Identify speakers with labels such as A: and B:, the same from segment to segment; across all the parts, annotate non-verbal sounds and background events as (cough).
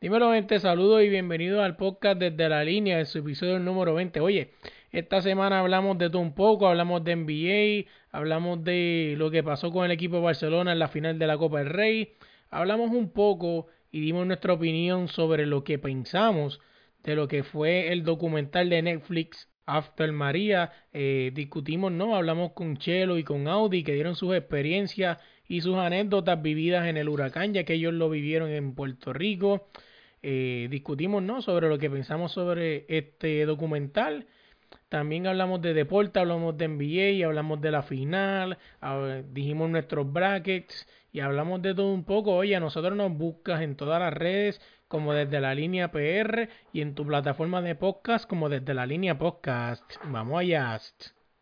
A: Dímelo, gente, saludos y bienvenidos al podcast desde la línea, en su episodio número 20. Oye, esta semana hablamos de todo un poco, hablamos de NBA, hablamos de lo que pasó con el equipo de Barcelona en la final de la Copa del Rey, hablamos un poco y dimos nuestra opinión sobre lo que pensamos de lo que fue el documental de Netflix After María. Eh, discutimos, ¿no? Hablamos con Chelo y con Audi que dieron sus experiencias y sus anécdotas vividas en el huracán, ya que ellos lo vivieron en Puerto Rico. Eh, discutimos ¿no? sobre lo que pensamos sobre este documental. También hablamos de deporte, hablamos de NBA, hablamos de la final, dijimos nuestros brackets y hablamos de todo un poco. Oye, a nosotros nos buscas en todas las redes como desde la línea PR y en tu plataforma de podcast como desde la línea podcast. Vamos allá.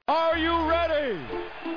B: Are you ready?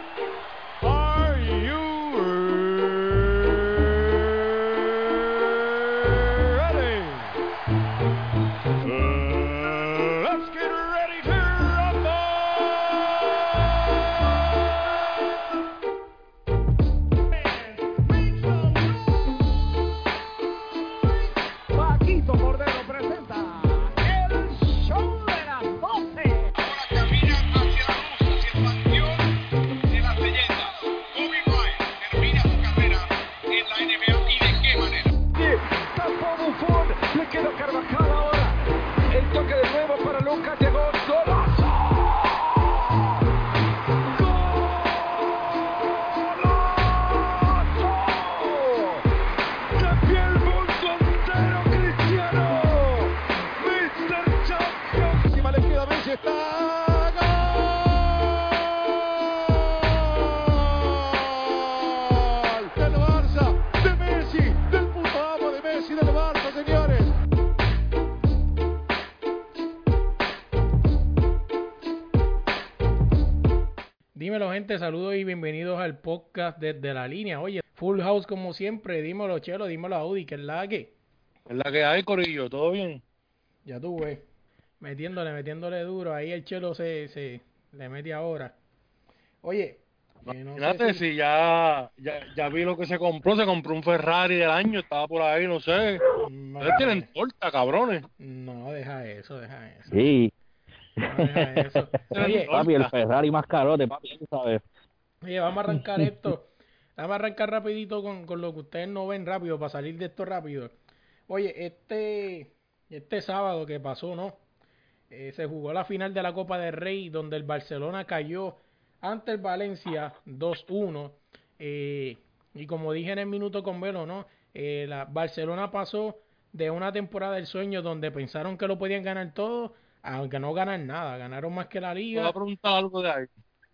A: Saludos y bienvenidos al podcast desde la línea. Oye, Full House como siempre, dímelo Chelo, dímelo Audi, que es la que.
C: Es la que hay, Corillo, ¿todo bien?
A: Ya tú ves, metiéndole, metiéndole duro, ahí el Chelo se, se le mete ahora. Oye,
C: Imagínate si, ya, ya, ya, vi lo que se compró, se compró un Ferrari del año, estaba por ahí, no sé. No, tienen torta, cabrones.
A: No, deja eso, deja eso.
D: Sí, Oye, papi, el Ferrari más carote, papi, ¿sabes?
A: Oye, vamos a arrancar esto. Vamos a arrancar rapidito con, lo que ustedes no ven rápido, para salir de esto rápido. Oye, este, este sábado que pasó, ¿no? Eh, se jugó la final de la Copa del Rey, donde el Barcelona cayó ante el Valencia 2-1. Eh, y como dije en el minuto con Velo, ¿no? Eh, la Barcelona pasó de una temporada del sueño donde pensaron que lo podían ganar todo aunque no ganan nada, ganaron más que la liga.
C: Voy a preguntar algo de ahí,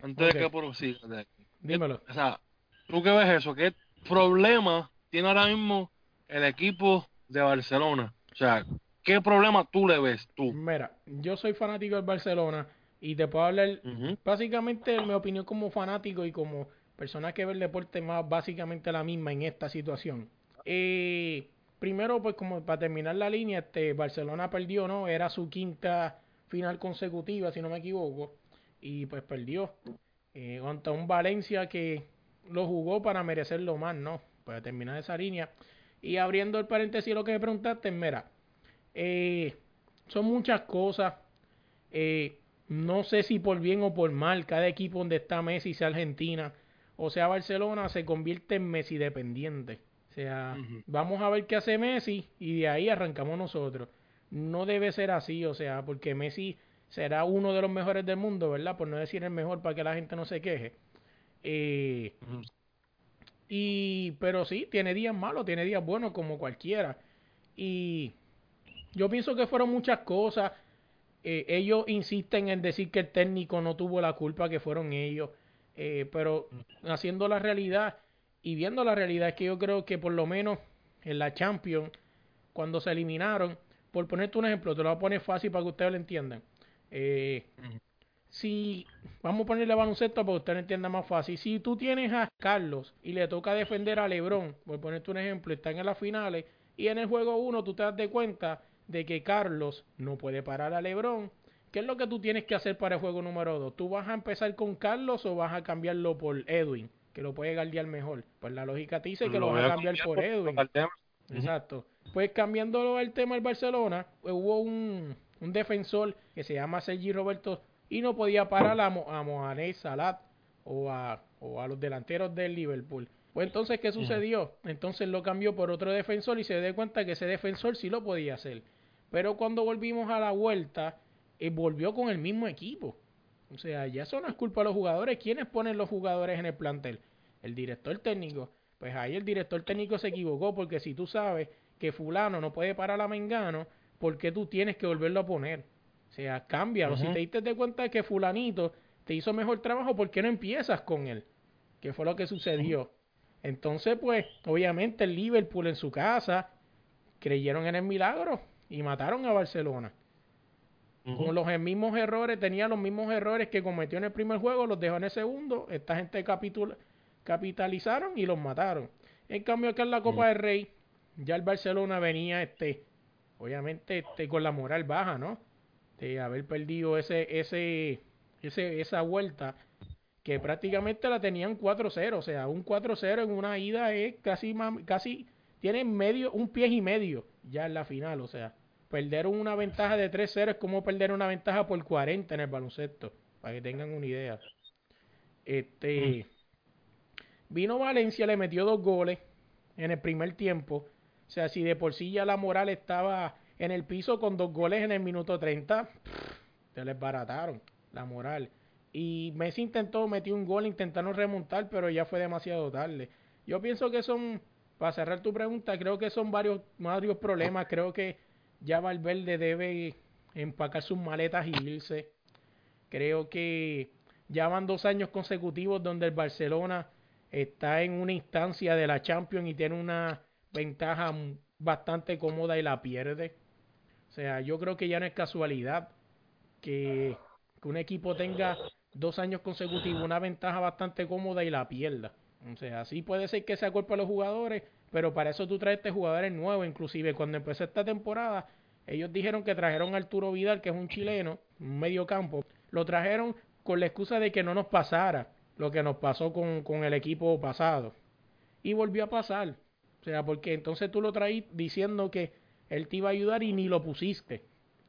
C: antes de que prosiga de
A: Dímelo.
C: O sea, ¿tú qué ves eso? ¿Qué problema tiene ahora mismo el equipo de Barcelona? O sea, ¿qué problema tú le ves tú?
A: Mira, yo soy fanático del Barcelona y te puedo hablar, básicamente mi opinión como fanático y como persona que ve el deporte más básicamente la misma en esta situación. Eh, primero, pues como para terminar la línea, este Barcelona perdió, ¿no? Era su quinta final consecutiva, si no me equivoco, y pues perdió eh, contra un Valencia que lo jugó para merecerlo más, ¿no? Para terminar esa línea. Y abriendo el paréntesis, lo que me preguntaste, mira, eh, son muchas cosas. Eh, no sé si por bien o por mal, cada equipo donde está Messi, sea Argentina o sea Barcelona, se convierte en Messi dependiente. O sea, vamos a ver qué hace Messi y de ahí arrancamos nosotros. No debe ser así, o sea, porque Messi será uno de los mejores del mundo, ¿verdad? Por no decir el mejor para que la gente no se queje. Eh, y, pero sí, tiene días malos, tiene días buenos como cualquiera. Y yo pienso que fueron muchas cosas. Eh, ellos insisten en decir que el técnico no tuvo la culpa, que fueron ellos. Eh, pero haciendo la realidad, y viendo la realidad es que yo creo que por lo menos en la Champions, cuando se eliminaron, por ponerte un ejemplo, te lo voy a poner fácil para que ustedes lo entiendan. Eh, si vamos a ponerle baloncesto para que ustedes lo entiendan más fácil. Si tú tienes a Carlos y le toca defender a Lebron, por ponerte un ejemplo, están en las finales y en el juego 1 tú te das de cuenta de que Carlos no puede parar a Lebron. ¿Qué es lo que tú tienes que hacer para el juego número 2? ¿Tú vas a empezar con Carlos o vas a cambiarlo por Edwin? Que lo puede guardiar mejor. Pues la lógica te dice que lo, va a cambiar por Edwin. Exacto. Pues cambiándolo al tema del Barcelona, hubo un, defensor que se llama Sergi Roberto y no podía parar a, a Mohamed Salat o a, o a los delanteros del Liverpool. Pues entonces, ¿qué sucedió? Entonces lo cambió por otro defensor y se dio cuenta que ese defensor sí lo podía hacer. Pero cuando volvimos a la vuelta, eh, volvió con el mismo equipo. O sea, ya eso no es culpa de los jugadores. ¿Quiénes ponen los jugadores en el plantel? El director técnico. Pues ahí el director técnico se equivocó porque si tú sabes que fulano no puede parar a Mengano, ¿por qué tú tienes que volverlo a poner? O sea, cámbialo. Si te diste de cuenta que fulanito te hizo mejor trabajo, ¿por qué no empiezas con él? ¿Qué fue lo que sucedió? Entonces, pues, obviamente el Liverpool en su casa creyeron en el milagro y mataron a Barcelona. Con los mismos errores, tenía los mismos errores que cometió en el primer juego, los dejó en el segundo. Esta gente capitalizaron y los mataron. En cambio, acá en la Copa del Rey, ya el Barcelona venía, este, obviamente, este, con la moral baja, ¿no? De haber perdido ese, ese, ese, esa vuelta que prácticamente la tenían 4-0, o sea, un 4-0 en una ida es casi, casi, tiene medio, un pie y medio ya en la final, o sea, perder una ventaja de 3-0 es como perder una ventaja por 40 en el baloncesto, para que tengan una idea. Este, vino Valencia, le metió dos goles en el primer tiempo, o sea, si de por sí ya la moral estaba en el piso con dos goles en el minuto 30, se les barataron la moral. Y Messi intentó, metió un gol, intentaron remontar, pero ya fue demasiado tarde. Yo pienso que son, para cerrar tu pregunta, creo que son varios, varios problemas. Creo que ya Valverde debe empacar sus maletas y irse. Creo que ya van dos años consecutivos donde el Barcelona está en una instancia de la Champions y tiene una ventaja bastante cómoda y la pierde. O sea, yo creo que ya no es casualidad que, que un equipo tenga dos años consecutivos una ventaja bastante cómoda y la pierda. O sea, así puede ser que sea culpa de los jugadores, pero para eso tú traes este jugadores nuevos. Inclusive cuando empezó esta temporada, ellos dijeron que trajeron a Arturo Vidal, que es un chileno, un medio campo. Lo trajeron con la excusa de que no nos pasara lo que nos pasó con, con el equipo pasado. Y volvió a pasar. O sea, porque entonces tú lo traís diciendo que él te iba a ayudar y ni lo pusiste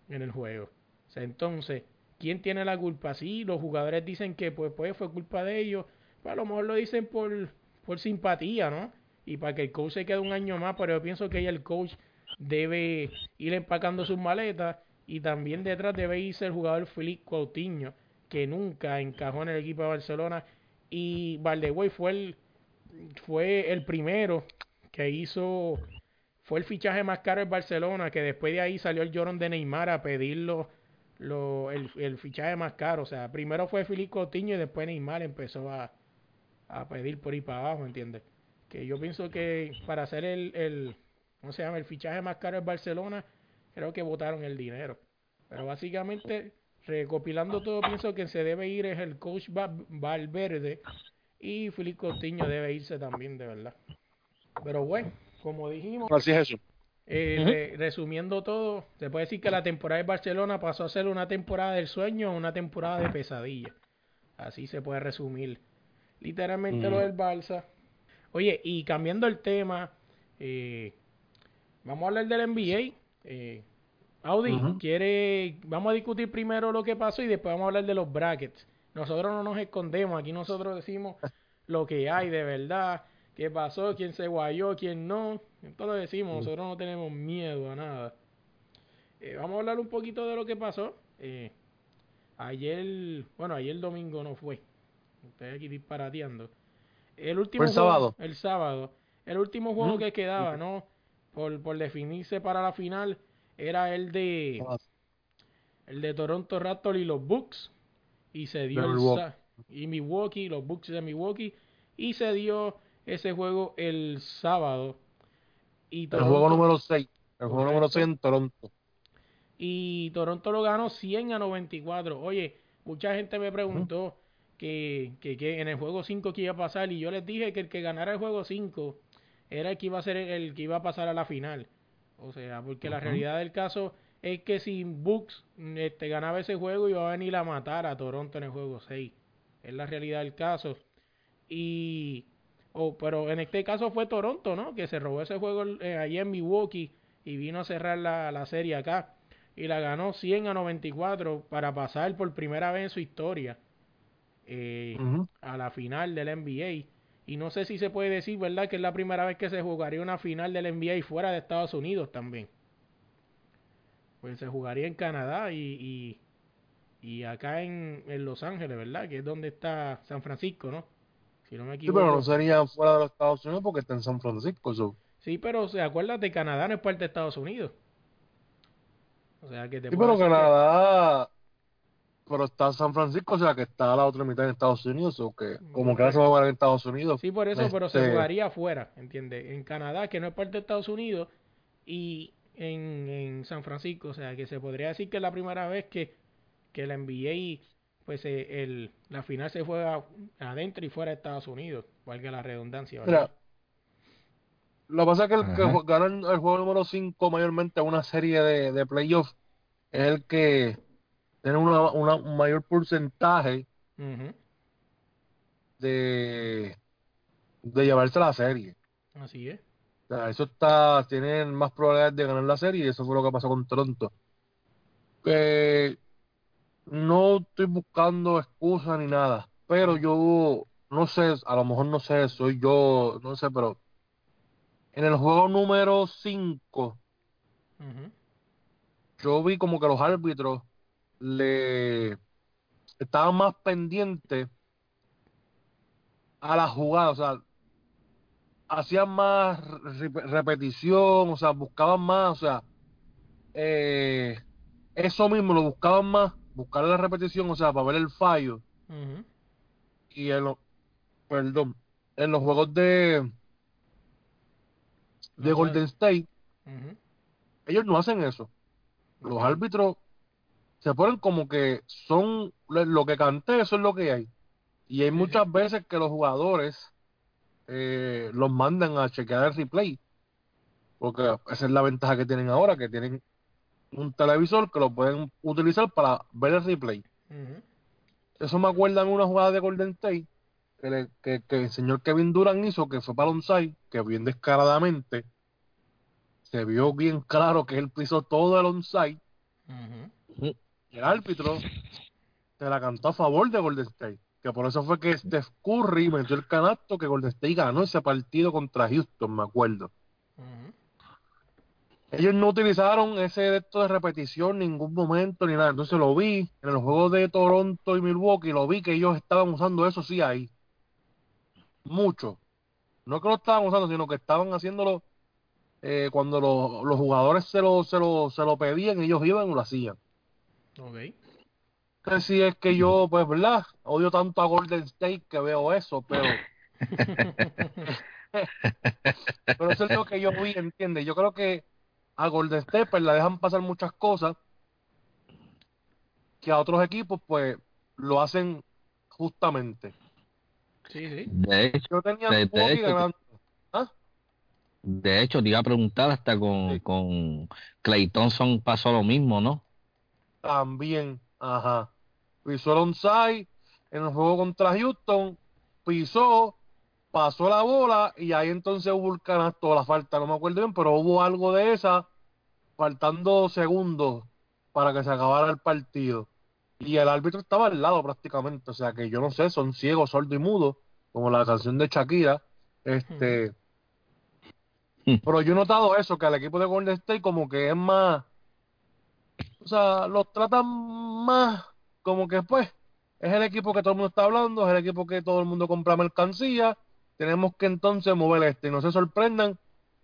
A: en el juego. O sea, entonces ¿Quién tiene la culpa? Sí, los jugadores dicen que pues, pues fue culpa de ellos. Pues a lo mejor lo dicen por, por simpatía, ¿no? Y para que el coach se quede un año más, pero yo pienso que ya el coach debe ir empacando sus maletas y también detrás debe irse el jugador Felipe Coutinho, que nunca encajó en el equipo de Barcelona. Y Valdewey fue el, fue el primero que hizo, fue el fichaje más caro en Barcelona, que después de ahí salió el llorón de Neymar a pedirlo lo, el, el, fichaje más caro. O sea, primero fue Filipe Coutinho y después Neymar empezó a, a pedir por ahí para abajo, ¿entiendes? Que yo pienso que para hacer el, el, ¿cómo se llama? El fichaje más caro en Barcelona, creo que votaron el dinero. Pero básicamente, recopilando todo, pienso que se debe ir es el coach Valverde y Filipe Coutinho debe irse también, de verdad. Pero bueno, como dijimos...
C: Así es eso.
A: Eh, resumiendo todo, se puede decir que la temporada de Barcelona pasó a ser una temporada del sueño o una temporada de pesadilla. Así se puede resumir literalmente lo del Barça. Oye, y cambiando el tema, eh, vamos a hablar del NBA. Eh, Audi, quiere, vamos a discutir primero lo que pasó y después vamos a hablar de los brackets. Nosotros no nos escondemos, aquí nosotros decimos (laughs) lo que hay de verdad qué pasó, quién se guayó, quién no. Entonces lo decimos, nosotros no tenemos miedo a nada. Eh, vamos a hablar un poquito de lo que pasó. Eh, ayer, bueno, ayer domingo no fue. Estoy aquí disparateando. El último
C: el sábado.
A: El sábado. El último juego que quedaba, ¿no? Por, por definirse para la final era el de el de Toronto Raptors y los Bucks y se dio el, y Milwaukee, los Bucks de Milwaukee y se dio ese juego el sábado.
C: Y el juego número 6. El juego número 6 en Toronto.
A: Y Toronto lo ganó 100 a 94. Oye, mucha gente me preguntó que, que, en el juego 5 que iba a pasar. Y yo les dije que el que ganara el juego 5 era el que iba a ser el, que iba a pasar a la final. O sea, porque la realidad del caso es que si Bucks este, ganaba ese juego iba a venir a matar a Toronto en el juego 6. Es la realidad del caso. Y Oh, pero en este caso fue Toronto, ¿no? Que se robó ese juego eh, allí en Milwaukee y vino a cerrar la, la serie acá y la ganó 100 a 94 para pasar por primera vez en su historia eh, a la final del NBA. Y no sé si se puede decir, ¿verdad? Que es la primera vez que se jugaría una final del NBA fuera de Estados Unidos también. Pues se jugaría en Canadá y, y, y acá en, en Los Ángeles, ¿verdad? Que es donde está San Francisco, ¿no? Si no me
C: Sí,
A: equivoco.
C: pero no sería fuera de los Estados Unidos porque está en San Francisco. so.
A: Sí, pero se acuérdate, Canadá no es parte de Estados Unidos. O sea que te
C: Sí, pero Canadá, pero está San Francisco, o sea que está a la otra mitad en Estados Unidos, o que como que ahora se va a jugar en Estados Unidos.
A: Sí, por eso, pero se
C: Este-
A: jugaría afuera, ¿entiendes? En Canadá, que no es parte de Estados Unidos, y en, en San Francisco. O sea, que se podría decir que es la primera vez que, que la NBA, pues eh, el, la final se juega adentro y fuera de Estados Unidos. Valga la redundancia, ¿verdad?
C: Mira, lo que pasa es que el que gana el, el juego número 5 mayormente una serie de, de playoffs es el que tiene una, una- un mayor porcentaje de, de llevarse la serie.
A: Así es.
C: O sea, eso está, tienen más probabilidades de ganar la serie y eso fue lo que pasó con Toronto. Que no estoy buscando excusas ni nada, pero yo no sé, a lo mejor no sé, soy yo, no sé, pero en el juego número 5
A: Ujú,
C: yo vi como que los árbitros le estaban más pendientes a la jugada, o sea, hacían más re- repetición, o sea, buscaban más, o sea, eh, eso mismo lo buscaban más, buscar la repetición, o sea, para ver el fallo. Y en los, perdón, en los juegos de, de Golden State, ellos no hacen eso. Los árbitros se ponen como que son lo que canté, eso es lo que hay. Y hay muchas veces que los jugadores eh, los mandan a chequear el replay. Porque esa es la ventaja que tienen ahora, que tienen un televisor que lo pueden utilizar para ver el replay. Eso me acuerda en una jugada de Golden State que, le- que, que el señor Kevin Durant hizo, que fue para onside, que bien descaradamente se vio bien claro que él pisó todo el onside el árbitro se la cantó a favor de Golden State. Que por eso fue que Steph Curry metió el canasto que Golden State ganó ese partido contra Houston, me acuerdo. Ellos no utilizaron ese esto de repetición en ningún momento ni nada. Entonces lo vi en el juego de Toronto y Milwaukee, lo vi que ellos estaban usando eso sí ahí. Mucho. No que lo estaban usando, sino que estaban haciéndolo eh, cuando los, los jugadores se lo, se, lo, se lo pedían, ellos iban y lo hacían.
A: Ok.
C: sé si es que yo, pues, ¿verdad? Odio tanto a Golden State que veo eso, pero, (laughs) pero eso es lo que yo vi, ¿entiendes? Yo creo que a Golden State, pues, la dejan pasar muchas cosas que a otros equipos, pues, lo hacen justamente.
A: Sí, sí.
D: De hecho,
C: Yo tenía
D: De- de hecho,
C: ganando.
D: de hecho, te iba a preguntar hasta con,
C: Sí.
D: con Clay Thompson pasó lo mismo, ¿no?
C: También, ajá. Pisó el onside en el juego contra Houston, pisó, pasó la bola y ahí entonces hubo el canasto, la falta, no me acuerdo bien, pero hubo algo de esa, faltando segundos para que se acabara el partido. Y el árbitro estaba al lado prácticamente, o sea que yo no sé, son ciegos, sordos y mudos, como la canción de Shakira. Este, pero yo he notado eso, que al equipo de Golden State como que es más, o sea, los tratan más como que pues es el equipo que todo el mundo está hablando, es el equipo que todo el mundo compra mercancía, tenemos que entonces mover este y no se sorprendan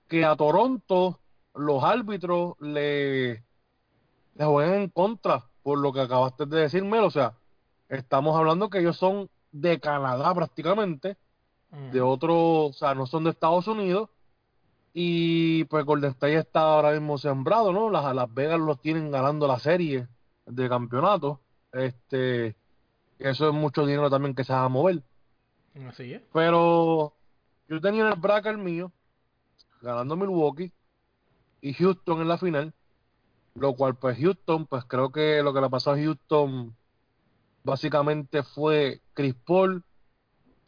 C: que a Toronto los árbitros le, le jueguen en contra por lo que acabaste de decirme, o sea, estamos hablando que ellos son de Canadá prácticamente, de
A: Ujú.
C: otro, o sea, no son de Estados Unidos. Y pues Golden State está ahora mismo sembrado, ¿no? Las, Las Vegas los tienen ganando la serie de campeonato. Este, eso es mucho dinero también que se va a mover.
A: Así es.
C: Pero yo tenía en el bracket mío, ganando Milwaukee y Houston en la final. Lo cual, pues Houston, pues creo que lo que le pasó a Houston básicamente fue Chris Paul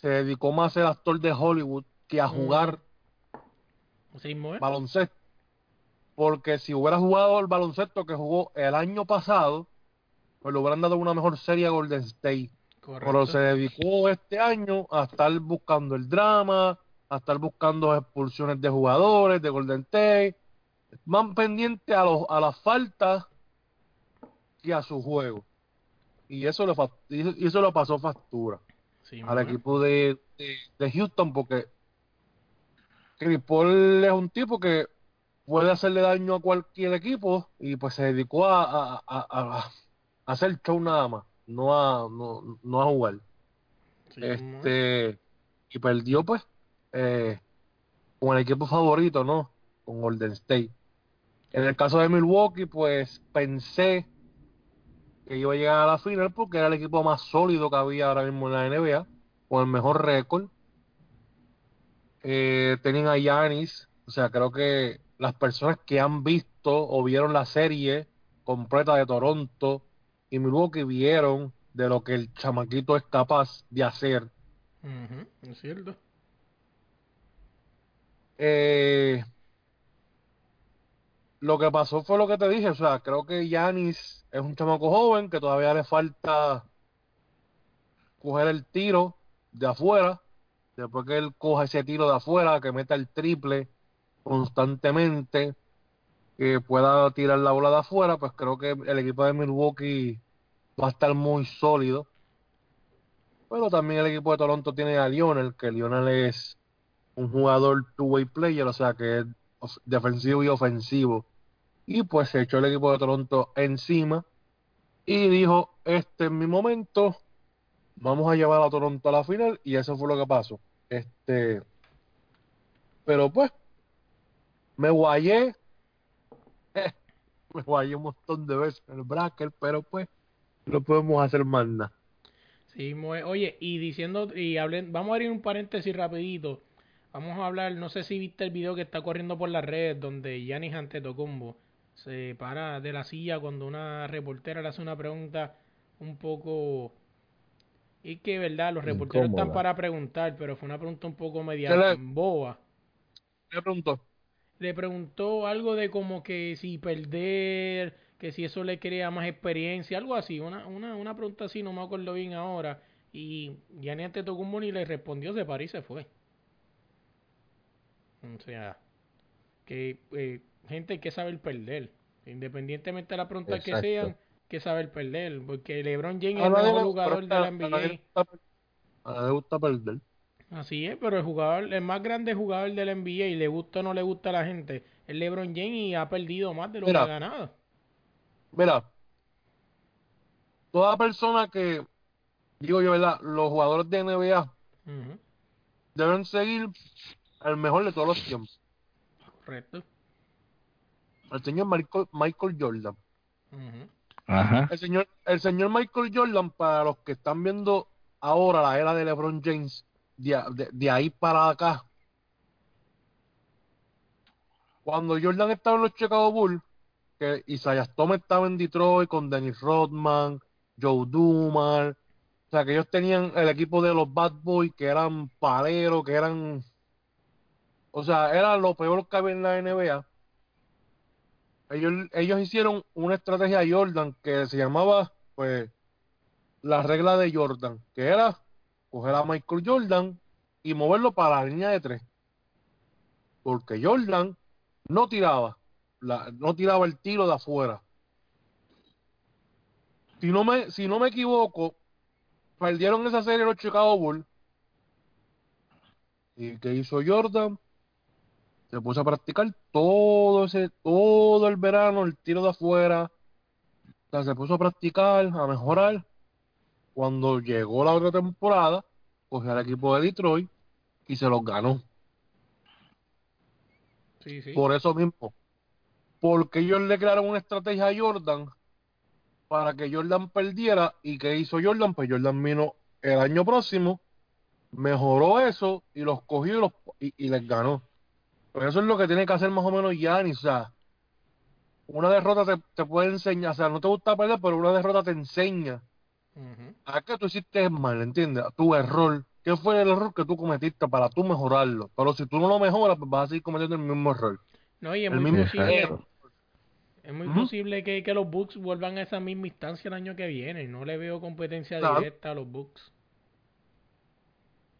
C: se dedicó más a ser actor de Hollywood que a jugar
A: Es.
C: baloncesto. porque si hubiera jugado el baloncesto que jugó el año pasado, pues le hubieran dado una mejor serie a Golden State. Pero
A: Correcto.
C: se dedicó este año a estar buscando el drama, a estar buscando expulsiones de jugadores de Golden State, más pendiente a, los, a las faltas que a su juego. Y eso le, y eso le pasó factura
A: Sí,
C: al
A: mano.
C: equipo de, de, de Houston porque Chris Paul es un tipo que puede hacerle daño a cualquier equipo y pues se dedicó a, a, a, a- hacer show nada más, no a, no, no a jugar.
A: Sí.
C: Este y perdió pues eh, con el equipo favorito, ¿no? Con Golden State. En el caso de Milwaukee, pues pensé que iba a llegar a la final porque era el equipo más sólido que había ahora mismo en la NBA, con el mejor récord. Eh, tenían a Giannis, o sea, creo que las personas que han visto o vieron la serie completa de Toronto y Milwaukee vieron de lo que el chamaquito es capaz de hacer.
A: Es cierto.
C: Eh, lo que pasó fue lo que te dije, o sea, creo que Yanis es un chamaco joven que todavía le falta coger el tiro de afuera, después que él coja ese tiro de afuera, que meta el triple constantemente, que pueda tirar la bola de afuera, pues creo que el equipo de Milwaukee va a estar muy sólido. Pero también el equipo de Toronto tiene a Lionel, que Lionel es un jugador two-way player, o sea que es defensivo y ofensivo. Y pues se echó el equipo de Toronto encima y dijo, este es mi momento, vamos a llevar a Toronto a la final y eso fue lo que pasó. Este, pero pues, me guayé, (laughs) me guayé un montón de veces en el bracket, pero pues, no podemos hacer más nada.
A: Sí, oye, y diciendo, y hablen, vamos a abrir un paréntesis rapidito. Vamos a hablar, no sé si viste el video que está corriendo por las redes donde Giannis Antetokounmpo se para de la silla cuando una reportera le hace una pregunta un poco y que verdad, los reporteros están para preguntar, pero fue una pregunta un poco media
C: ¿Qué le-
A: boba.
C: Me preguntó,
A: Le preguntó algo de como que si perder, que si eso le crea más experiencia, algo así, una, una, una pregunta así, no me acuerdo bien ahora. Y Gianni Antetokounmpo ni le respondió, se paró y se fue. O sea, que eh, gente hay que saber perder. Independientemente de la pregunta que sean, que saber perder. Porque LeBron James es el mejor jugador de la NBA.
C: a le gusta perder.
A: Así es, pero el jugador, el más grande jugador de la NBA, y le gusta o no le gusta a la gente, es LeBron James y ha perdido más de lo
C: Mira.
A: que ha ganado.
C: Mira, toda persona que, digo yo, ¿verdad? Los jugadores de NBA deben seguir al mejor de todos los tiempos,
A: Correcto.
C: el señor Michael, Michael Jordan.
A: Ujú,
C: El señor, el señor Michael Jordan, para los que están viendo ahora la era de LeBron James, de, de- ahí para acá, cuando Jordan estaba en los Chicago Bulls, que Isaiah Thomas estaba en Detroit con Dennis Rodman, Joe Dumars, o sea que ellos tenían el equipo de los Bad Boys que eran paleros, que eran, o sea, era lo peor que había en la NBA. Ellos, ellos hicieron una estrategia a Jordan que se llamaba, pues, la regla de Jordan, que era coger a Michael Jordan y moverlo para la línea de tres. Porque Jordan no tiraba, la- no tiraba el tiro de afuera. Si no me, si no me equivoco, perdieron esa serie los Chicago Bulls. ¿Y qué hizo Jordan? Se puso a practicar todo ese, todo el verano, el tiro de afuera. O sea, se puso a practicar, a mejorar. Cuando llegó la otra temporada, cogió al equipo de Detroit y se los ganó.
A: Sí, sí.
C: Por eso mismo. Porque ellos le crearon una estrategia a Jordan para que Jordan perdiera. ¿Y qué hizo Jordan? Pues Jordan vino el año próximo, mejoró eso y los cogió y, los, y, y les ganó. Pues eso es lo que tiene que hacer más o menos Giannis. O sea, una derrota te, te puede enseñar, o sea, no te gusta perder, pero una derrota te enseña a que tú hiciste mal, ¿entiendes? A tu error. ¿Qué fue el error que tú cometiste para tú mejorarlo? Pero si tú no lo mejoras, pues vas a seguir cometiendo el mismo error.
A: No, y es
C: El
A: muy posible, es muy posible que, que los Bucks vuelvan a esa misma instancia el año que viene. No le veo competencia
C: Claro.
A: directa a los Bucks.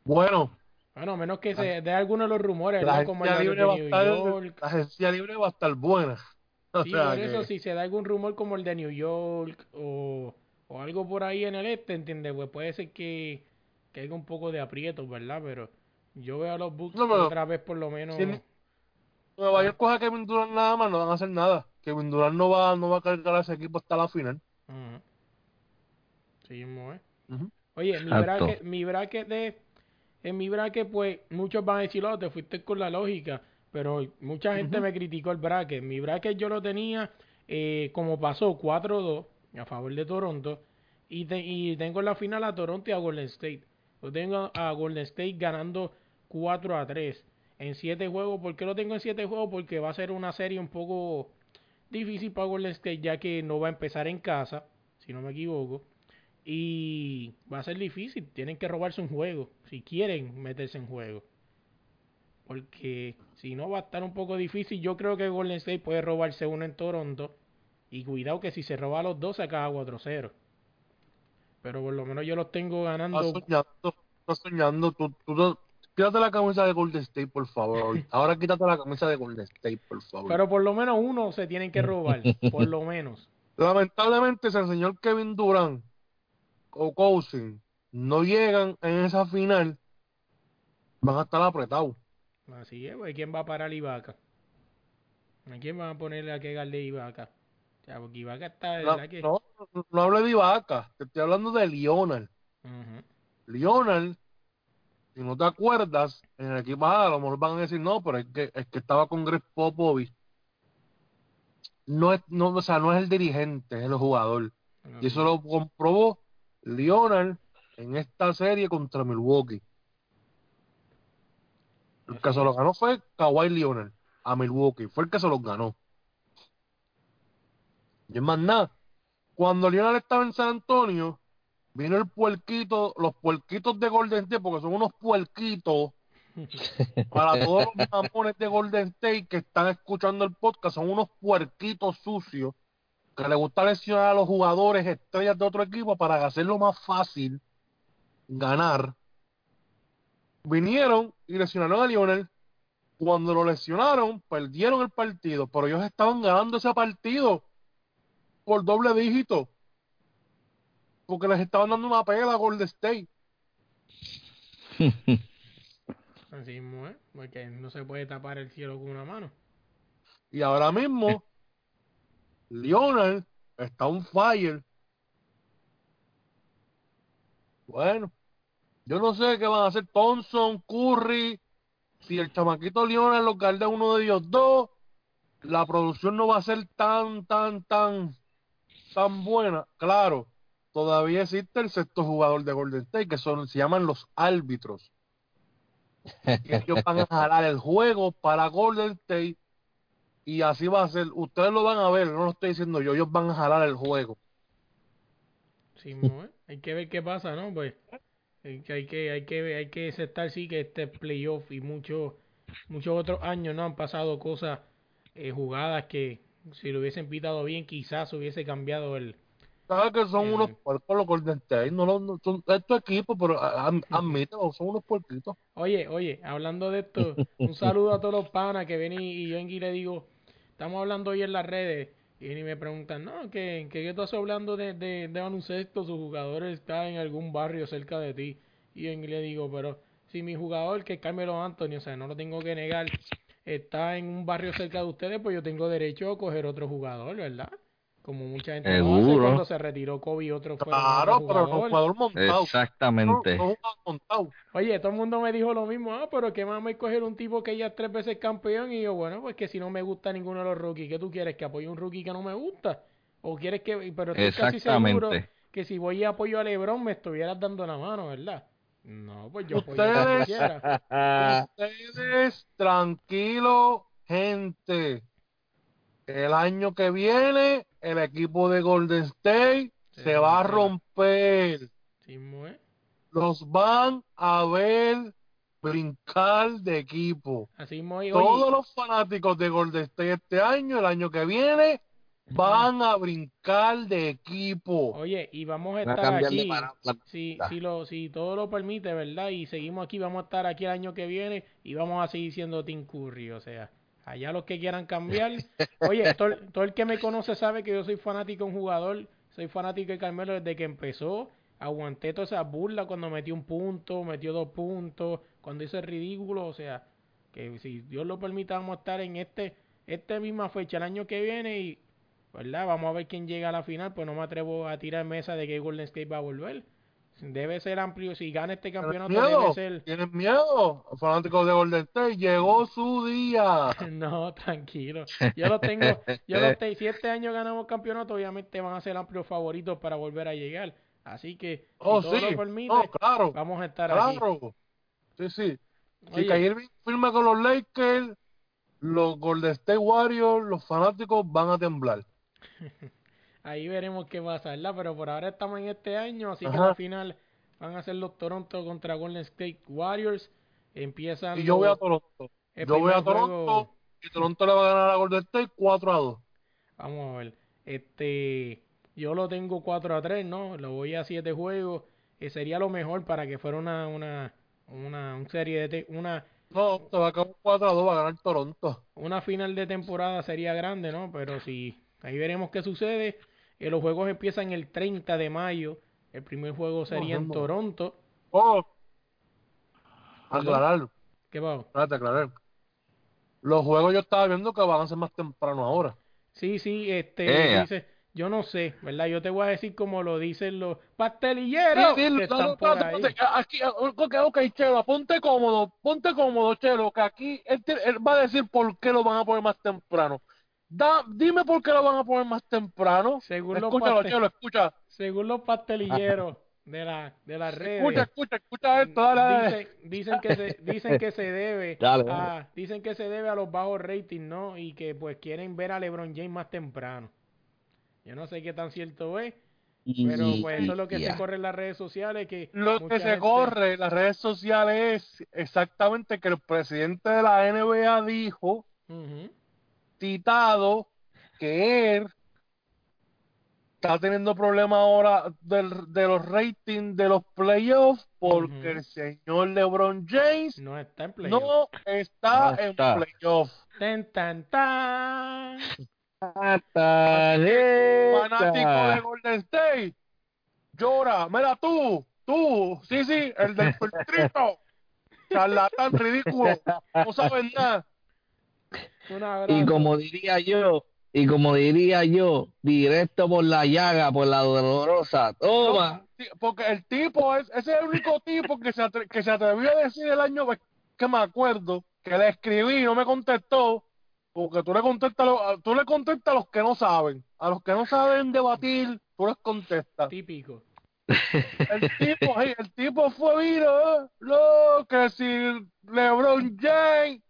C: Bueno,
A: Bueno, a menos que se dé alguno de los rumores,
C: la
A: ¿verdad? Como de
C: libre va a
A: New
C: estar,
A: York.
C: la agencia libre va a estar buena. (laughs) O
A: Sí,
C: sea
A: por eso si se da algún rumor como el de New York o, o algo por ahí en el este, ¿entiendes? Pues puede ser que, que haya un poco de aprietos, ¿verdad? Pero yo veo a los Bucks
C: No,
A: otra vez por lo menos.
C: si Nueva York coja a Kevin Durant nada más, no van a hacer nada. Kevin Durant no va, no va a cargar a ese equipo hasta la final.
A: Ujú. Sí, mismo es.
C: Ujú.
A: Oye, mi bracket, mi bracket de, en mi bracket, pues, muchos van a decir, oh, te fuiste con la lógica, pero mucha gente me criticó el bracket. Mi bracket yo lo tenía, eh, como pasó, 4-2 a favor de Toronto, y, te- y tengo en la final a Toronto y a Golden State. Yo tengo a Golden State ganando 4-3 en 7 juegos. ¿Por qué lo tengo en 7 juegos? Porque va a ser una serie un poco difícil para Golden State, ya que no va a empezar en casa, si no me equivoco. Y va a ser difícil. Tienen que robarse un juego. Si quieren meterse en juego. Porque si no va a estar un poco difícil. Yo creo que Golden State puede robarse uno en Toronto. Y cuidado que si se roba los dos se acaba 4-0. Pero por lo menos yo los tengo ganando.
C: Estás soñando, estás soñando. Tú, tú, quítate la camisa de Golden State, por favor. (laughs) Ahora quítate la camisa de Golden State, por favor.
A: Pero por lo menos uno se tienen que robar. Por lo menos. (laughs)
C: Lamentablemente, si el señor Kevin Durant o Cousin no llegan en esa final, van a estar apretados.
A: Así es, pues, ¿quién va a parar Ibaka? ¿A quién van a ponerle a que de Ibaka? O sea, porque Ibaka está
C: No,
A: verdad que...
C: no, no hablo de Ibaka, te estoy hablando de Lionel.
A: Ujú.
C: Lionel, si no te acuerdas, en el equipo A, a lo mejor van a decir no, pero es que, es que estaba con Greg Popovich. No es, no, o sea, no es el dirigente, es el jugador. Y eso lo comprobó Lionel en esta serie contra Milwaukee. El que se lo ganó fue Kawhi Leonard a Milwaukee. Fue el que se los ganó. Y es más nada. Cuando Leonard estaba en San Antonio, vino el puerquito, los puerquitos de Golden State, porque son unos puerquitos (laughs) para todos los mamones de Golden State que están escuchando el podcast, son unos puerquitos sucios que le gusta lesionar a los jugadores estrellas de otro equipo para hacerlo más fácil ganar. Vinieron y lesionaron a Lionel. Cuando lo lesionaron, perdieron el partido, pero ellos estaban ganando ese partido por doble dígito. Porque les estaban dando una pela a Golden State. (laughs)
A: Así mismo, ¿eh? Porque no se puede tapar el cielo con una mano.
C: Y ahora mismo, Lionel está un fire. Bueno, yo no sé qué van a hacer Thompson, Curry. Si el chamaquito Lionel lo guarda uno de ellos dos, la producción no va a ser tan, tan, tan, tan buena. Claro, todavía existe el sexto jugador de Golden State, que son, se llaman los árbitros. Ellos van a jalar el juego para Golden State y así va a ser. Ustedes lo van a ver, no lo estoy diciendo yo, ellos van a jalar el juego.
A: Sí. Hay que ver qué pasa, ¿no? Pues hay que, hay que, hay que, hay que aceptar, sí, que este playoff y muchos muchos otros años no han pasado cosas, eh, jugadas que si lo hubiesen pitado bien, quizás hubiese cambiado el...
C: Sabes que son unos puercos los Golden State, no, no son estos equipos, pero a- a- admítelo, son unos puerquitos.
A: Oye, oye, hablando de esto, un saludo a todos los panas que ven y, y yo en Gui le digo, estamos hablando hoy en las redes y ni me preguntan, no, que, que, estás hablando de, de, de baloncesto, su jugador está en algún barrio cerca de ti. Y en le digo, pero si mi jugador, que es Carmelo Anthony, o sea, no lo tengo que negar, está en un barrio cerca de ustedes, pues yo tengo derecho a coger otro jugador, ¿verdad? Como mucha gente hace
D: Seguro.
A: cuando se retiró Kobe y otro fue
C: Claro,
A: otro
C: pero un
A: jugador.
C: montado.
D: Exactamente.
C: no un montado.
A: Oye, todo el mundo me dijo lo mismo, ah, pero que más coger un tipo que ya es tres veces campeón y yo, bueno, pues que si no me gusta ninguno de los rookies, ¿qué tú quieres? ¿Que apoye un rookie que no me gusta? ¿O quieres que, pero estoy casi seguro
D: Exactamente.
A: que si voy y apoyo a LeBron me estuvieras dando la mano, ¿verdad? No, pues yo apoyo a
C: Ustedes-
A: quiera.
C: Ustedes, tranquilo, gente. El año que viene, el equipo de Golden State
A: Se
C: se va a romper.
A: Sí, ¿eh?
C: Los van a ver brincar de equipo.
A: Así mismo, oye,
C: Todos los fanáticos de Golden State este año, el año que viene, van a brincar de equipo.
A: oye, y vamos a estar aquí. Si, si, lo, si todo lo permite, ¿verdad? Y seguimos aquí, vamos a estar aquí el año que viene y vamos a seguir siendo Team Curry. O sea, allá los que quieran cambiar. (laughs) Oye, todo, el- todo el que me conoce sabe que yo soy fanático de un jugador. Soy fanático de Carmelo desde que empezó. Aguanté toda esa burla cuando metió un punto, metió dos puntos, cuando hizo el ridículo. O sea, que si Dios lo permita, vamos a estar en este, esta misma fecha el año que viene y, ¿verdad? Vamos a ver quién llega a la final. Pues no me atrevo a tirar mesa de que Golden State va a volver. Debe ser amplio. Si gana este
C: ¿Tienes
A: campeonato,
C: miedo?
A: debe ser.
C: ¿Tienes miedo? Fanáticos de Golden State, llegó su día. (laughs)
A: No, tranquilo. Yo lo tengo. Yo lo te- si este año ganamos campeonato, obviamente van a ser amplios favoritos para volver a llegar. Así que, si
C: Oh,
A: todo
C: sí.
A: lo permite,
C: No, claro.
A: vamos a estar aquí.
C: Claro. Sí, sí. Si Kyrie firma con los Lakers, los Golden State Warriors, los fanáticos van a temblar. (laughs)
A: ahí veremos qué pasa, ¿verdad? Pero por ahora estamos en este año, así que la final van a ser los Toronto contra Golden State Warriors. Empiezan
C: Y yo voy a Toronto. Yo voy a
A: juego-
C: Toronto y Toronto le va a ganar a Golden State 4 a 2.
A: Vamos a ver. Este, yo lo tengo 4 a 3, ¿no? Lo voy a 7 juegos. Eh, sería lo mejor para que fuera una una una, un serie de una
C: No, se va a acabar 4 a 2, va a ganar Toronto.
A: una final de temporada sería grande, ¿no? Pero si ahí veremos qué sucede. Eh, los juegos empiezan el 30 de mayo. El primer juego sería en. Toronto.
C: Oh,
A: Perdón.
C: aclarar,
A: ¿Qué va?
C: espérate, aclarar. Los juegos yo estaba viendo que van a ser más temprano ahora.
A: Sí, sí, este
D: Ea.
A: dice, yo no sé, ¿verdad? Yo te voy a decir como lo dicen los pastelilleros
C: Sí, sí,
A: que
C: no,
A: están
C: no,
A: por ahí.
C: Aquí, ok, ok, Chelo, ponte cómodo, ponte cómodo, Chelo, que aquí él, te- él va a decir por qué lo van a poner más temprano. Da, dime por qué lo van a poner más temprano.
A: Según los
C: Escúchalo, Chelo, escucha.
A: Según los pastelilleros de la de las redes.
C: Escucha, escucha, escucha esto, dale, dale.
A: Dicen, dicen que se dicen que se debe (laughs)
D: Dale,
A: a
D: dale.
A: dicen que se debe a los bajos ratings, ¿no? Y que pues quieren ver a LeBron James más temprano. Yo no sé qué tan cierto es, pero pues eso es lo que se corre en las redes sociales que
C: Lo que se
A: gente-
C: corre en las redes sociales es exactamente que el presidente de la NBA dijo. Citado, que él está teniendo problemas ahora del- de los ratings de los playoffs porque
A: Ujú.
C: el señor LeBron James
A: no está en playoff.
C: no está
D: No
C: en
D: está.
C: playoffs.
A: Tan, tan, tan.
C: Fanático de Golden State, llora, mira tú, tú, sí, sí, el del (laughs) filtrito, charlatán ridículo, no sabes nada.
D: Y como diría yo, y como diría yo, directo por la llaga, por la dolorosa, toma.
C: Porque el tipo es, ese es el único tipo que se, atre- que se atrevió a decir el año que me acuerdo, que le escribí y no me contestó, porque tú le contestas, a los- tú le contestas a los que no saben, a los que no saben debatir, tú les contestas.
A: Típico.
C: El (laughs) tipo, el tipo fue vino, lo que si LeBron James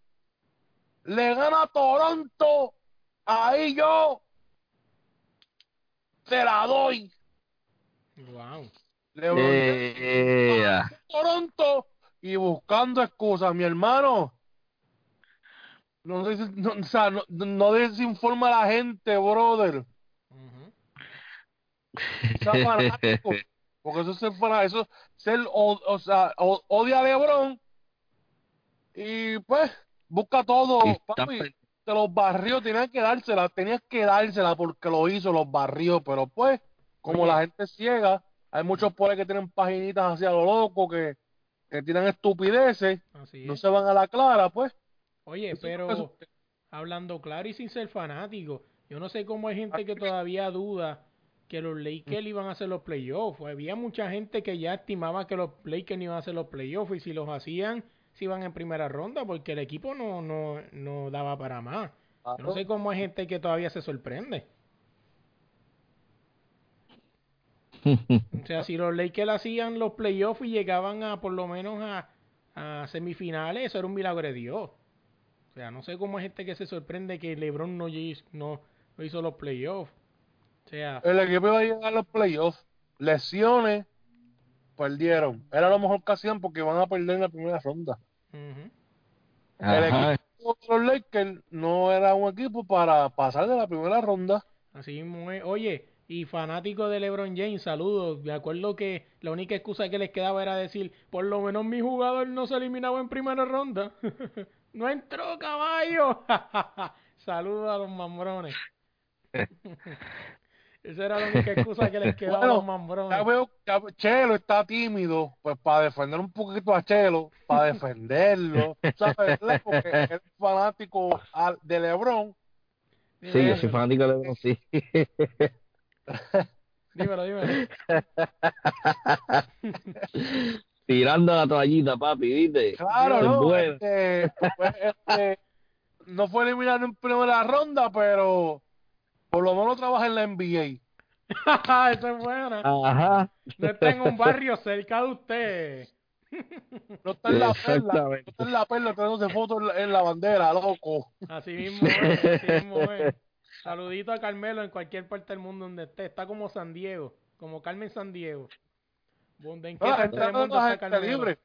C: le gana a Toronto, ahí yo te la doy.
A: Wow.
C: LeBron James
D: Eh,
C: Toronto y buscando excusas, mi hermano. No, no, o sea, no, no desinforma a la gente, brother.
A: Ujú.
C: Sea fanático, porque eso es ser fanático, eso es ser, o, o sea, o- odia a LeBron y pues busca todo, papi, de los barrios tenías que dársela, tenías que dársela porque lo hizo, los barrios, pero pues, como la gente es ciega, hay muchos por ahí que tienen paginitas hacia lo loco, que, que tienen estupideces,
A: Así
C: no se van a la clara, pues.
A: Oye,
C: Eso-
A: pero hablando claro y sin ser fanático, yo no sé cómo hay gente que todavía duda que los Lakers iban a hacer los playoffs. Había mucha gente que ya estimaba que los Lakers no iban a hacer los playoffs y si los hacían, se iban en primera ronda porque el equipo no, no, no daba para más. Yo no sé cómo hay gente que todavía se sorprende. O sea, si los Lakers hacían los playoffs y llegaban a por lo menos a, a semifinales, eso era un milagro de Dios. O sea, no sé cómo hay gente que se sorprende que LeBron no, hizo- no, no hizo los playoffs. O sea,
C: El equipo iba a llegar a los playoffs, lesiones, perdieron. Era lo mejor que hacían porque iban a perder en la primera ronda. El
D: Ajá.
C: equipo de los Lakers no era un equipo para pasar de la primera ronda.
A: Así mismo es. Oye, y fanático de LeBron James, saludos. Me acuerdo que la única excusa que les quedaba era decir, por lo menos mi jugador no se eliminaba en primera ronda. (laughs) no entró, caballo. (laughs) saludos a los mambrones. (laughs) Esa era la única excusa que les (laughs) quedaba a los
C: Bueno,
A: mambrones.
C: Ya veo que Chelo está tímido, pues para defender un poquito a Chelo, para defenderlo, (laughs) ¿sabes? Porque es fanático al- de LeBron.
D: Sí, yo soy fanático de LeBron, sí. (laughs)
A: Dímelo, dímelo.
D: Tirando la toallita, papi, ¿viste?
C: Claro, ¿no?
D: bueno.
C: Este, pues, este, no fue eliminado en primera ronda, pero por lo menos trabaja en la NBA. (laughs)
A: Esa es buena.
D: Ajá.
A: No está en un barrio cerca de usted.
C: No está en la perla, no está en la perla tirándose fotos en la, en la bandera, loco.
A: Así mismo es, así mismo es. Saludito a Carmelo en cualquier parte del mundo donde esté. Está como San Diego, como Carmen San Diego. Donde en qué
C: No, la gente habla de gente
A: Carmelo.
C: libre.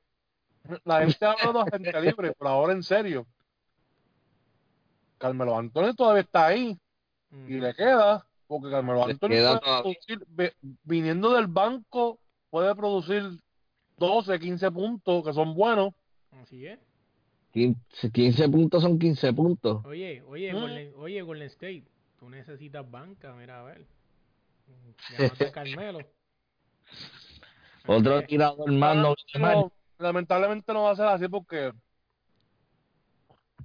C: La gente habla de la gente libre, pero ahora en serio. Carmelo Antonio todavía está ahí y le queda, porque Carmelo
D: todavía.
C: producir, vi- viniendo del banco, puede producir 12, 15 puntos que son buenos.
A: Así es.
D: 15, 15 puntos son 15 puntos.
A: Oye, oye,
C: Mm.
A: Golden, oye, Golden State, tú necesitas banca, mira, a ver. Llámate a (laughs) Carmelo.
D: Otro tirador más no.
C: No, lamentablemente no va a ser así porque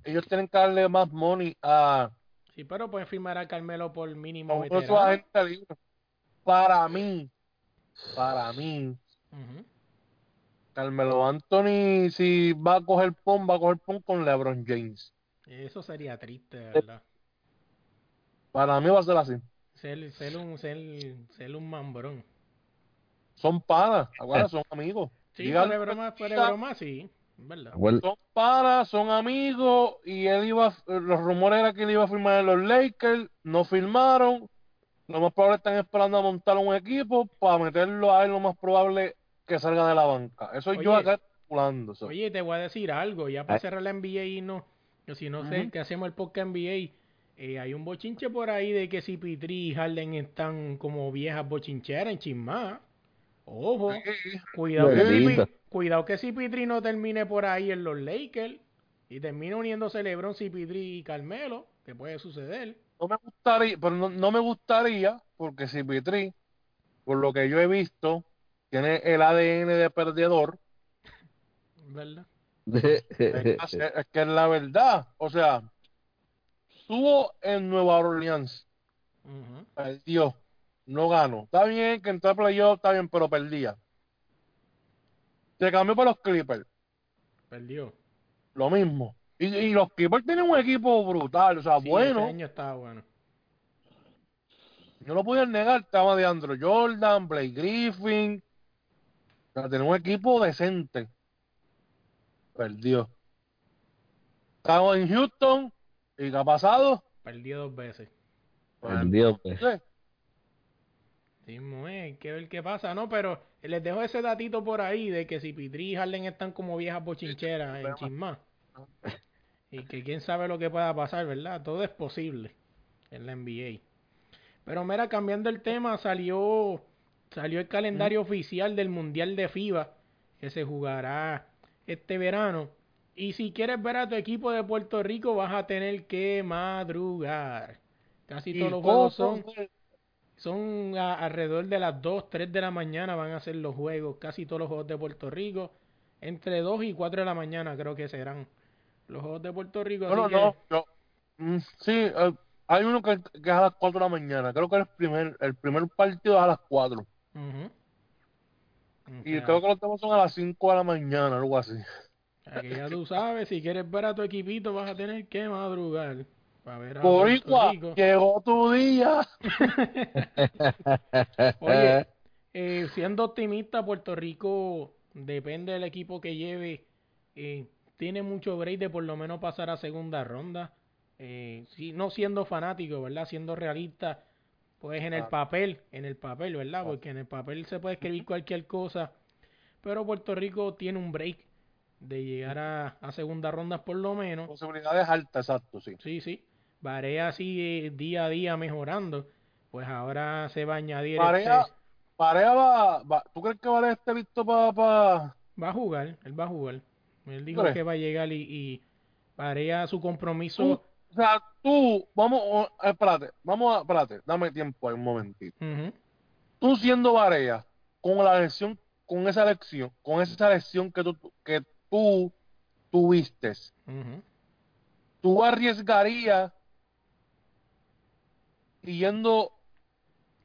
C: ellos tienen que darle más money a,
A: Sí, pero pueden firmar a Carmelo por mínimo veterano.
C: Para mí, para mí. Carmelo Anthony, si va a coger pon, va a coger pon con LeBron James.
A: Eso sería triste, de verdad.
C: Para mí va a ser así.
A: Ser, ser un, ser, ser un mambrón.
C: Son panas, acuérdate, son amigos.
A: Sí, fuera broma, fuera broma, sí.
C: Son panas, son amigos y él iba, los rumores eran que él iba a firmar en los Lakers, no firmaron. Lo más probable están esperando a montar un equipo para meterlo a él lo más probable que salga de la banca. Eso yo
A: Oye.
C: acá especulando. eso.
A: Oye, te voy a decir algo, ya para cerrar la NBA y no, que si no sé que hacemos el podcast NBA, eh, hay un bochinche por ahí de que si Pitri y Harden están como viejas bochincheras en chismá. Ojo,
C: Sí,
A: cuidado que, si, cuidado que si Pitri no termine por ahí en los Lakers y termine uniéndose LeBron, si Pitri y Carmelo, que puede suceder.
C: no me gustaría, pero no, no me gustaría, porque si Pitri, por lo que yo he visto, tiene el ADN de perdedor,
A: ¿Verdad? (laughs)
C: es, es que es la verdad. O sea, estuvo en Nueva Orleans, perdió, no ganó. Está bien que entró a playoff, está bien, pero perdía. Se cambió para los Clippers,
A: Perdió.
C: lo mismo. Y, y los Clippers tienen un equipo brutal, o sea,
A: Sí,
C: bueno,
A: ese año estaba bueno.
C: no lo podían negar, estaba de Andrew Jordan, Blake Griffin, o sea, tenía un equipo decente. Perdió. Estaba en Houston, ¿y qué ha pasado?
A: Perdió dos veces.
D: Perdió, pues.
C: Sí.
A: Sí, eh, hay que ver qué pasa, ¿no? Pero les dejo ese datito por ahí de que si Pitri y Harden están como viejas bochincheras en chismá. (laughs) Y que quién sabe lo que pueda pasar, ¿verdad? Todo es posible en la NBA. Pero mira, cambiando el tema, salió salió el calendario oficial del Mundial de FIBA que se jugará este verano. Y si quieres ver a tu equipo de Puerto Rico, vas a tener que madrugar. Casi todos los juegos son son a- alrededor de las 2, 3 de la mañana van a ser los juegos, casi todos los juegos de Puerto Rico. Entre 2 y 4 de la mañana creo que serán los juegos de Puerto Rico.
C: No, no,
A: que-
C: no. mm, sí, eh, hay uno que, que es a las 4 de la mañana. Creo que el primer, el primer partido es a las 4.
A: Ujú. O
C: Y creo que los demás son a las 5 de la mañana, algo así.
A: que ya tú sabes, si quieres ver a tu equipito vas a tener que madrugar
C: Boricua,
A: Rico.
C: llegó tu día. (laughs)
A: Oye, (laughs) eh, siendo optimista, Puerto Rico depende del equipo que lleve. eh, tiene mucho break de por lo menos pasar a segunda ronda. Eh, si, no siendo fanático, ¿verdad? Siendo realista, pues en el papel, en el papel, ¿verdad? Porque en el papel se puede escribir cualquier cosa. Pero Puerto Rico tiene un break de llegar a, a segunda ronda por lo menos.
C: Posibilidades altas, exacto, sí.
A: Sí, sí. Varea sigue día a día mejorando. Pues ahora se va a añadir.
C: Varea,
A: este-
C: Varea va, va- ¿Tú crees que Varea esté visto para... Pa...
A: va a jugar, él va a jugar. Él dijo que va a llegar y, y Varea su compromiso.
C: Tú, o sea, tú, vamos, eh, espérate, vamos a, espérate, dame tiempo ahí un momentito. Tú siendo Varea, con la elección, con esa elección, con esa elección que tú, que tú tuviste, tú arriesgarías yendo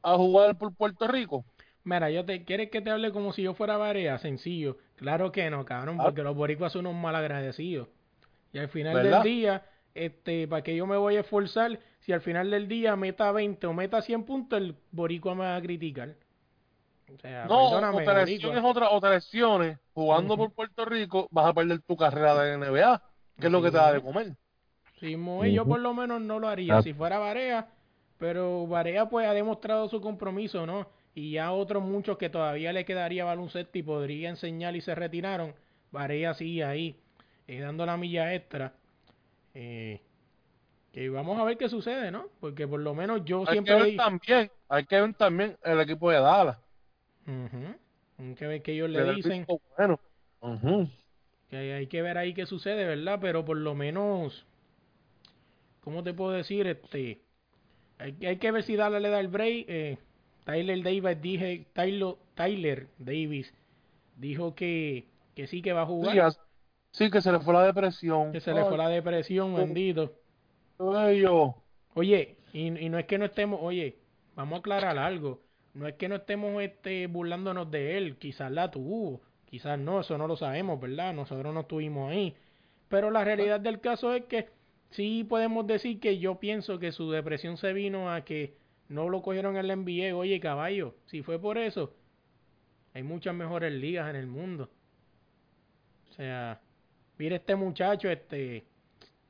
C: a jugar por Puerto Rico.
A: Mira, yo te quieres que te hable como si yo fuera Varea, sencillo. Claro que no, cabrón,
C: Ah.
A: porque los boricuas son unos malagradecidos. Y al final
C: ¿Verdad?
A: del día, este, para que yo me voy a esforzar, si al final del día meta 20 o meta 100 puntos, el boricua me va a criticar. O sea,
C: No, o te lesiones otra, o te lesiones jugando por Puerto Rico, vas a perder tu carrera de NBA, que es lo que te da de comer.
A: Sí, mo- yo por lo menos no lo haría
D: Ah.
A: si fuera Varea, pero Varea pues ha demostrado su compromiso, ¿no? Y ya otros muchos que todavía le quedaría baloncesto y podría enseñar y se retiraron, Varea sigue ahí, eh, dando la milla extra. Eh, que vamos a ver qué sucede, ¿no? Porque por lo menos yo
C: Hay que
A: siempre
C: ver
A: di-
C: también, hay que ver también el equipo de Dallas.
A: Ujú. Hay que ver que ellos
C: que
A: le dicen.
C: bueno.
A: Que hay, hay que ver ahí qué sucede, ¿verdad? Pero por lo menos, ¿cómo te puedo decir? Este, hay, hay que ver si Dallas le da el break. Eh, Tyler Davis dije, Tyler, Tyler Davis dijo que, que sí que va a jugar,
C: Sí, que se le fue la depresión.
A: que se le fue la depresión, bendito.
C: Bello.
A: Oye, y, y no es que no estemos, oye, vamos a aclarar algo. No es que no estemos este, burlándonos de él, quizás la tuvo, quizás no, eso no lo sabemos, ¿verdad? Nosotros no estuvimos ahí. Pero la realidad del caso es que sí podemos decir que yo pienso que su depresión se vino a que no lo cogieron en la NBA. Oye, caballo, si fue por eso, hay muchas mejores ligas en el mundo. O sea, mira este muchacho, este,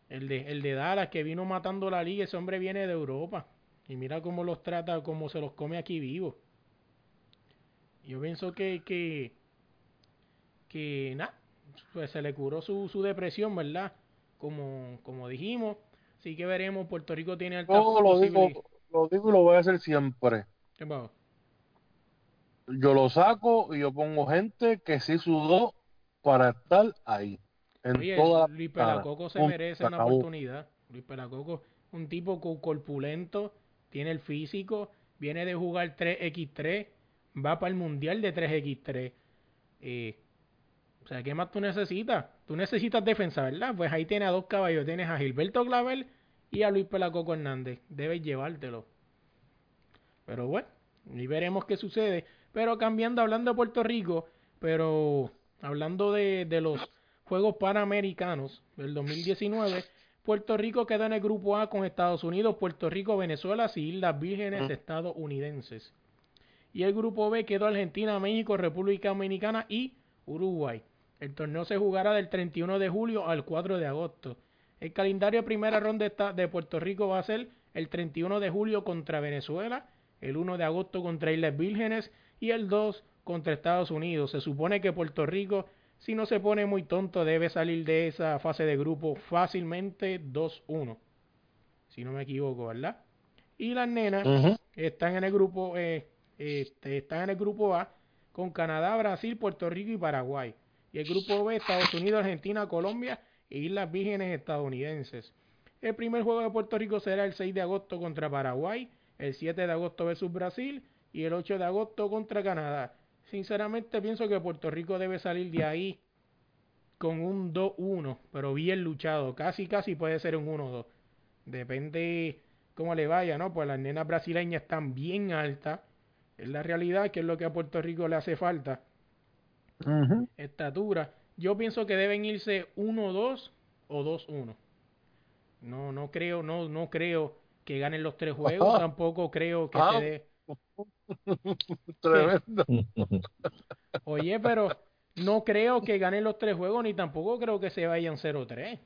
A: el de, el de Dallas que vino matando la liga, ese hombre viene de Europa. Y mira cómo los trata, cómo se los come aquí vivos. Yo pienso que, que, que nada, pues se le curó su, su depresión, ¿verdad? Como, como dijimos. Así que veremos, Puerto Rico tiene alta
C: Yo lo digo, lo digo y lo voy a hacer siempre.
A: ¿Qué pasó?
C: Yo lo saco y yo pongo gente que sí sudó para estar ahí. En
A: Oye,
C: toda
A: Luis. Pelacoco se merece una
C: acabó.
A: oportunidad. Luis Pelacoco, un tipo co- corpulento, tiene el físico, viene de jugar 3x3, va para el mundial de 3x3. Eh, o sea, ¿qué más tú necesitas? Tú necesitas defensa, ¿verdad? Pues ahí tienes a dos caballos. Tienes a Gilberto Clavel y a Luis Pelacoco Hernández. Debes llevártelo. Pero bueno, y veremos qué sucede. Pero cambiando, hablando de Puerto Rico, pero hablando de, de los Juegos Panamericanos del 2019, Puerto Rico quedó en el grupo A con Estados Unidos, Puerto Rico, Venezuela y Islas Vírgenes estadounidenses. Y el grupo B quedó Argentina, México, República Dominicana y Uruguay. El torneo se jugará del 31 de julio al 4 de agosto. El calendario de primera ronda de Puerto Rico va a ser el 31 de julio contra Venezuela, el 1 de agosto contra Islas Vírgenes y el 2 contra Estados Unidos. Se supone que Puerto Rico, si no se pone muy tonto, debe salir de esa fase de grupo fácilmente 2-1. Si no me equivoco, ¿verdad? Y las nenas están en el grupo eh, este, están en el grupo A con Canadá, Brasil, Puerto Rico y Paraguay. Y el grupo B, Estados Unidos, Argentina, Colombia e Islas Vírgenes estadounidenses. El primer juego de Puerto Rico será el 6 de agosto contra Paraguay, el 7 de agosto versus Brasil y el 8 de agosto contra Canadá. Sinceramente pienso que Puerto Rico debe salir de ahí con un 2-1, pero bien luchado. Casi, casi puede ser un 1-2. Depende cómo le vaya, ¿no? Pues las nenas brasileñas están bien altas. Es la realidad que es lo que a Puerto Rico le hace falta.
C: Ujú.
A: Estatura. Yo pienso que deben irse 1-2 o 2-1. No, no creo, no, no creo que ganen los tres juegos.
C: Ajá. (laughs)
A: Tampoco creo que
C: Ah.
A: se dé. (laughs)
C: Tremendo. (laughs)
A: Oye, pero no creo que ganen los tres juegos, ni tampoco creo que se vayan 0-3.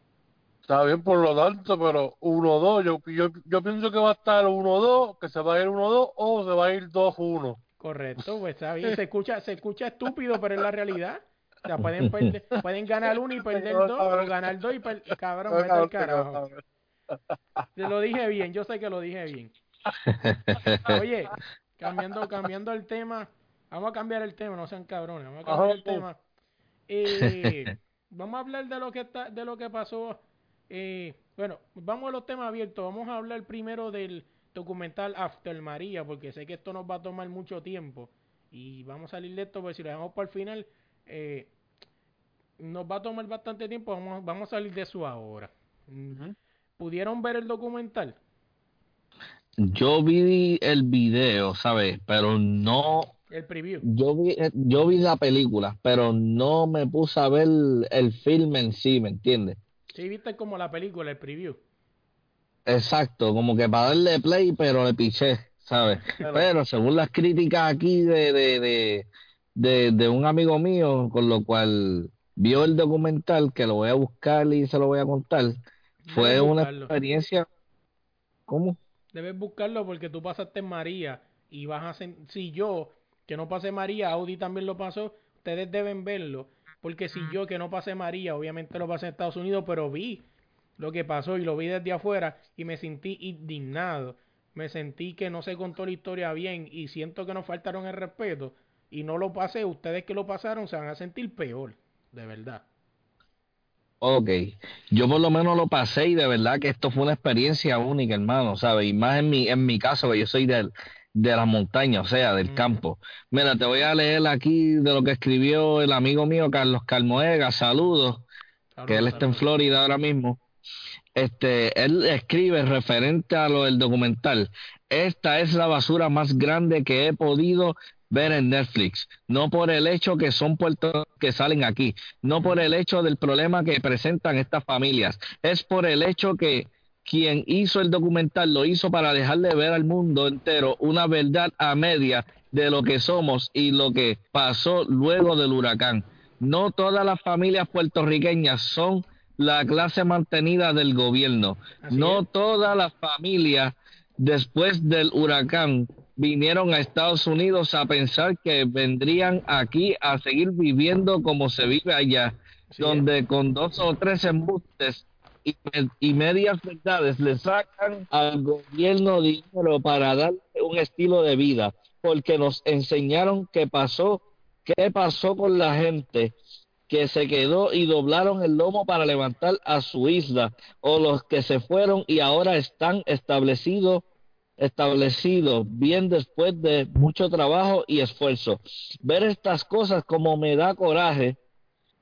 C: Está bien por lo tanto, pero 1-2. Yo, yo, yo pienso que va a estar 1-2, que se va a ir 1-2 o se va a ir 2-1.
A: Correcto, pues está bien. Se escucha, se escucha estúpido, pero es la realidad. O sea, pueden, perder, (laughs) pueden ganar uno y perder dos, o ganar dos y perder. Cabrón, vete al carajo. Te lo dije bien, yo sé que lo dije bien. Oye, cambiando, cambiando el tema, vamos a cambiar el tema, no sean cabrones, vamos a cambiar el tema. Eh, vamos a hablar de lo que está, de lo que pasó. Eh, bueno, vamos a los temas abiertos. Vamos a hablar primero del documental After María, porque sé que esto nos va a tomar mucho tiempo. Y vamos a salir de esto, porque si lo dejamos para el final, eh, nos va a tomar bastante tiempo. Vamos, vamos a salir de eso ahora. ¿Pudieron ver el documental?
D: Yo vi el video, ¿sabes? Pero no.
A: El preview.
D: Yo vi, eh, yo vi la película, pero no me puse a ver el film en sí, ¿me entiendes?
A: Sí, viste como la película, el preview.
D: Exacto, como que para darle play, pero le piché, ¿sabes? Pero según las críticas aquí de, de, de, de, de un amigo mío, con lo cual vio el documental, que lo voy a buscar y se lo voy a contar, fue una experiencia. ¿Cómo?
A: Debes buscarlo porque tú pasaste en María y vas a. Si yo, que no pasé María, Audi también lo pasó, ustedes deben verlo. Porque si yo, que no pasé María, obviamente lo pasé en Estados Unidos, pero vi lo que pasó y lo vi desde afuera y me sentí indignado. Me sentí que no se contó la historia bien y siento que nos faltaron el respeto y no lo pasé. Ustedes que lo pasaron se van a sentir peor, de verdad.
D: Ok, yo por lo menos lo pasé y de verdad que esto fue una experiencia única, hermano, ¿sabes? Y más en mi, en mi caso, que yo soy del, de la montaña, o sea, del campo. Mira, te voy a leer aquí de lo que escribió el amigo mío Carlos Calmoega, saludos, que él está en Florida ahora mismo. Este, él escribe referente a lo del documental. Esta es la basura más grande que he podido ver en Netflix, no por el hecho que son puertos que salen aquí, no por el hecho del problema que presentan estas familias, es por el hecho que quien hizo el documental lo hizo para dejarle ver al mundo entero una verdad a media de lo que somos y lo que pasó luego del huracán. No todas las familias puertorriqueñas son la clase mantenida del gobierno. no todas las familias después del huracán vinieron a Estados Unidos a pensar que vendrían aquí a seguir viviendo como se vive allá, donde con dos o tres embustes y, medias verdades le sacan al gobierno dinero para darle un estilo de vida, porque nos enseñaron qué pasó, qué pasó con la gente que se quedó y doblaron el lomo para levantar a su isla, o los que se fueron y ahora están establecidos establecido bien después de mucho trabajo y esfuerzo. Ver estas cosas como me da coraje,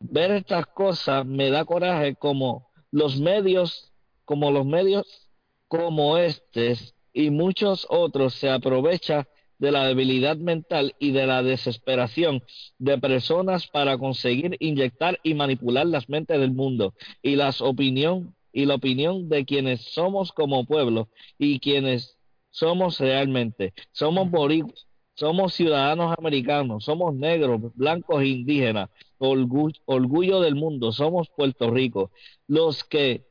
D: ver estas cosas me da coraje como los medios, como los medios como estos y muchos otros se aprovecha de la debilidad mental y de la desesperación de personas para conseguir inyectar y manipular las mentes del mundo y las opinión y la opinión de quienes somos como pueblo y quienes somos realmente. Somos boricuas, somos ciudadanos americanos, somos negros, blancos e indígenas, orgullo, orgullo del mundo, somos Puerto Rico. Los que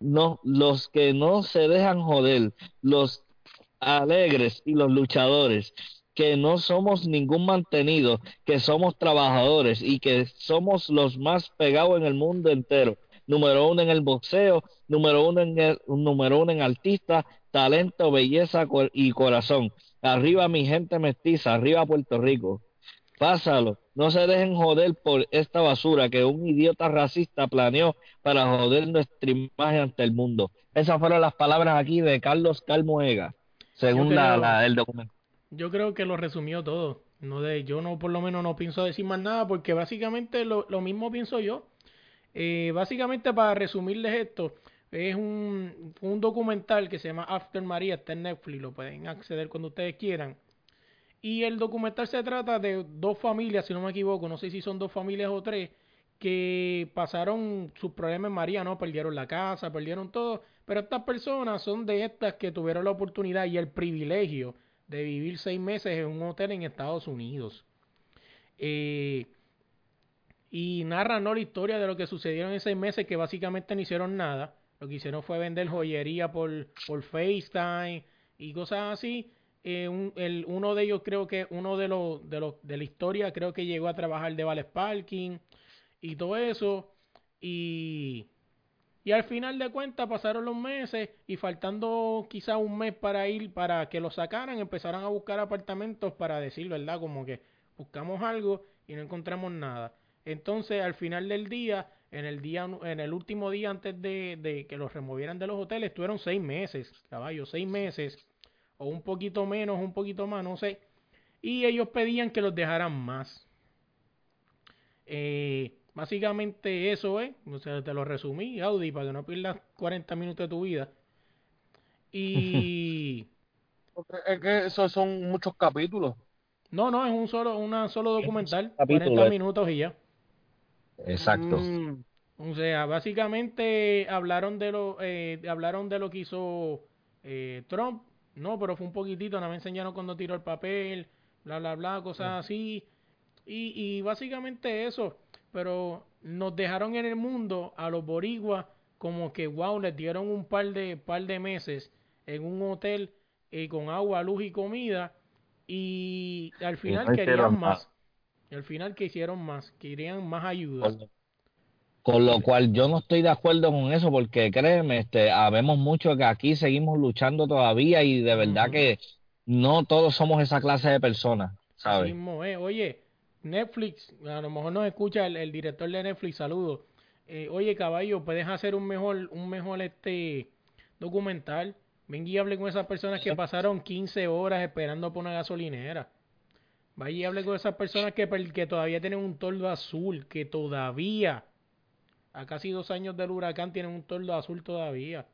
D: no, los que no se dejan joder, los alegres y los luchadores, que no somos ningún mantenido, que somos trabajadores y que somos los más pegados en el mundo entero. Número uno en el boxeo, número uno en el, número uno en artista, talento, belleza y corazón. Arriba mi gente mestiza, arriba Puerto Rico. Pásalo, no se dejen joder por esta basura que un idiota racista planeó para joder nuestra imagen ante el mundo. Esas fueron las palabras aquí de Carlos Calmoega, según la, el documento.
A: Yo creo que lo resumió todo. No de, yo no, por lo menos no pienso decir más nada porque básicamente lo, lo mismo pienso yo. Eh, básicamente para resumirles esto, es un, un documental que se llama After María, está en Netflix, lo pueden acceder cuando ustedes quieran. Y el documental se trata de dos familias, si no me equivoco, no sé si son dos familias o tres, que pasaron sus problemas en María, ¿no? Perdieron la casa, perdieron todo. Pero estas personas son de estas que tuvieron la oportunidad y el privilegio de vivir seis meses en un hotel en Estados Unidos. Eh, y narran ¿no? la historia de lo que sucedieron en seis meses, que básicamente no hicieron nada. Lo que hicieron fue vender joyería por, por FaceTime y cosas así. eh, un- el, uno de ellos creo que uno de los, de los de la historia creo que llegó a trabajar de Vales Parking y todo eso y y al final de cuentas pasaron los meses y faltando quizá un mes para ir para que lo sacaran empezaron a buscar apartamentos para decir verdad como que buscamos algo y no encontramos nada entonces al final del día en el día en el último día antes de, de que los removieran de los hoteles estuvieron seis meses caballo seis meses o un poquito menos, un poquito más, no sé. Y ellos pedían que los dejaran más. Eh, básicamente eso es, o sea, te lo resumí, Audi, para que no pierdas 40 minutos de tu vida. Y (laughs)
C: es que esos son muchos capítulos.
A: no, no, es un solo, una solo documental,
D: capítulo
A: 40
D: es.
A: minutos y ya.
D: Exacto.
C: Mm,
A: O sea, básicamente hablaron de lo, eh, hablaron de lo que hizo eh, Trump, no, pero fue un poquitito, no me enseñaron cuando tiró el papel, bla, bla, bla, cosas así. Y, y básicamente eso, pero nos dejaron en el mundo a los boricuas como que, wow, les dieron un par de, par de meses en un hotel eh, con agua, luz y comida y al final
D: no
A: querían más. Y al final que hicieron más, querían más ayuda.
D: Con, con lo cual yo no estoy de acuerdo con eso porque créeme, este, habemos mucho que aquí seguimos luchando todavía y de verdad que no todos somos esa clase de personas, ¿sabes?
A: mismo. Oye, Netflix, a lo mejor nos escucha el, el director de Netflix, saludos. Eh, oye, caballo, puedes hacer un mejor, un mejor este documental. Ven y hable con esas personas que pasaron 15 horas esperando por una gasolinera. Vaya y hable con esas personas que, que todavía tienen un toldo azul, que todavía, a casi dos años del huracán, tienen un toldo azul todavía.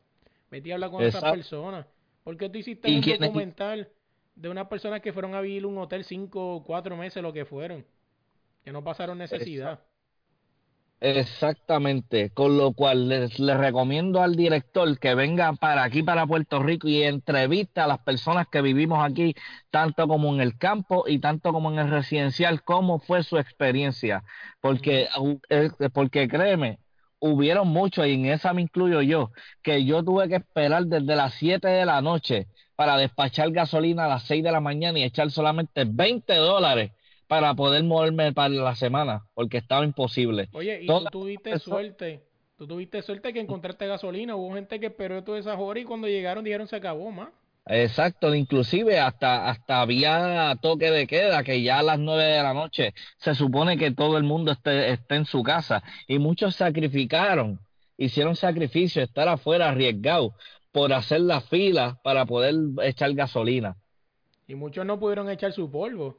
A: Vete y habla con esas personas. ¿Por qué tú hiciste
D: ¿Y
A: un documental de unas personas que fueron a vivir un hotel cinco o cuatro meses, lo que fueron? Que no pasaron necesidad.
D: Exactamente, con lo cual les, les recomiendo al director que venga para aquí, para Puerto Rico y entrevista a las personas que vivimos aquí, tanto como en el campo y tanto como en el residencial, cómo fue su experiencia. Porque, eh, porque créeme, hubieron muchos, y en esa me incluyo yo, que yo tuve que esperar desde las 7 de la noche para despachar gasolina a las 6 de la mañana y echar solamente 20 dólares para poder moverme para la semana, porque estaba imposible.
A: Oye, y tú tuviste suerte. Tú tuviste suerte que encontraste gasolina. Hubo gente que esperó todas esas horas y cuando llegaron dijeron se acabó más.
D: Exacto, inclusive hasta, hasta había toque de queda, que ya a las nueve de la noche se supone que todo el mundo esté, esté en su casa y muchos sacrificaron, hicieron sacrificio, estar afuera arriesgado por hacer la fila para poder echar gasolina.
A: Y muchos no pudieron echar su polvo.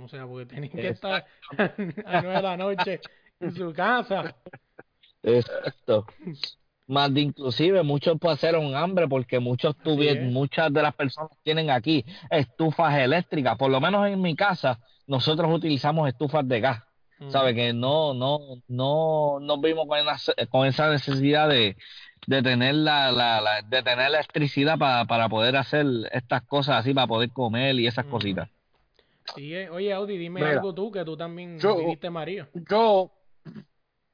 A: O sea, porque tenían que estar a nueve de la noche en su casa.
D: Exacto. Más de inclusive muchos pasaron hambre porque muchos tuvieron, muchas de las personas tienen aquí estufas eléctricas. Por lo menos en mi casa, nosotros utilizamos estufas de gas. ¿Sabe? Que no, no, no nos vimos con esa, con esa necesidad de, de tener la, la, la- de tener electricidad para, para poder hacer estas cosas así, para poder comer y esas
A: Ujú.
D: cositas.
A: Sí, oye, Audi, dime
C: Mira,
A: algo tú, que tú también
C: yo-
A: viviste María.
C: Yo,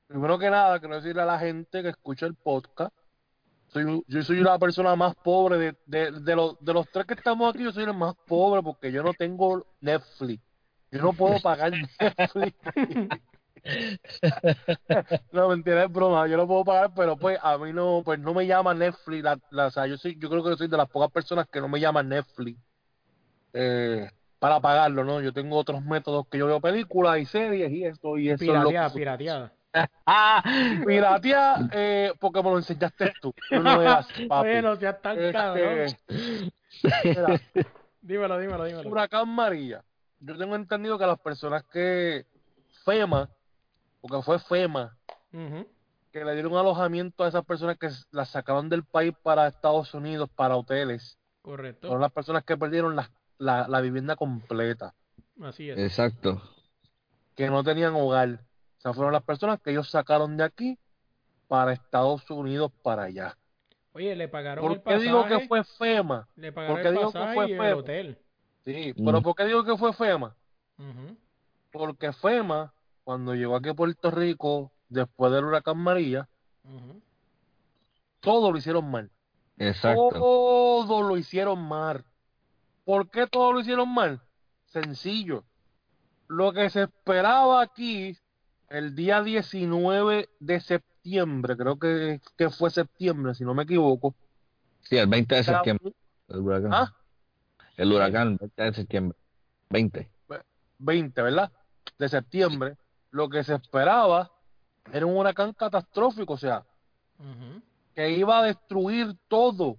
C: primero que nada, quiero decirle a la gente que escucha el podcast, soy, yo soy la persona más pobre de, de, de, los, de los tres que estamos aquí, yo soy el más pobre porque yo no tengo Netflix. Yo no puedo pagar Netflix. (laughs) no, mentira, es broma. Yo no puedo pagar, pero pues a mí no, pues no me llama Netflix. La, la- o sea, yo soy, yo creo que soy de las pocas personas que no me llama Netflix eh, para pagarlo, ¿no? Yo tengo otros métodos que yo veo películas y series y esto y eso es
A: Pirateada,
C: que
A: pirateada. (laughs)
D: ¡Ah!
C: Piratea, eh, porque me lo enseñaste tú. Yo no es así, papi.
A: Oye, no seas tan
C: Este,
A: cabrón. Dímelo, dímelo, dímelo.
C: Huracán María. Yo tengo entendido que las personas que FEMA, porque fue FEMA, que le dieron alojamiento a esas personas que las sacaron del país para Estados Unidos, para hoteles,
A: Correcto.
C: son las personas que perdieron la, la, la vivienda completa,
A: Así es.
D: Exacto.
C: que no tenían hogar. O sea, fueron las personas que ellos sacaron de aquí para Estados Unidos, para allá.
A: Oye, le pagaron el
C: ¿Por qué
A: pasaje.
C: digo que fue FEMA?
A: Le pagaron
C: ¿Por qué
A: el
C: digo que
A: pasaje
C: fue
A: y el
C: feo?
A: hotel.
C: Sí,
D: Mm.
C: pero ¿por qué digo que fue FEMA? Porque FEMA, cuando llegó aquí a Puerto Rico, después del huracán María, todo lo hicieron mal.
D: Exacto.
C: Todo lo hicieron mal. ¿Por qué todo lo hicieron mal? Sencillo. Lo que se esperaba aquí el día 19 de septiembre, creo que, que fue septiembre, si no me equivoco.
D: Sí, el 20 de septiembre. El huracán.
C: ¿Ah?
D: El huracán, el 20 de septiembre. 20.
C: 20, ¿verdad? De septiembre. Lo que se esperaba era un huracán catastrófico, o sea, que iba a destruir todo.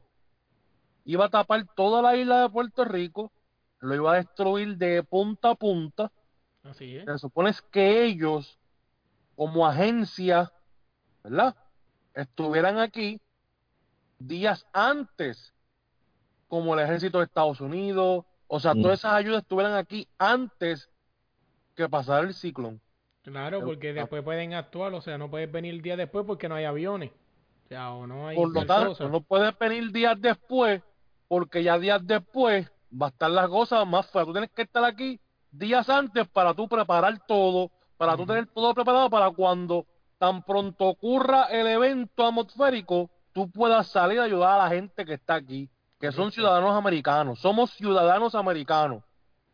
C: Iba a tapar toda la isla de Puerto Rico, lo iba a destruir de punta a punta.
A: Así es.
C: Se supone es que ellos, como agencia, ¿verdad? Estuvieran aquí días antes, como el ejército de Estados Unidos, o sea,
D: Mm.
C: todas esas ayudas estuvieran aquí antes que pasara el ciclón.
A: Claro, porque después pueden actuar, o sea, no puedes venir el día después porque no hay aviones. O sea, o no hay
C: Por lo tanto,
A: cosa.
C: no puedes venir días después, porque ya días después va a estar las cosas más feas. Tú tienes que estar aquí días antes para tú preparar todo, para tú tener todo preparado para cuando tan pronto ocurra el evento atmosférico, tú puedas salir a ayudar a la gente que está aquí, que son ciudadanos americanos. Somos ciudadanos americanos.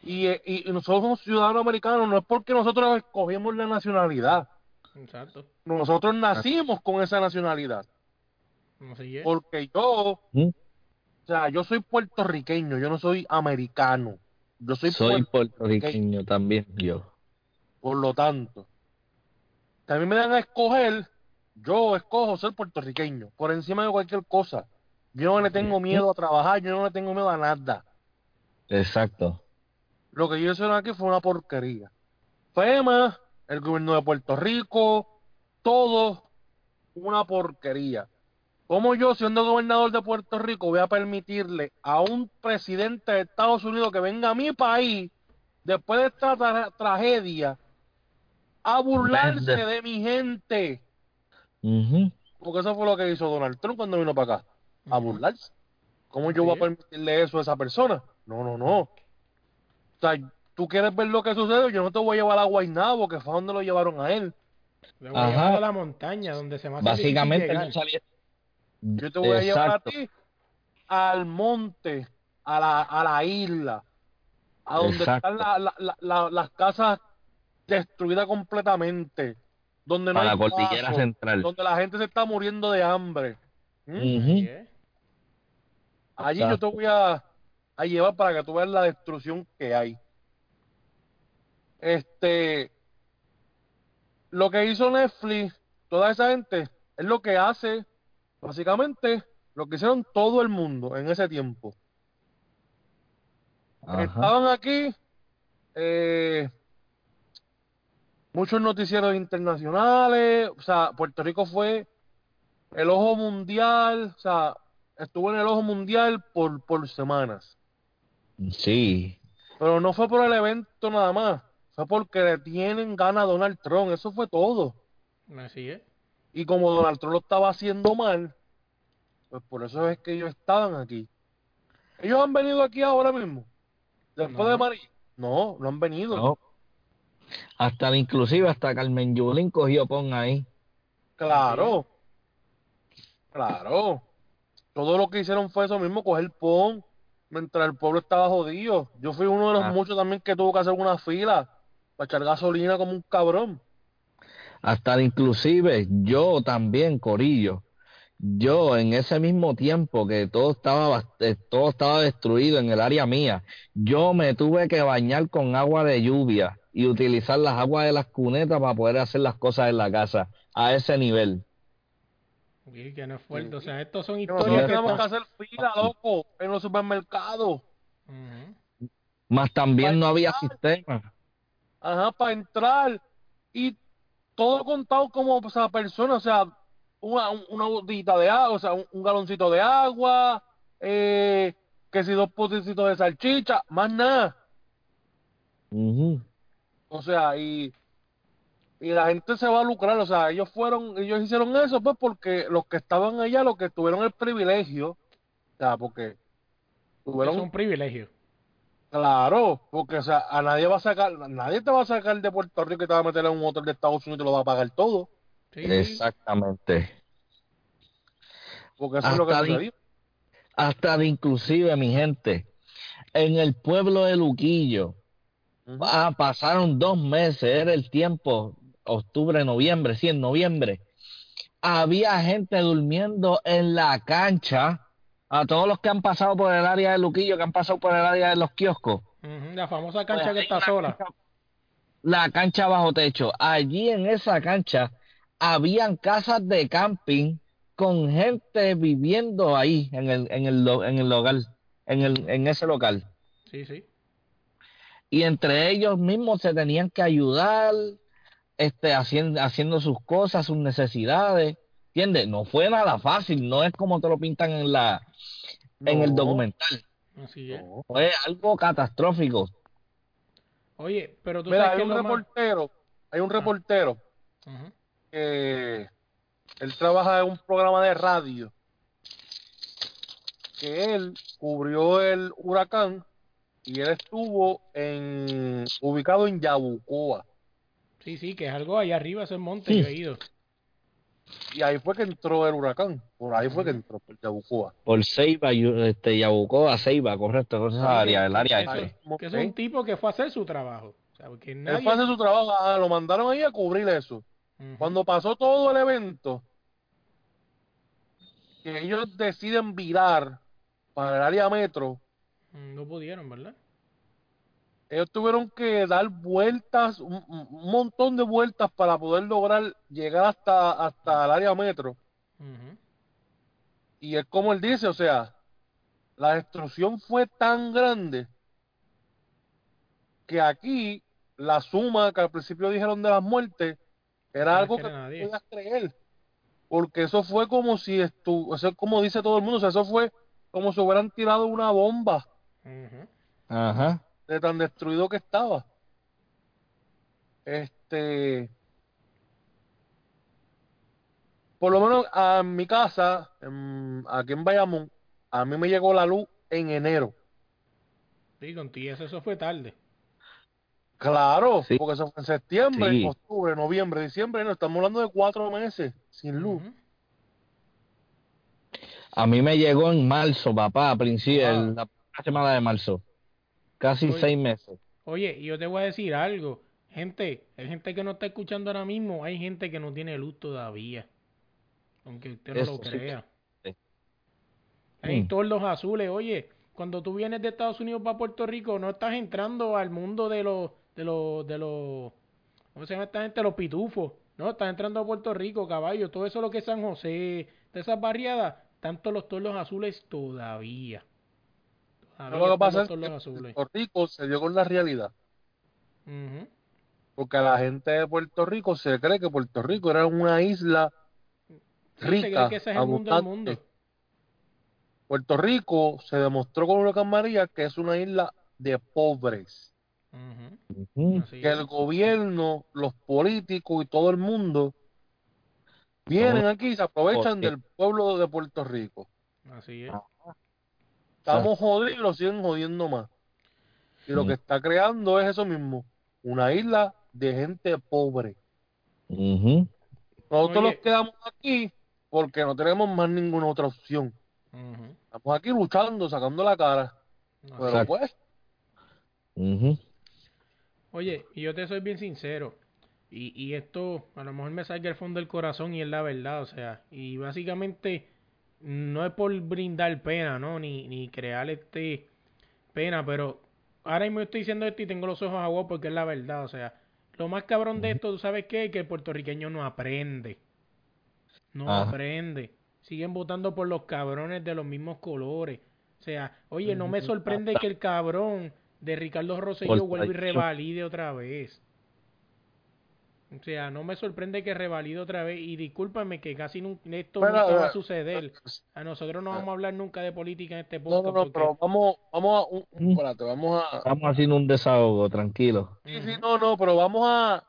C: Y, eh, y, y nosotros somos ciudadanos americanos no es porque nosotros escogimos la nacionalidad.
A: Exacto.
C: Nosotros nacimos con esa nacionalidad. Porque yo,
D: ¿Mm?
C: O sea, yo soy puertorriqueño, yo no soy americano. Yo soy,
D: Soy
C: puertorriqueño,
D: puertorriqueño también, yo.
C: por lo tanto. Mí me dan a escoger, yo escojo ser puertorriqueño, por encima de cualquier cosa. Yo no le tengo miedo a trabajar, yo no le tengo miedo a nada.
D: Exacto.
C: Lo que ellos hicieron aquí fue una porquería. FEMA, el gobierno de Puerto Rico, todo una porquería. ¿Cómo yo, siendo gobernador de Puerto Rico, voy a permitirle a un presidente de Estados Unidos que venga a mi país, después de esta tra- tragedia, a burlarse de mi gente? Porque eso fue lo que hizo Donald Trump cuando vino para acá, a burlarse. ¿Cómo yo voy a permitirle eso a esa persona? No, no, no. O sea, tú quieres ver lo que sucede, yo no te voy a llevar a Guaynabo, que fue donde lo llevaron a él.
A: Le voy a
D: Ajá.
A: llevar a la montaña donde se hace
D: Básicamente no salía.
C: Yo te voy a llevar a ti al monte, a la, a la isla, a donde
D: Exacto.
C: están la- la- la- la- las casas destruidas completamente, donde no
D: Para
C: hay
D: la cordillera
C: paso,
D: central.
C: donde la gente se está muriendo de hambre. ¿Mm? Allí yo te voy a, a llevar para que tú veas la destrucción que hay. Este, lo que hizo Netflix, toda esa gente, es lo que hace, básicamente, lo que hicieron todo el mundo en ese tiempo.
D: Ajá.
C: Estaban aquí eh, muchos noticieros internacionales, o sea, Puerto Rico fue el ojo mundial, o sea, estuvo en el ojo mundial por, por semanas.
D: Sí.
C: Pero no fue por el evento nada más, fue porque le tienen ganas a Donald Trump, eso fue todo.
A: Así es.
C: Y como Donald Trump lo estaba haciendo mal, pues por eso es que ellos estaban aquí. Ellos han venido aquí ahora mismo, después
A: No.
C: de María. No, no han venido.
D: No. Hasta inclusive hasta Carmen Yulín cogió pon ahí.
C: Claro, claro. Todo lo que hicieron fue eso mismo, coger pon mientras el pueblo estaba jodido. Yo fui uno de los
D: Ah.
C: muchos también que tuvo que hacer una fila para echar gasolina como un cabrón.
D: Hasta inclusive yo también, Corillo. Yo en ese mismo tiempo que todo estaba eh, todo estaba destruido en el área mía, yo me tuve que bañar con agua de lluvia y utilizar las aguas de las cunetas para poder hacer las cosas en la casa a ese nivel.
A: Sí, que no es fuerte. O sea, estos son historias que
C: tenemos que hacer fila, loco, en los supermercados.
D: Más también no había sistema.
C: Ajá, para entrar. Y todo contado como o sea, persona, o sea, una, una botellita de agua, o sea, un, un galoncito de agua, eh, que si dos potecitos de salchicha, más nada.
D: Ujú.
C: O sea, y, y la gente se va a lucrar, o sea, ellos fueron, ellos hicieron eso pues porque los que estaban allá, los que tuvieron el privilegio, o sea, porque
A: Es
C: tuvieron,
A: un privilegio.
C: claro, porque o sea, a nadie va a sacar, nadie te va a sacar de Puerto Rico y te va a meter en un hotel de Estados Unidos y te lo va a pagar todo,
A: Sí,
D: Exactamente.
C: porque eso es lo que
D: Hasta
C: sucedió.
D: Hasta de inclusive, mi gente, en el pueblo de Luquillo. Ah, pasaron dos meses, era el tiempo, octubre, noviembre, sí, en noviembre. Había gente durmiendo en la cancha. A todos los que han pasado por el área de Luquillo, que han pasado por el área de los kioscos.
A: La famosa cancha
D: Pues
A: que está sola.
D: cancha- La cancha bajo techo. Allí en esa cancha habían casas de camping con gente viviendo ahí en el, en el, lo- en el local, en el, en ese local.
A: Sí, sí.
D: Y entre ellos mismos se tenían que ayudar, este, haciendo, haciendo sus cosas, sus necesidades. ¿Entiendes? No fue nada fácil, no es como te lo pintan en la, en el documental.
A: Así es.
C: no.
D: Fue algo catastrófico.
A: Oye, pero tú
C: Mira,
A: sabes
C: hay
A: que
C: un
A: lo más...
C: reportero, hay un reportero
A: Ujú.
C: Que él trabaja en un programa de radio que él cubrió el huracán y él estuvo en ubicado en Yabucoa
A: Sí, sí, que es algo ahí arriba, ese monte, yo he ido.
C: y ahí fue que entró el huracán, por ahí fue que entró por Yabucoa.
D: Por Ceiba, este, Yabucoa, Ceiba, correcto, esa
A: Sí,
D: área,
A: que-
D: el área
A: eso- Que es un tipo que fue a hacer su trabajo. O sea, porque
C: Él
A: nadie...
C: fue a hacer su trabajo, ah, lo mandaron ahí a cubrir eso. Cuando pasó todo el evento, que ellos deciden virar para el área metro,
A: Mm, No pudieron, ¿verdad?
C: ellos tuvieron que dar vueltas, un, montón de vueltas para poder lograr llegar hasta, hasta el área metro. Y es como él dice, o sea, la destrucción fue tan grande que aquí la suma que al principio dijeron de las muertes era
A: No
C: algo que no podías creer. Porque eso fue como si estu eso es como dice todo el mundo, o sea, eso fue como si hubieran tirado una bomba
A: Ujú.
D: Ajá.
C: de tan destruido que estaba. Este, por lo menos a mi casa, en- aquí en Bayamón, a mí me llegó la luz en enero.
A: Sí, con TS eso fue tarde.
C: Claro,
D: Sí.
C: porque eso fue en septiembre,
D: Sí.
C: octubre, noviembre, diciembre, no, estamos hablando de cuatro meses sin luz.
D: A mí me llegó en marzo, papá, a principio,
C: Ah.
D: la primera semana de marzo. Casi
A: Oye.
D: seis meses.
A: Oye, y yo te voy a decir algo. Gente, hay gente que no está escuchando ahora mismo, hay gente que no tiene luz todavía. Aunque usted no
D: Eso
A: lo crea.
D: sí.
A: Hay
D: Mm.
A: todos los azules. Oye, cuando tú vienes de Estados Unidos para Puerto Rico, no estás entrando al mundo de los, de los, de los, ¿cómo se llama esta gente? Los pitufos. No, estás entrando a Puerto Rico, caballo. Todo eso lo que es San José, de esas barriadas, tanto los torlos azules todavía. Todavía
C: Lo que
A: están
C: pasa es que
A: azules.
C: Puerto Rico se dio con la realidad, porque la gente de Puerto Rico se cree que Puerto Rico era una isla
A: se
C: rica,
A: cree que ese es el mundo del
C: abundante.
A: mundo.
C: Puerto Rico se demostró con Huracán María que es una isla de pobres, Que el gobierno, los políticos y todo el mundo vienen aquí y se aprovechan del pueblo de Puerto Rico.
A: Así es.
C: Estamos jodidos y lo siguen jodiendo más. Y lo
D: Mm.
C: que está creando es eso mismo, una isla de gente pobre.
D: Ujú.
C: Nosotros
A: Oye.
C: nos quedamos aquí porque no tenemos más ninguna otra opción.
A: Ujú.
C: Estamos aquí luchando, sacando la cara.
A: No,
C: Pero
D: Exacto.
C: pues.
A: Oye, y yo te soy bien sincero. Y, y esto a lo mejor me salga al fondo del corazón y es la verdad, o sea, y básicamente no es por brindar pena, ¿no? Ni, ni crear este pena, pero ahora mismo estoy diciendo esto y tengo los ojos aguados porque es la verdad, o sea, lo más cabrón de esto, ¿tú sabes qué? Que el puertorriqueño no aprende. No
D: Ajá.
A: aprende. Siguen votando por los cabrones de los mismos colores. O sea, oye, no me sorprende que el cabrón de Ricardo Rosselló
D: Por
A: vuelva y revalide otra vez. O sea, no me sorprende que revalide otra vez. Y discúlpame que casi nun- esto
C: Pero,
A: nunca va a
C: eh,
A: suceder. A nosotros no vamos a hablar nunca de política en este
C: no,
A: podcast.
C: no, no,
A: porque-
C: pero vamos, vamos a, un, un-
D: Mm.
C: espérate, vamos a,
D: Estamos haciendo un desahogo, tranquilo.
C: Sí, sí, no, no, pero vamos a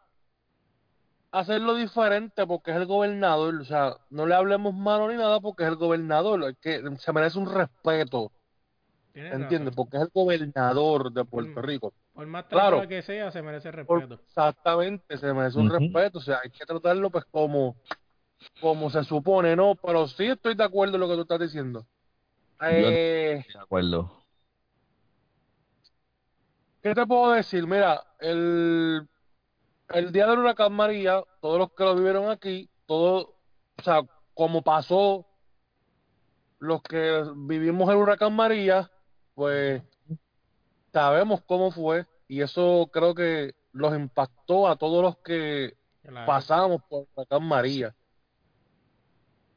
C: hacerlo diferente porque es el gobernador, o sea, no le hablemos malo ni nada porque es el gobernador, es que se merece un respeto, ¿entiendes?
A: razón.
C: Porque es el gobernador de Puerto
A: Mm.
C: Rico.
A: Por más
C: Claro.
A: que sea, se merece
C: Por-
A: respeto.
C: exactamente, se merece un respeto, o sea, hay que tratarlo pues como, como se supone, ¿no? Pero sí estoy de acuerdo en lo que tú estás diciendo. Eh,
D: De acuerdo.
C: ¿Qué te puedo decir? Mira, el, el día del huracán María, todos los que lo vivieron aquí, todo, o sea, como pasó, los que vivimos el huracán María, pues sabemos cómo fue y eso creo que los impactó a todos los que
A: Claro.
C: pasamos por huracán María.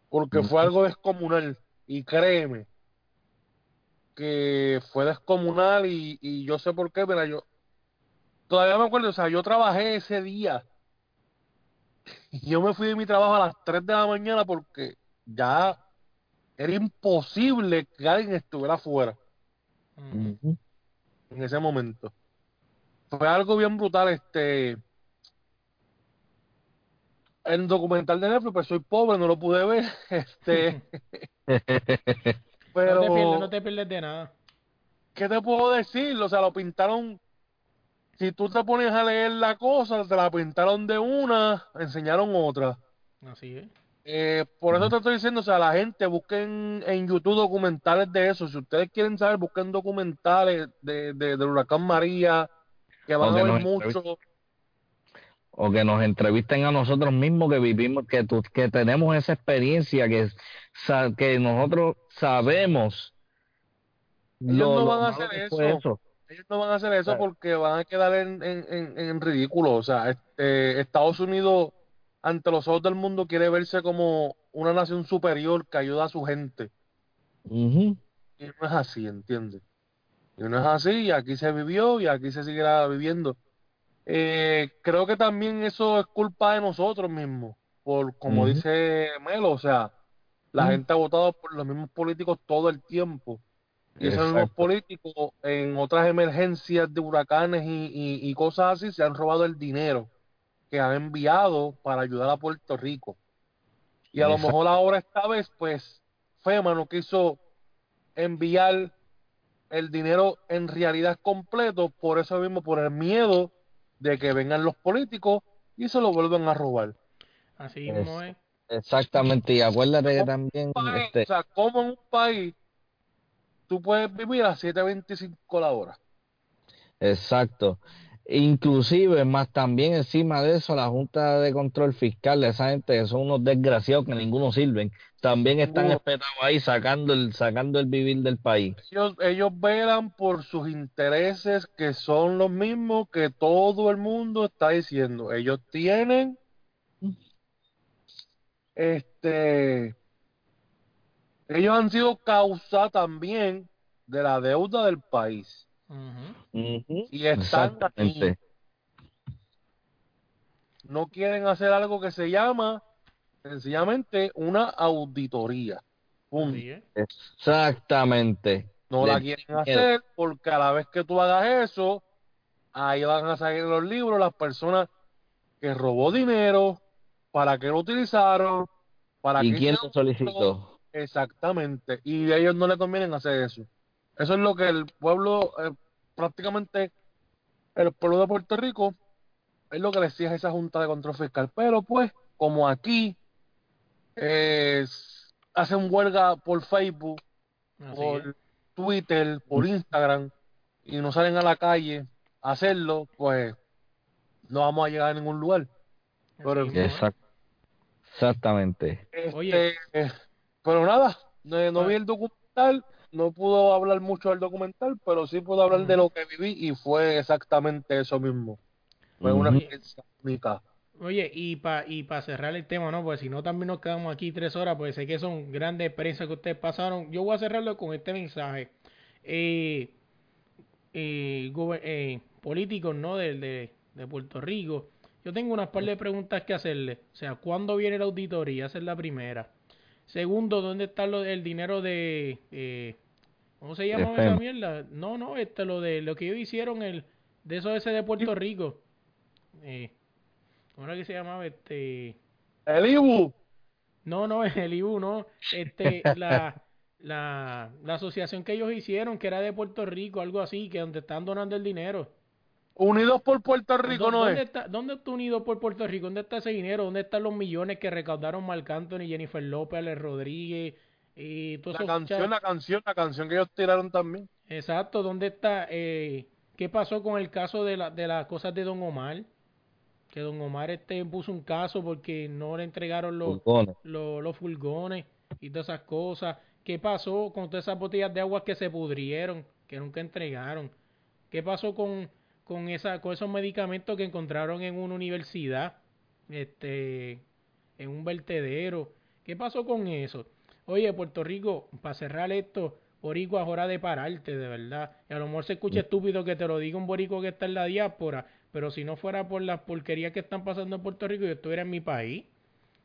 C: Porque fue algo descomunal y créeme que fue descomunal y, y yo sé por qué, mira, yo todavía me acuerdo, o sea, yo trabajé ese día y yo me fui de mi trabajo a las 3 de la mañana porque ya era imposible que alguien estuviera afuera
A: Mm.
C: En ese momento. Fue algo bien brutal, este el documental de Netflix, pues soy pobre, no lo pude ver, (laughs) este (laughs) pero
A: No te pierdes, no te pierdes de nada.
C: ¿qué te puedo decir? O sea, lo pintaron. Si tú te pones a leer la cosa, te la pintaron de una, enseñaron otra.
A: Así es.
C: Eh, por eso te estoy diciendo, o sea, la gente busquen en YouTube documentales de eso. Si ustedes quieren saber, busquen documentales de, de, del huracán María, que van a ver mucho.
D: o que nos entrevisten a nosotros mismos que vivimos, que, tu- que tenemos esa experiencia, que, que nosotros sabemos.
C: Ellos
D: lo-
C: no van a hacer eso. Ellos no van a hacer eso
D: Claro.
C: porque van a quedar en, en, en, en ridículo. O sea, este, Estados Unidos, ante los ojos del mundo, quiere verse como una nación superior que ayuda a su gente. Y no es así, ¿entiendes? Y no es así, y aquí se vivió y aquí se seguirá viviendo. Eh, creo que también eso es culpa de nosotros mismos, por como dice Melo, o sea, la gente ha votado por los mismos políticos todo el tiempo. Y esos mismos políticos en otras emergencias de huracanes y, y, y cosas así se han robado el dinero que han enviado para ayudar a Puerto Rico. Y a lo mejor ahora esta vez, pues, FEMA no quiso enviar el dinero en realidad completo, por eso mismo, por el miedo de que vengan los políticos y se lo vuelvan a robar.
A: Así mismo es.
D: Exactamente, y acuérdate que también,
C: País,
D: este,
C: O sea, como en un país tú puedes vivir a 7.25 la hora.
D: exacto. Inclusive, más también encima de eso, la Junta de Control Fiscal, esa gente que son unos desgraciados que ninguno sirven, también están espetados ahí sacando el, sacando el vivir del país.
C: Ellos, ellos velan por sus intereses que son los mismos que todo el mundo está diciendo. Ellos tienen este ellos han sido causa también de la deuda del país Y están aquí.
D: Exactamente.
C: No quieren hacer algo que se llama sencillamente una auditoría. Punto.
D: Exactamente.
C: No
D: Le
C: la quieren
D: miedo.
C: hacer porque a la vez que tú hagas eso, ahí van a salir en los libros las personas que robó dinero, para qué lo utilizaron, para
D: ¿Y
C: qué
D: quién lo solicitó?
C: Exactamente. Y a ellos no le conviene hacer eso. Eso es lo que el pueblo, eh, prácticamente el pueblo de Puerto Rico, es lo que le exige a esa Junta de Control Fiscal. Pero pues, como aquí eh, hacen huelga por Facebook,
A: Así es.
C: por Twitter, por Instagram, y no salen a la calle a hacerlo, pues no vamos a llegar a ningún lugar. Pero.
D: Exact- Exactamente.
C: Este,
A: Oye.
C: eh, pero nada, no, no
A: Ah.
C: vi el documental, no puedo hablar mucho del documental, pero sí puedo hablar de lo que viví y fue exactamente eso mismo. Fue una experiencia única.
A: Oye, y para y pa cerrar el tema, ¿no? Pues si no, también nos quedamos aquí tres horas, pues sé que son grandes experiencias que ustedes pasaron. Yo voy a cerrarlo con este mensaje. Eh, eh, eh, políticos, ¿no? De, de, de Puerto Rico. Yo tengo unas par de preguntas que hacerle. O sea, ¿cuándo viene la auditoría? Esa es la primera. Segundo, ¿dónde está lo, el dinero de... eh, ¿Cómo se llama esa mierda? No, no, este, lo de lo que ellos hicieron, el de eso ese de Puerto Rico. Eh, ¿Cómo era que se llamaba? Este...
C: El Ibu,
A: No, no, (laughs) el IBU, no. Este, la, la, la asociación que ellos hicieron, que era de Puerto Rico, algo así, que donde están donando el dinero.
C: Unidos por Puerto Rico,
A: ¿Dó-
C: ¿no
A: ¿Dónde
C: es?
A: está, ¿Dónde está unido por Puerto Rico? ¿Dónde está ese dinero? ¿Dónde están los millones que recaudaron Marc Anthony, Jennifer López, Alex Rodríguez y todos
C: La
A: esos
C: canción, la canción, la canción que ellos tiraron también.
A: Exacto, ¿dónde está? Eh, ¿Qué pasó con el caso de, la, de las cosas de Don Omar? Que Don Omar este puso un caso porque no le entregaron los, los, los furgones y todas esas cosas. ¿Qué pasó con todas esas botellas de agua que se pudrieron, que nunca entregaron? ¿Qué pasó con, con, esa, con esos medicamentos que encontraron en una universidad, este, en un vertedero? ¿Qué pasó con eso? Oye, Puerto Rico, para cerrar esto, Boricua es hora de pararte, de verdad. Y a lo mejor se escucha estúpido que te lo diga un borico que está en la diáspora, pero si no fuera por las porquerías que están pasando en Puerto Rico, yo estuviera en mi país.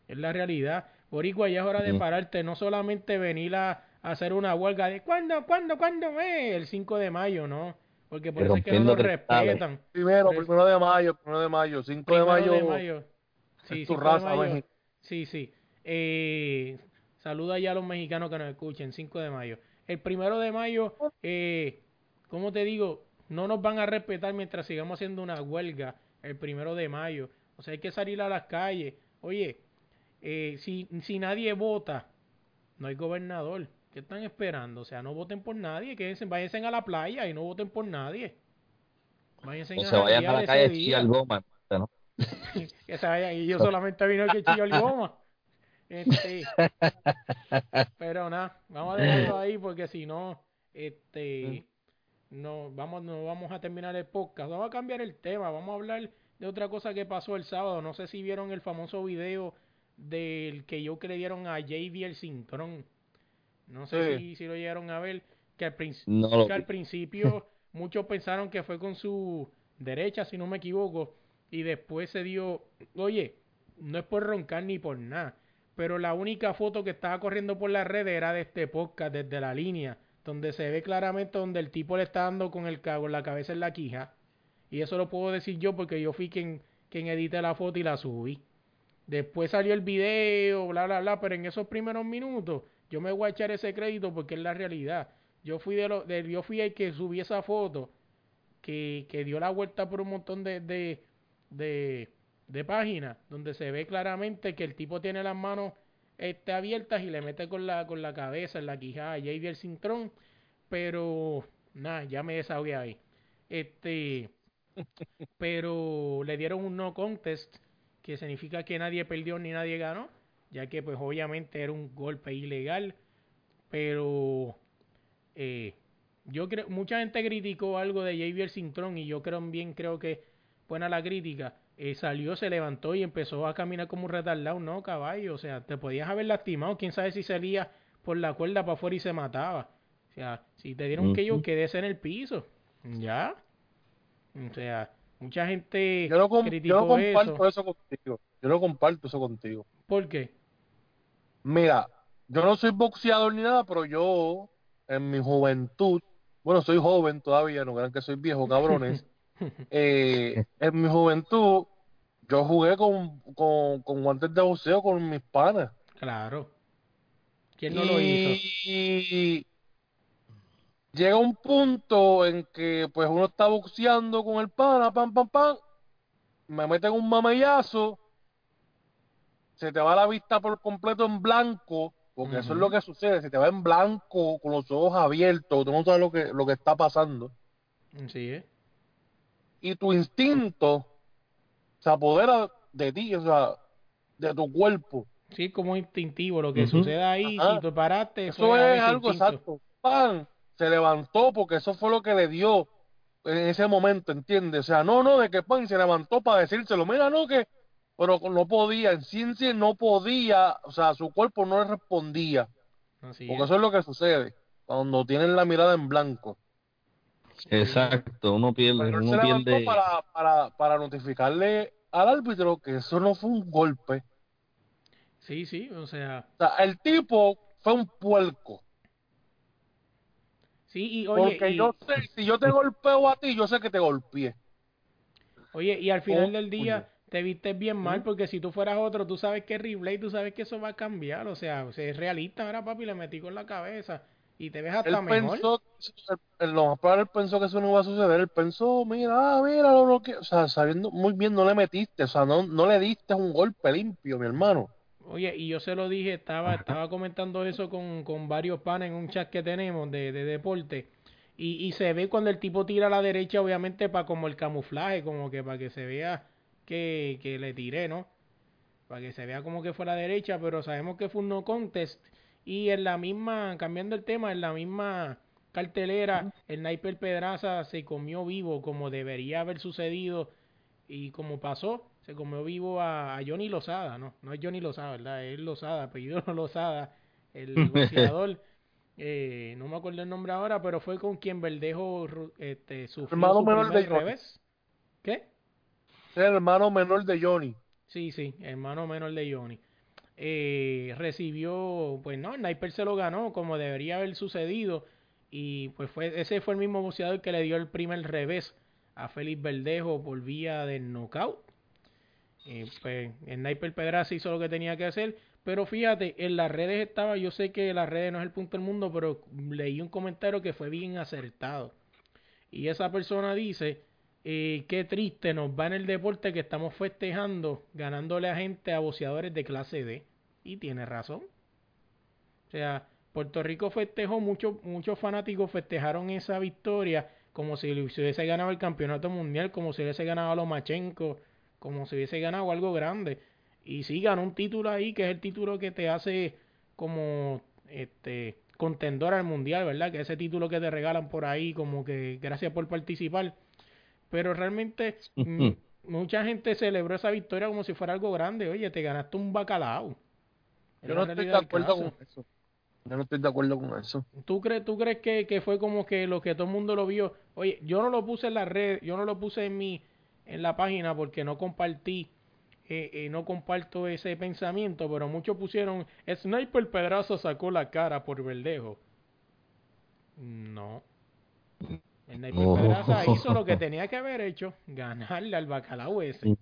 A: Es la realidad. Boricua, ya es hora de pararte, no solamente venir a, hacer una huelga de ¿cuándo, cuándo, cuándo? Eh? El 5 de mayo, ¿no? Porque por eso es que no nos respetan.
C: Primero, primero de mayo, primero de mayo, 5 de mayo.
A: De mayo. Sí, tu raza, Sí, sí. Eh, saluda ya a los mexicanos que nos escuchen, 5 de mayo. El primero de mayo, eh, como te digo, no nos van a respetar mientras sigamos haciendo una huelga el primero de mayo. O sea, hay que salir a las calles. Oye, eh, si, si nadie vota, no hay gobernador. ¿Qué están esperando? O sea, no voten por nadie, que váyanse a la playa y no voten por nadie.
D: Váyanse o se vayan a la calle al goma. ¿no? (laughs)
A: que se vayan, y yo solamente vino el que chilló el (laughs) goma. Este, pero nada, vamos a dejarlo ahí porque si no, este, no vamos, no vamos a terminar el podcast. Vamos a cambiar el tema, vamos a hablar de otra cosa que pasó el sábado. No sé si vieron el famoso video del que yo que le dieron a JB el cinturón. No sé si, si, lo llegaron a ver, que al, que al principio (laughs) muchos pensaron que fue con su derecha, si no me equivoco, y después se dio, oye, no es por roncar ni por nada, pero la única foto que estaba corriendo por la red era de este podcast, desde la línea, donde se ve claramente donde el tipo le está dando con, el, con la cabeza en la quija. Y eso lo puedo decir yo porque yo fui quien, quien edité la foto y la subí. Después salió el video, bla, bla, bla, pero en esos primeros minutos yo me voy a echar ese crédito porque es la realidad. Yo fui de, lo, de yo fui el que subí esa foto que, que dio la vuelta por un montón de, de, de de página donde se ve claramente que el tipo tiene las manos este, abiertas y le mete con la, con la cabeza en la quijada JB el cintrón, pero nada, ya me desahogué ahí. Este, (laughs) pero le dieron un no contest, que significa que nadie perdió ni nadie ganó, ya que pues obviamente era un golpe ilegal, pero eh, yo creo, mucha gente criticó algo de el cintrón y yo creo bien creo que buena la crítica, eh, salió, se levantó y empezó a caminar como un retardado, no, caballo, o sea, te podías haber lastimado, quién sabe si salía por la cuerda para afuera y se mataba. O sea, si te dieron que yo quedes en el piso, ya. O sea, mucha gente
C: yo no, comparto eso. contigo. Yo no comparto eso contigo.
A: ¿Por qué?
C: Mira, yo no soy boxeador ni nada, pero yo en mi juventud, bueno, soy joven todavía, no crean que soy viejo, cabrones. (laughs) Eh, en mi juventud, yo jugué con, con, con, guantes de boxeo con mis panas.
A: Claro. ¿Quién no lo hizo?
C: Y llega un punto en que pues uno está boxeando con el pana, pam, pam, pam, me meten un mamayazo, se te va la vista por completo en blanco, porque eso es lo que sucede, se te va en blanco con los ojos abiertos, tú no sabes lo que, lo que está pasando.
A: Sí, ¿eh?
C: y tu instinto se apodera de ti, o sea, de tu cuerpo.
A: Sí, como instintivo, lo que sucede ahí, si tú paraste.
C: Eso es algo exacto. ¡Pam! Se levantó porque eso fue lo que le dio en ese momento, ¿entiendes? O sea, no, no, de que pan se levantó para decírselo, mira, no, que, pero no podía, en ciencia no podía, o sea, su cuerpo no le respondía. porque eso es lo que sucede cuando tienen la mirada en blanco.
D: Exacto, uno pierde. uno pierde...
C: Para, para, para notificarle al árbitro que eso no fue un golpe.
A: Sí, sí, o sea.
C: O sea, el tipo fue un puerco.
A: Sí, y oye.
C: Porque yo sé, si yo te (laughs) golpeo a ti, yo sé que te golpeé.
A: Oye, y al final del día te viste bien mal, porque si tú fueras otro, tú sabes que es replay, tú sabes que eso va a cambiar. O sea, o sea es realista, ahora papi, le metí con la cabeza y te ves hasta
C: él
A: mejor.
C: Pensó, lo más él pensó que eso no iba a suceder. Él pensó, mira, ah, mira lo que. O sea, sabiendo muy bien, no le metiste, o sea, no, no le diste un golpe limpio, mi hermano.
A: Oye, y yo se lo dije, estaba, estaba comentando eso con, con varios panes en un chat que tenemos de, de deporte. Y, y se ve cuando el tipo tira a la derecha, obviamente, para como el camuflaje, como que para que se vea que, que le tiré, ¿no? Para que se vea como que fue a la derecha, pero sabemos que fue un no contest. Y en la misma, cambiando el tema, en la misma cartelera, el Sniper Pedraza se comió vivo como debería haber sucedido y como pasó, se comió vivo a, Johnny Lozada, no, no es Johnny Lozada, ¿verdad? Es Lozada, apellido (laughs) Lozada, el (laughs) boxeador. Eh, no me acuerdo el nombre ahora, pero fue con quien Verdejo este, sufrió
C: hermano
A: su
C: menor
A: revés. ¿Qué?
C: El hermano menor de Johnny.
A: Sí, sí, hermano menor de Johnny. Eh, recibió, pues no, Sniper se lo ganó como debería haber sucedido. Y pues fue, ese fue el mismo boxeador que le dio el primer revés a Félix Verdejo por vía de knockout. Eh, pues Sniper Pedraza hizo lo que tenía que hacer. Pero fíjate, en las redes estaba, yo sé que las redes no es el punto del mundo, pero leí un comentario que fue bien acertado. Y esa persona dice, eh, qué triste nos va en el deporte que estamos festejando, ganándole a gente a boxeadores de clase D. Y tiene razón. O sea, Puerto Rico festejó, muchos muchos fanáticos festejaron esa victoria como si se hubiese ganado el campeonato mundial, como si hubiese ganado a Lomachenko, como si hubiese ganado algo grande. Y sí, ganó un título ahí, que es el título que te hace como este contendor al mundial, ¿verdad? Que ese título que te regalan por ahí, como que gracias por participar. Pero realmente mm, mucha gente celebró esa victoria como si fuera algo grande. Oye, te ganaste un bacalao.
C: Yo no estoy de acuerdo con eso. Yo no estoy de acuerdo con eso.
A: ¿Tú crees, tú crees que, que, fue como que lo que todo el mundo lo vio? Oye, yo no lo puse en la red, yo no lo puse en mi en la página porque no compartí, eh, eh, no comparto ese pensamiento, pero muchos pusieron, Sniper Pedrazo sacó la cara por Verdejo. No. Sniper Pedraza hizo lo que tenía que haber hecho, ganarle al bacalao ese.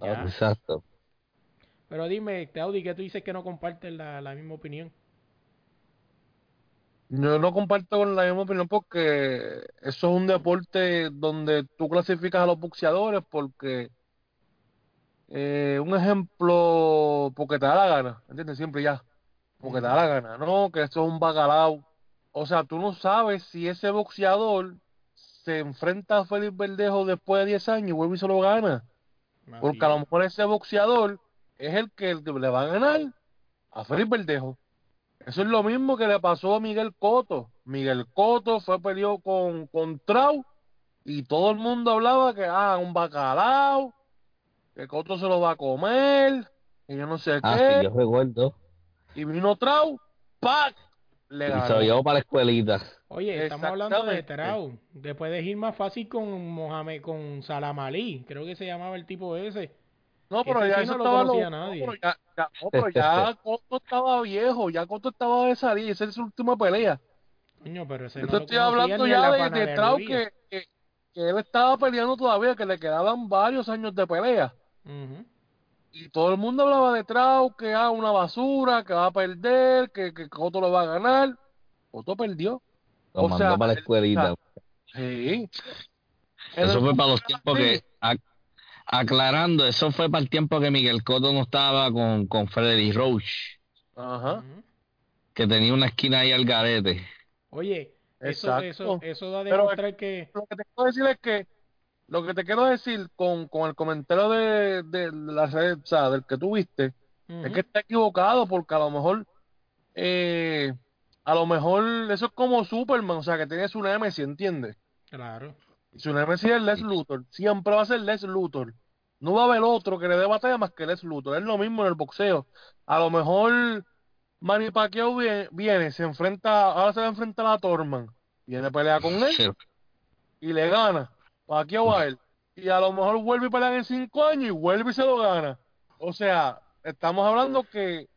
D: Ya. Exacto.
A: Pero dime, Claudi, ¿qué tú dices que no compartes la, la misma opinión?
C: Yo no comparto con la misma opinión porque eso es un deporte donde tú clasificas a los boxeadores porque eh, un ejemplo, porque te da la gana, ¿entiendes? Siempre ya, porque te da la gana, no, que eso es un bacalao. O sea, tú no sabes si ese boxeador se enfrenta a Félix Verdejo después de 10 años y vuelve y se lo gana. Porque a lo mejor ese boxeador es el que le va a ganar a Félix Verdejo. Eso es lo mismo que le pasó a Miguel Coto. Miguel Coto fue peleado con, con Trau y todo el mundo hablaba que, ah, un bacalao, que Coto se lo va a comer, y yo no sé
D: ah,
C: qué.
D: Sí, yo recuerdo.
C: Y vino Trau, ¡pac! Le
D: y se lo llevó para la escuelita.
A: Oye, estamos hablando de Trau. Después de ir más fácil con Mohamed, con Salamalí, creo que se llamaba el tipo ese.
C: No, pero ya eso no estaba lo, nadie. No, pero ya, ya, no, pero ya (laughs) Coto estaba viejo, ya Coto estaba de salir, esa es su última pelea.
A: Coño, pero ese
C: Yo
A: no
C: estoy hablando ya de, de Trau que, que, que, él estaba peleando todavía, que le quedaban varios años de pelea.
A: Uh -huh.
C: Y todo el mundo hablaba de Trau, que ah, una basura, que va a perder, que, que Coto lo va a ganar. Coto perdió.
D: Lo
C: o
D: mandó
C: sea,
D: para la escuelita.
C: Sí.
D: Eso fue para los tiempos que aclarando, eso fue para el tiempo que Miguel Cotto no estaba con, con Freddy Roach.
C: Ajá.
D: Que tenía una esquina ahí al garete.
A: Oye, eso, eso, eso da a demostrar que...
C: Lo que te quiero decir es que, lo que te quiero decir con, con el comentario de, de la red, o sea, del que tuviste, uh -huh. es que está equivocado porque a lo mejor, eh, a lo mejor eso es como Superman, o sea, que tiene su Nemesis, ¿entiendes?
A: Claro.
C: Su Nemesis es Les Luthor, siempre va a ser Les Luthor. No va a haber otro que le dé batalla más que Les Luthor. Es lo mismo en el boxeo. A lo mejor Manny Pacquiao viene, viene se enfrenta, ahora se va a enfrentar a Torman. Viene a pelear con él
D: Sí. (laughs)
C: y le gana. Pacquiao a él. Y a lo mejor vuelve a pelear en cinco años y vuelve y se lo gana. O sea, estamos hablando que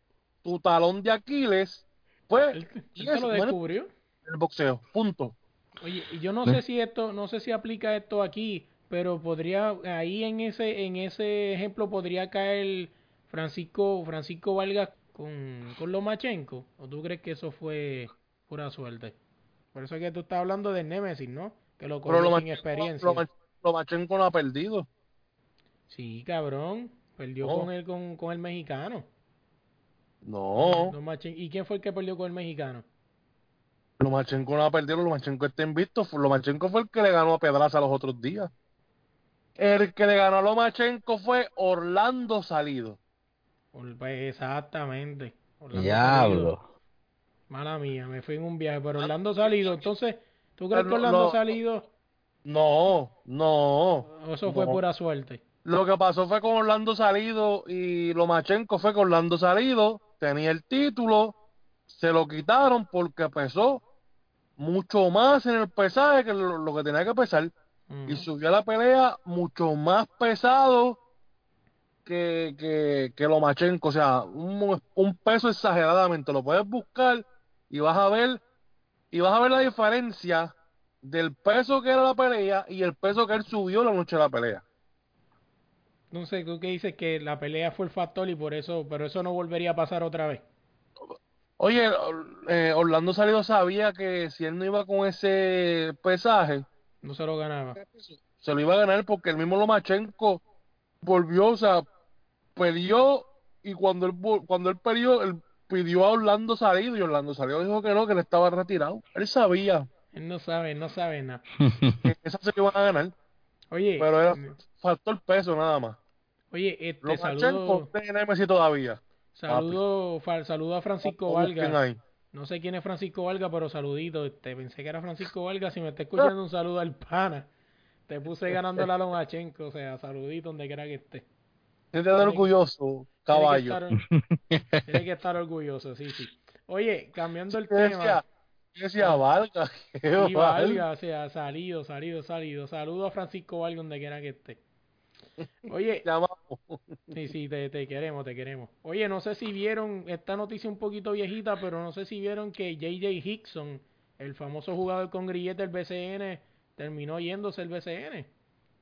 C: tu talón de Aquiles, pues,
A: Él, él
C: y
A: se
C: es
A: lo descubrió.
C: el boxeo. Punto.
A: Oye, y yo no sé si esto, no sé si aplica esto aquí, pero podría, ahí en ese, en ese ejemplo podría caer Francisco, Francisco Vargas con, con Lomachenko, o tú crees que eso fue pura suerte? Por eso es que tú estás hablando de Nemesis, ¿no? Que lo
C: Pero
A: conoce sin experiencia.
C: Lomachenko, Lomachenko no ha perdido.
A: Sí, cabrón, perdió
C: No.
A: con el, con, con el mexicano.
C: No.
A: ¿Y quién fue el que perdió con el mexicano?
C: Lomachenko no ha perdido, Lomachenko está invicto. Lomachenko fue el que le ganó a Pedraza los otros días. El que le ganó a Lomachenko fue Orlando Salido.
A: Pues, exactamente.
D: Orlando Diablo. Salido.
A: Mala mía, me fui en un viaje, pero Orlando Salido, entonces, ¿tú crees que Orlando Salido?
C: No, no.
A: Eso fue pura suerte.
C: Lo que pasó fue con Orlando Salido y Lomachenko fue con Orlando Salido, tenía el título, se lo quitaron porque pesó mucho más en el pesaje que lo, que tenía que pesar y subió a la pelea mucho más pesado que, que, que Lomachenko, o sea, un, un peso exageradamente, lo puedes buscar y vas a ver y vas a ver la diferencia del peso que era la pelea y el peso que él subió la noche de la pelea.
A: No sé, tú qué dices que la pelea fue el factor y por eso, pero eso no volvería a pasar otra vez.
C: Oye, eh, Orlando Salido sabía que si él no iba con ese pesaje,
A: no se lo ganaba.
C: Se lo iba a ganar porque el mismo Lomachenko volvió, o sea, perdió y cuando él cuando él perdió, él pidió a Orlando Salido y Orlando Salido dijo que no, que él estaba retirado. Él sabía.
A: Él no sabe, no sabe nada. (laughs)
C: Esa se lo iban a ganar.
A: Oye,
C: pero era, eh, faltó el peso nada más.
A: Oye, este saludo.
C: todavía.
A: Saludo, saludo a Francisco Valga. No sé quién es Francisco Valga, pero saludito. Este, pensé que era Francisco Valga. Si me está (laughs) escuchando, un saludo al pana. Te puse ganando la Lomachenko. O sea, saludito donde quiera que esté.
C: Tiene que estar orgulloso, caballo.
A: Tiene que estar, orgulloso, sí, sí. Oye, cambiando el tema.
C: Decía Valga.
A: Sí, Valga, o sea, salido, salido, salido. Saludo a Francisco Valga donde quiera que esté. Oye, (laughs) sí, sí, te, te, queremos, te queremos. Oye, no sé si vieron esta noticia un poquito viejita, pero no sé si vieron que JJ Hickson, el famoso jugador con grillete del BCN, terminó yéndose el BCN.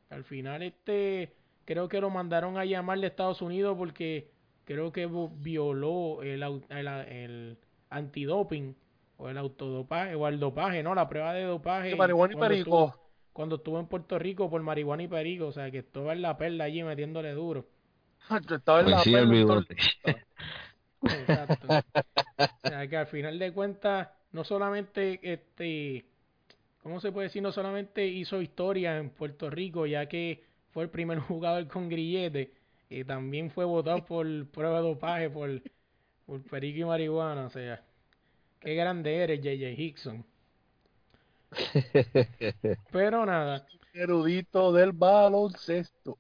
A: Al final, este, creo que lo mandaron a llamar de Estados Unidos porque creo que violó el, el, el antidoping o el autodopaje o el dopaje, ¿no? La prueba de dopaje.
C: marihuana y perico
A: cuando estuvo en Puerto Rico por marihuana y perico, o sea, que estaba en la perla allí metiéndole duro.
C: estaba en la perla. (laughs)
A: Exacto. o sea, que al final de cuentas, no solamente, este, ¿cómo se puede decir? No solamente hizo historia en Puerto Rico, ya que fue el primer (laughs) jugador con grillete, y también fue votado por prueba de dopaje por, por perico y marihuana, o sea, qué grande eres, JJ Hickson. (laughs) Pero nada.
C: Erudito del baloncesto.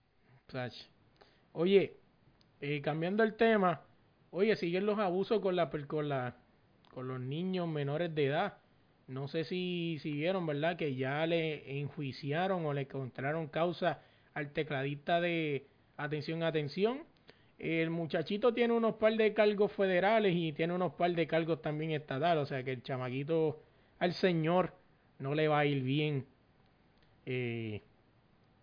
A: Oye, eh, cambiando el tema, oye, siguen los abusos con la, con la con los niños menores de edad. No sé si, si vieron, ¿verdad? Que ya le enjuiciaron o le encontraron causa al tecladista de Atención, Atención. El muchachito tiene unos par de cargos federales y tiene unos par de cargos también estatales. O sea que el chamaquito al señor no le va a ir bien. Eh,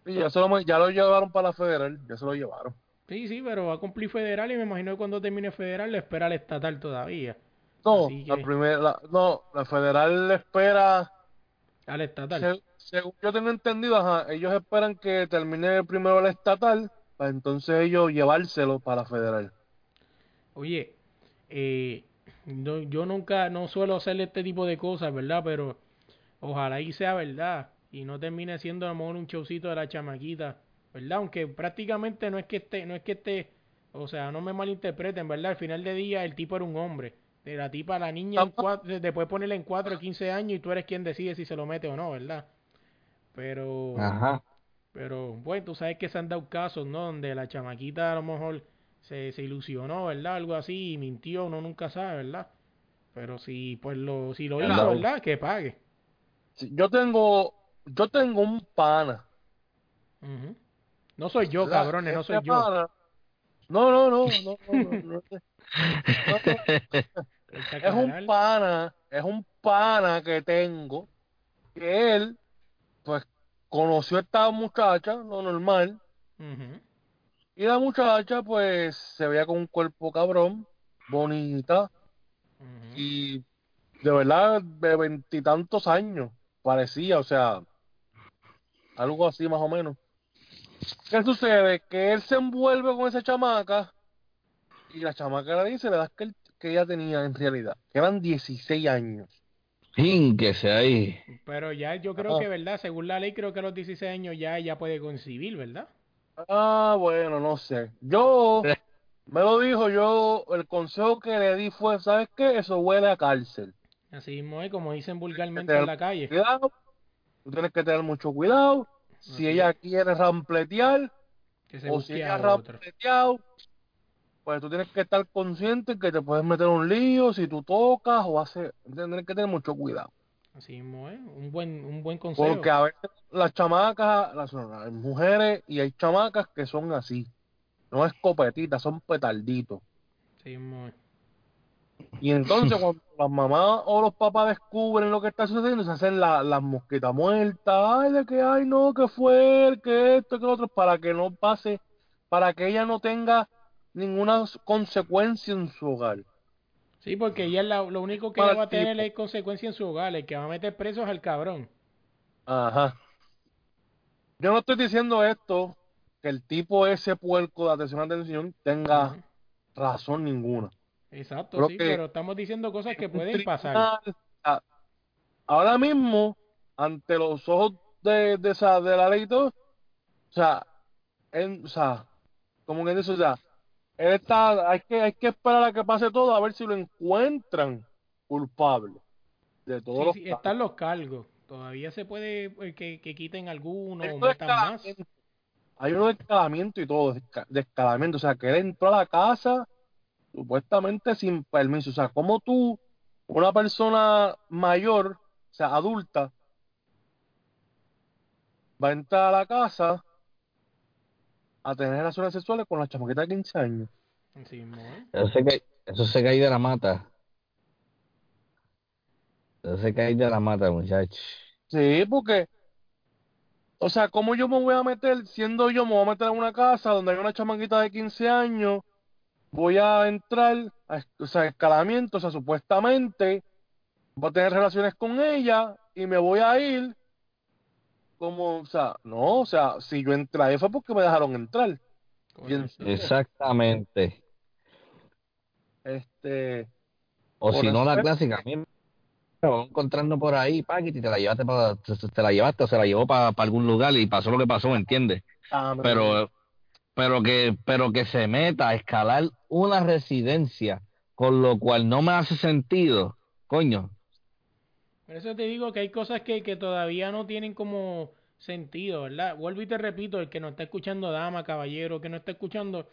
C: ya, lo, ya lo llevaron para la federal, ya se lo llevaron.
A: Sí, sí, pero va a cumplir federal y me imagino que cuando termine federal le espera al estatal todavía.
C: No, la primera, no, la federal le espera
A: al estatal.
C: según yo tengo entendido, ellos esperan que termine primero el estatal para entonces ellos llevárselo para federal.
A: Oye, eh, yo nunca, no suelo hacer este tipo de cosas, ¿verdad? Pero Ojalá y sea verdad y no termine siendo a lo mejor un showcito de la chamaquita, ¿verdad? Aunque prácticamente no es que esté, no es que esté, o sea, no me malinterpreten, ¿verdad? Al final de día el tipo era un hombre. De la tipa, la niña, en cuatro, te puedes ponerle en 4 o 15 años y tú eres quien decide si se lo mete o no, ¿verdad? Pero,
D: Ajá.
A: Pero bueno, tú sabes que se han dado casos, ¿no? Donde la chamaquita a lo mejor se, se ilusionó, ¿verdad? Algo así y mintió, uno nunca sabe, ¿verdad? Pero si, pues lo, si lo hizo, ¿verdad? Que pague
C: yo tengo, yo tengo un pana.
A: No soy yo, cabrones, no soy yo.
C: No, no, no, no, no, es un pana, es un pana que tengo, que él, pues, conoció a esta muchacha, lo normal, y la muchacha, pues, se veía con un cuerpo cabrón, bonita, y de verdad, de veintitantos años parecía, o sea, algo así más o menos. ¿Qué sucede? Que él se envuelve con esa chamaca y la chamaca le dice la edad que, que ella tenía en realidad, que eran 16 años.
D: Pínquese ahí.
A: Pero ya yo creo
C: Ah.
A: que, ¿verdad? Según la ley, creo que a los 16 años ya ella puede concebir, ¿verdad?
C: Ah, bueno, no sé. Yo, (laughs) me lo dijo, yo, el consejo que le di fue, ¿sabes qué? Eso huele a cárcel.
A: Así mismo es, como dicen vulgarmente en la calle.
C: Cuidado, tú tienes que tener mucho cuidado. Si ella quiere rampletear,
A: Que se
C: o si ella
A: a otro.
C: rampleteado, pues tú tienes que estar consciente que te puedes meter un lío si tú tocas o haces, tienes que tener mucho cuidado.
A: Así mismo es, un buen, un buen consejo.
C: Porque a veces las chamacas, las, las mujeres, y hay chamacas que son así. No escopetitas, son petarditos.
A: Así mismo es.
C: Y entonces (laughs) cuando las mamás o los papás descubren lo que está sucediendo, se hacen la- las mosquitas muertas, ay, de que, ay, no, que fue él, que esto, que lo otro, para que no pase, para que ella no tenga ninguna consecuencia en su hogar.
A: Sí, porque ella la- lo único que ella va a tener
C: tipo.
A: es consecuencia en su hogar. El que va a meter preso es al cabrón.
C: Ajá. Yo no estoy diciendo esto, que el tipo ese puerco de atención a atención tenga razón ninguna.
A: Exacto,
C: Creo
A: sí, pero estamos diciendo cosas que pueden pasar.
C: a- ahora mismo, ante los ojos de, de, esa, de la ley todo, o sea, él, o sea, como que dice, o sea, él está, hay que, hay que esperar a que pase todo a ver si lo encuentran culpable de todos
A: Sí,
C: los
A: sí, están los cargos. Todavía se puede eh, que, que quiten alguno
C: Hay
A: o
C: uno de
A: metan más.
C: hay uno de escalamiento y todo, de escalamiento, o sea, que él entró a la casa supuestamente sin permiso, o sea, como tú, una persona mayor, o sea, adulta, va a entrar a la casa a tener relaciones sexuales con la chamaquita de 15 años.
D: Eso se cae, eso se cae de la mata. Eso se cae de la mata, muchacho.
C: Sí, porque, o sea, ¿cómo yo me voy a meter, siendo yo, me voy a meter en una casa donde hay una chamaquita de 15 años, voy a entrar, a, o sea, escalamiento, o sea, supuestamente voy a tener relaciones con ella y me voy a ir como, o sea, no, o sea, si yo entré ahí fue porque me dejaron entrar.
D: Exactamente.
C: este,
D: O si no, la clásica, mira, vamos encontrando por ahí, paquete, y te la llevaste para, te, te la llevaste o se la llevó para, algún lugar y pasó lo que pasó, ¿me entiendes?
C: ah,
D: Pero, pero que, pero que se meta a escalar una residencia, con lo cual no me hace sentido, coño.
A: Por eso te digo que hay cosas que, que todavía no tienen como sentido, ¿verdad? Vuelvo y te repito, el que nos está escuchando, dama, caballero, que no está escuchando,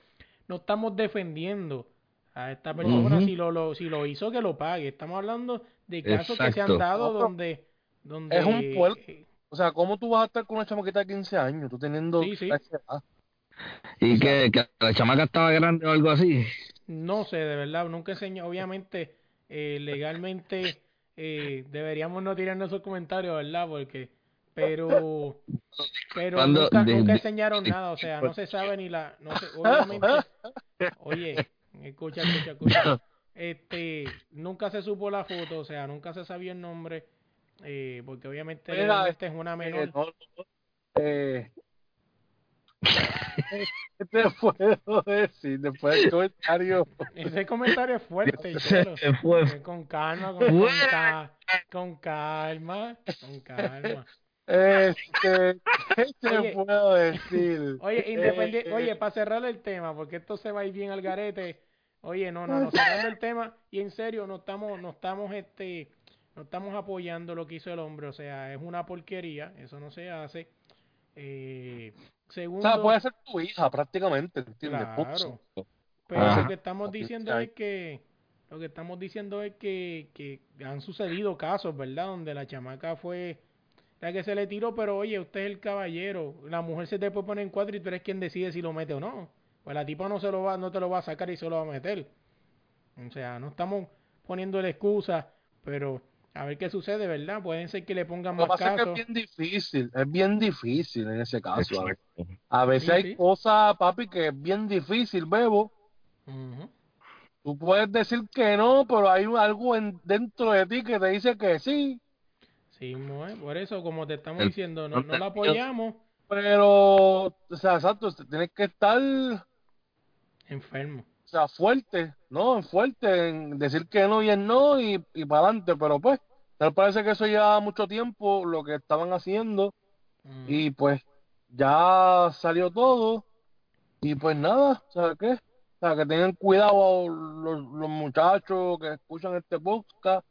A: no estamos defendiendo a esta persona si lo, lo- si lo hizo que lo pague. Estamos hablando de casos que se han dado donde, donde
C: es un puerco.
A: eh,
C: o sea, ¿cómo tú vas a estar con una chamaquita de 15 años, tú teniendo
A: Sí?
D: Y que, que la chamaca estaba grande o algo así.
A: No sé, de verdad, nunca enseño, obviamente, eh, legalmente eh, deberíamos no tirarnos esos comentarios, ¿verdad? Porque, pero, pero
D: Cuando-
A: nunca,
D: de-
A: nunca
D: de-
A: enseñaron nada, o sea, no se sabe ni la, no sé, (laughs) obviamente, oye, escucha, escucha, escucha, este, nunca se supo la foto, o sea, nunca se sabía el nombre, eh, porque obviamente
C: Mira,
A: es una
C: Eh,
A: menor,
C: no, no, eh, (laughs) ¿Qué te puedo decir después del comentario?
A: ese comentario es fuerte,
D: Se
A: Chelo.
D: fue.
A: Eh, Con calma, con, con, ca- con calma, con calma.
C: Este, ¿qué te
A: Oye.
C: puedo decir?
A: Oye, independiente,
C: Eh,
A: oye, para cerrar el tema, porque esto se va a ir bien al garete. Oye, no, no, no, cerrando el tema, y en serio, no estamos, no estamos, este, no estamos apoyando lo que hizo el hombre, o sea, es una porquería, eso no se hace. Eh,
C: O
A: segundo,
C: sea, puede ser tu hija prácticamente, ¿entiendes?
A: Claro. Pero
D: Ajá.
A: lo que estamos diciendo es que, lo que estamos diciendo es que, que han sucedido casos, ¿verdad? Donde la chamaca fue la que se le tiró, pero oye, usted es el caballero, la mujer se te puede poner en cuatro y tú eres quien decide si lo mete o no. Pues la tipa no se lo va, no te lo va a sacar y se lo va a meter. O sea, no estamos poniéndole excusa, pero a ver qué sucede, ¿verdad? Pueden ser que le pongan
C: Lo que
A: más
C: pasa es que es bien difícil, es bien difícil en ese caso. A veces,
D: Exacto.
C: a veces
A: Sí,
C: hay
A: sí.
C: cosas, papi, que es bien difícil, bebo.
A: Ujú.
C: Tú puedes decir que no, pero hay algo en, dentro de ti que te dice que sí.
A: Sí, mo, eh, por eso, como te estamos
D: El-
A: diciendo, no,
D: no
A: la apoyamos
C: Pero, o sea, exacto, tienes que estar, o
A: enfermo.
C: sea, fuerte, ¿no? Fuerte en decir que no y en no y, y para adelante, pero pues, Tal parece que eso llevaba mucho tiempo lo que estaban haciendo
A: Mm.
C: y pues ya salió todo y pues nada, ¿sabes qué? O sea, que tengan cuidado los, los muchachos que escuchan este podcast,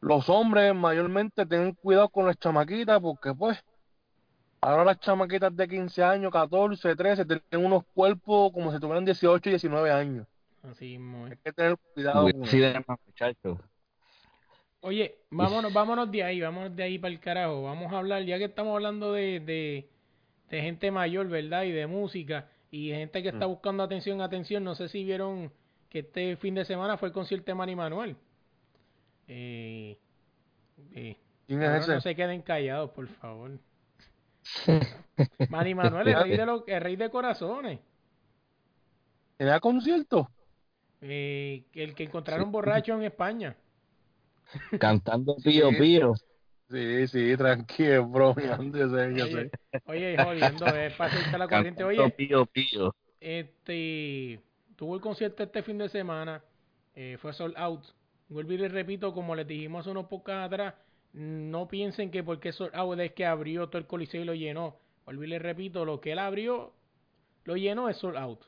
C: los hombres mayormente tengan cuidado con las chamaquitas porque pues ahora las chamaquitas de 15 años, 14, 13 tienen unos cuerpos como si tuvieran 18 y 19 años.
A: Así es.
C: Hay que tener cuidado con
D: Sí, muchachos.
A: Oye, vámonos, vámonos de ahí, vámonos de ahí para el carajo. Vamos a hablar, ya que estamos hablando de, de, de gente mayor, ¿verdad? Y de música, y gente que está
C: Mm.
A: buscando atención, atención. No sé si vieron que este fin de semana fue el concierto de Manny Manuel. Eh, eh,
C: ¿Quién
A: ahora
C: es ese?
A: no se queden callados, por favor. (laughs) Manny Manuel, el rey de, los, el rey de corazones.
C: ¿Tenía concierto?
A: Eh, el que encontraron borracho en España.
D: Cantando pío (laughs)
C: Sí.
D: pío.
C: Sí, sí, tranquilo, bromeando, yo sé, yo
A: Oye,
C: sé.
A: oye, jodiendo, es para la corriente.
D: Cantando
A: Oye,
D: pío pío.
A: Este tuvo el concierto este fin de semana, eh, fue sold out. Vuelvo y les repito, como les dijimos hace unos pocos atrás, no piensen que porque sold out es que abrió todo el coliseo y lo llenó. Vuelvo y les repito, lo que él abrió, lo llenó es sold out.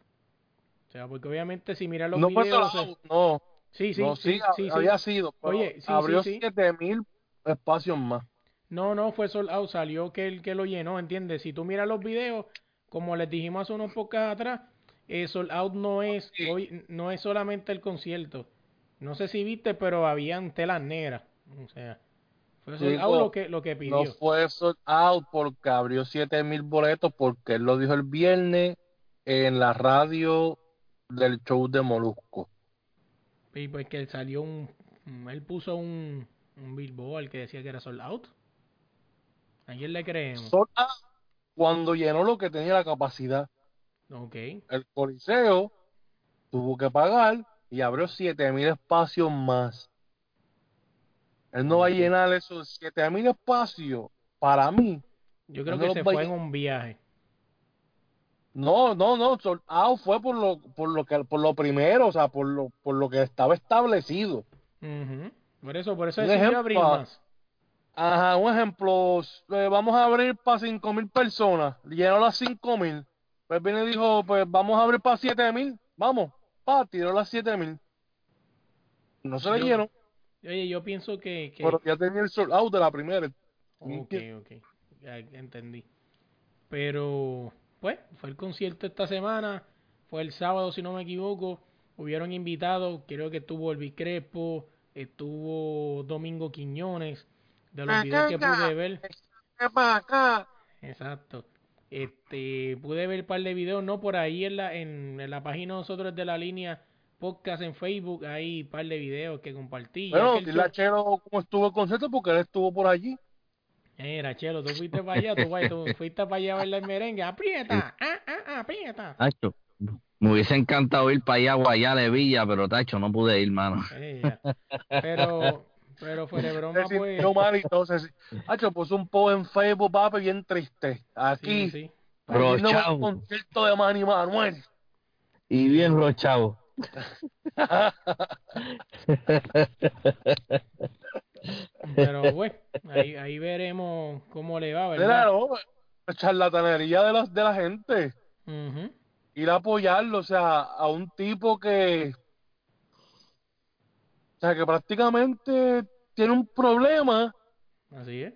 A: O sea, porque obviamente si miran los
C: No
A: videos, eh,
C: out, no,
A: sí, sí,
C: no,
A: sí,
C: sí,
A: sí, sí.
C: había sido, pero
A: Oye, sí,
C: abrió
A: sí, sí.
C: 7000 espacios más.
A: No, no, fue sold out, salió que el que lo llenó, ¿entiendes? Si tú miras los videos, como les dijimos hace unos pocos atrás, eh, sold out no es,
C: Sí.
A: hoy, no es solamente el concierto. No sé si viste, pero habían telas negras. O sea, fue sold out lo que, lo que pidió.
C: No fue sold out porque abrió 7000 boletos porque él lo dijo el viernes en la radio del show de Molusco.
A: Y pues que salió un, él puso un, un billboard que decía que era sold out. ¿A quién le creemos?
C: Sold out cuando llenó lo que tenía la capacidad.
A: Ok.
C: El Coliseo tuvo que pagar y abrió 7000 espacios más. Él no va a llenar esos 7000 espacios para mí.
A: Yo creo que se fue en un viaje.
C: No, no, no, sold out fue por lo, por lo que, por lo primero, o sea, por lo, por lo que estaba establecido.
A: Ujú. Por eso, por eso decidió abrir
C: ah,
A: más.
C: Ajá, un ejemplo, eh, vamos a abrir para 5000 personas, llenó las 5000. Pues viene y dijo, pues vamos a abrir para 7000, vamos, pa, tiró las 7000. No se le
A: Yo-
C: llenó,
A: Oye, yo pienso que, que
C: pero ya tenía el sold out de la primera.
A: Ok, ok, ya entendí. Pero, pues, fue el concierto esta semana, fue el sábado, si no me equivoco. Hubieron invitados, creo que estuvo Elvis Crespo, estuvo Domingo Quiñones, de los videos que pude ver. Exacto. Este, pude ver un par de videos, no por ahí en la, en, en la página de nosotros de la línea podcast en Facebook, hay un par de videos que compartí.
C: Bueno, dile a Chelo cómo estuvo el concierto porque él estuvo por allí.
A: Mira, Chelo, tú fuiste para allá, tú, guay, tú (laughs) fuiste para allá a bailar merengue. Aprieta, ah, ah, ah, aprieta.
D: Tacho, me hubiese encantado ir para allá, Guayá de Villa, pero Tacho, no pude ir, mano.
A: Pero, pero fuera de broma,
C: Se
A: pues.
C: sintió mal y todo. se- Hacho, puso un post en Facebook, papi, bien triste. Aquí,
A: Sí, sí.
C: el
D: Rochao.
C: concierto de Manny Manuel.
D: Y bien rochado.
A: Pero, pues, ahí, ahí veremos cómo le va, ¿verdad?
C: No, la charlatanería de la, de la gente. Ir a apoyarlo, o sea, a un tipo que. O sea, que prácticamente tiene un problema.
A: Así es.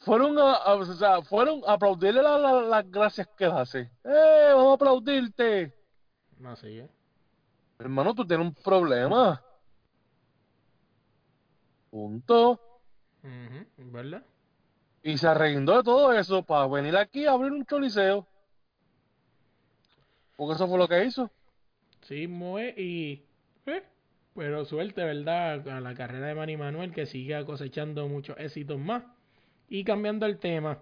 C: Fueron a, a- o sea, fueron a aplaudirle la- la- las gracias que él hace. ¡Eh, vamos a aplaudirte!
A: Así es.
C: Hermano, tú tienes un problema. Punto.
A: ¿Verdad?
C: Y se arregló de todo eso para venir aquí a abrir un choliseo. Porque eso fue lo que hizo.
A: Sí, Moe, y. eh, pero suerte, ¿verdad? A la carrera de Manny Manuel que siga cosechando muchos éxitos más. Y cambiando el tema,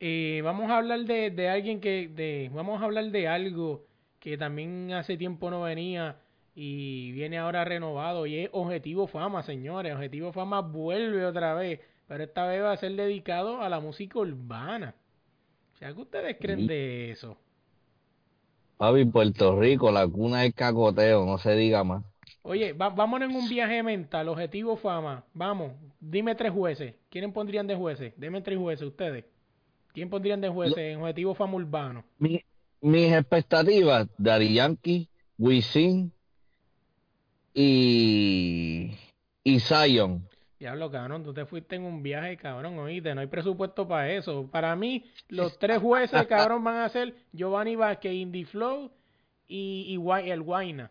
A: eh, vamos a hablar de, de alguien que. De, vamos a hablar de algo que también hace tiempo no venía y viene ahora renovado. Y es Objetivo Fama, señores. Objetivo Fama vuelve otra vez. Pero esta vez va a ser dedicado a la música urbana. O sea, ¿qué ustedes creen de eso?
D: Papi, Puerto Rico, la cuna del cacoteo, no se diga más.
A: Oye, va, vámonos en un viaje mental, objetivo fama. Vamos, dime tres jueces. ¿Quiénes pondrían de jueces? Dime tres jueces ustedes. ¿Quién pondrían de jueces en objetivo fama urbano?
D: Mi, mis expectativas, Daddy Yankee, Wisin y, y Zion.
A: Diablo, cabrón, tú te fuiste en un viaje, cabrón, oíste, no hay presupuesto para eso. Para mí, los tres jueces, (laughs) cabrón, van a ser Giovanni Vázquez, Indy Flow y, y el Guaina.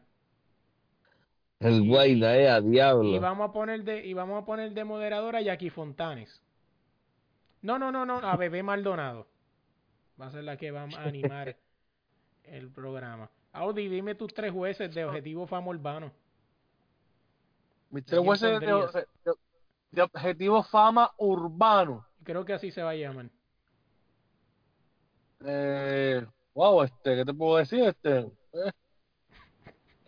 D: El Guayna, eh, a
A: Y
D: diablo.
A: vamos a poner de, y vamos a poner de moderadora a Jackie Fontanes. No, no, no, no, a Bebé Maldonado. Va a ser la que va a (laughs) animar el programa. Audi, dime tus tres jueces de Objetivo Fama Urbano.
C: Mis tres jueces de,
A: pondrías?
C: de- de objetivo fama urbano.
A: Creo que así se va a llamar.
C: Eh, wow, este, ¿qué te puedo decir? Este, eh,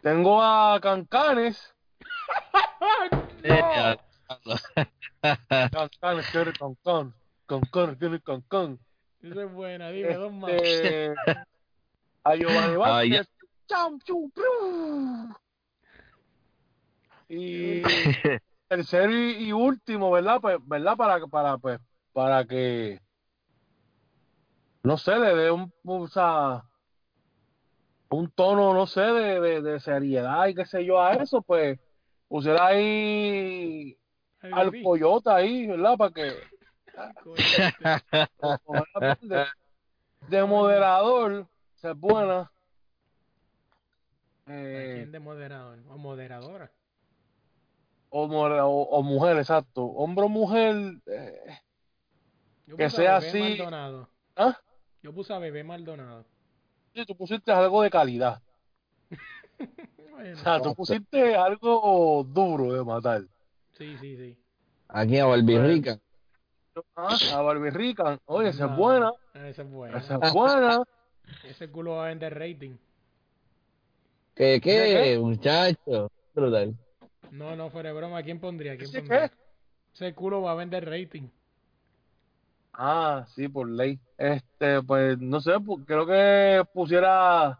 C: tengo a Cancanes. (laughs)
D: Eh.
C: Cancanes, quiere Cancan. Cancanes, quiere Cancan.
A: Esa es buena, dime dos más.
C: A Giovanni
D: Ah.
C: Vázquez. Y (laughs) tercero y, y último, ¿verdad? Pues, ¿verdad? Para, para, pues, para que, no sé, le dé un, o sea, un tono, no sé, de, de, de seriedad y qué sé yo a eso, pues, pusiera ahí
A: Ay,
C: al
A: sí.
C: coyote ahí, ¿verdad? Para que, (laughs) (laughs) de, de moderador, se buena.
A: ¿A
C: Eh,
A: quién de moderador? O moderadora.
C: o, o, o mujer, exacto. Hombre o mujer, eh,
A: Yo
C: Que
A: puse
C: sea
A: a Bebé
C: así.
A: Maldonado.
C: ¿ah?
A: Yo puse a Bebé Maldonado.
C: Sí, tú pusiste algo de calidad. (laughs)
A: Bueno,
C: O sea, tú pusiste algo duro de matar.
A: sí, sí, sí.
D: Aquí a Barbie
C: Pues,
D: Rica.
C: Ah, a Barbie Rican. Oye, esa
A: No,
C: es buena.
A: Esa es buena.
C: Esa es buena. (laughs)
A: Ese culo va a vender rating.
D: ¿Qué,
C: ¿Qué?
D: qué, muchacho? Brutal.
A: No, no, fuera de broma. ¿Quién pondría? ¿Quién
C: ¿Ese
A: pondría?
C: qué?
A: Ese culo va a vender rating.
C: Ah, sí, por ley. Este, pues, no sé, creo que pusiera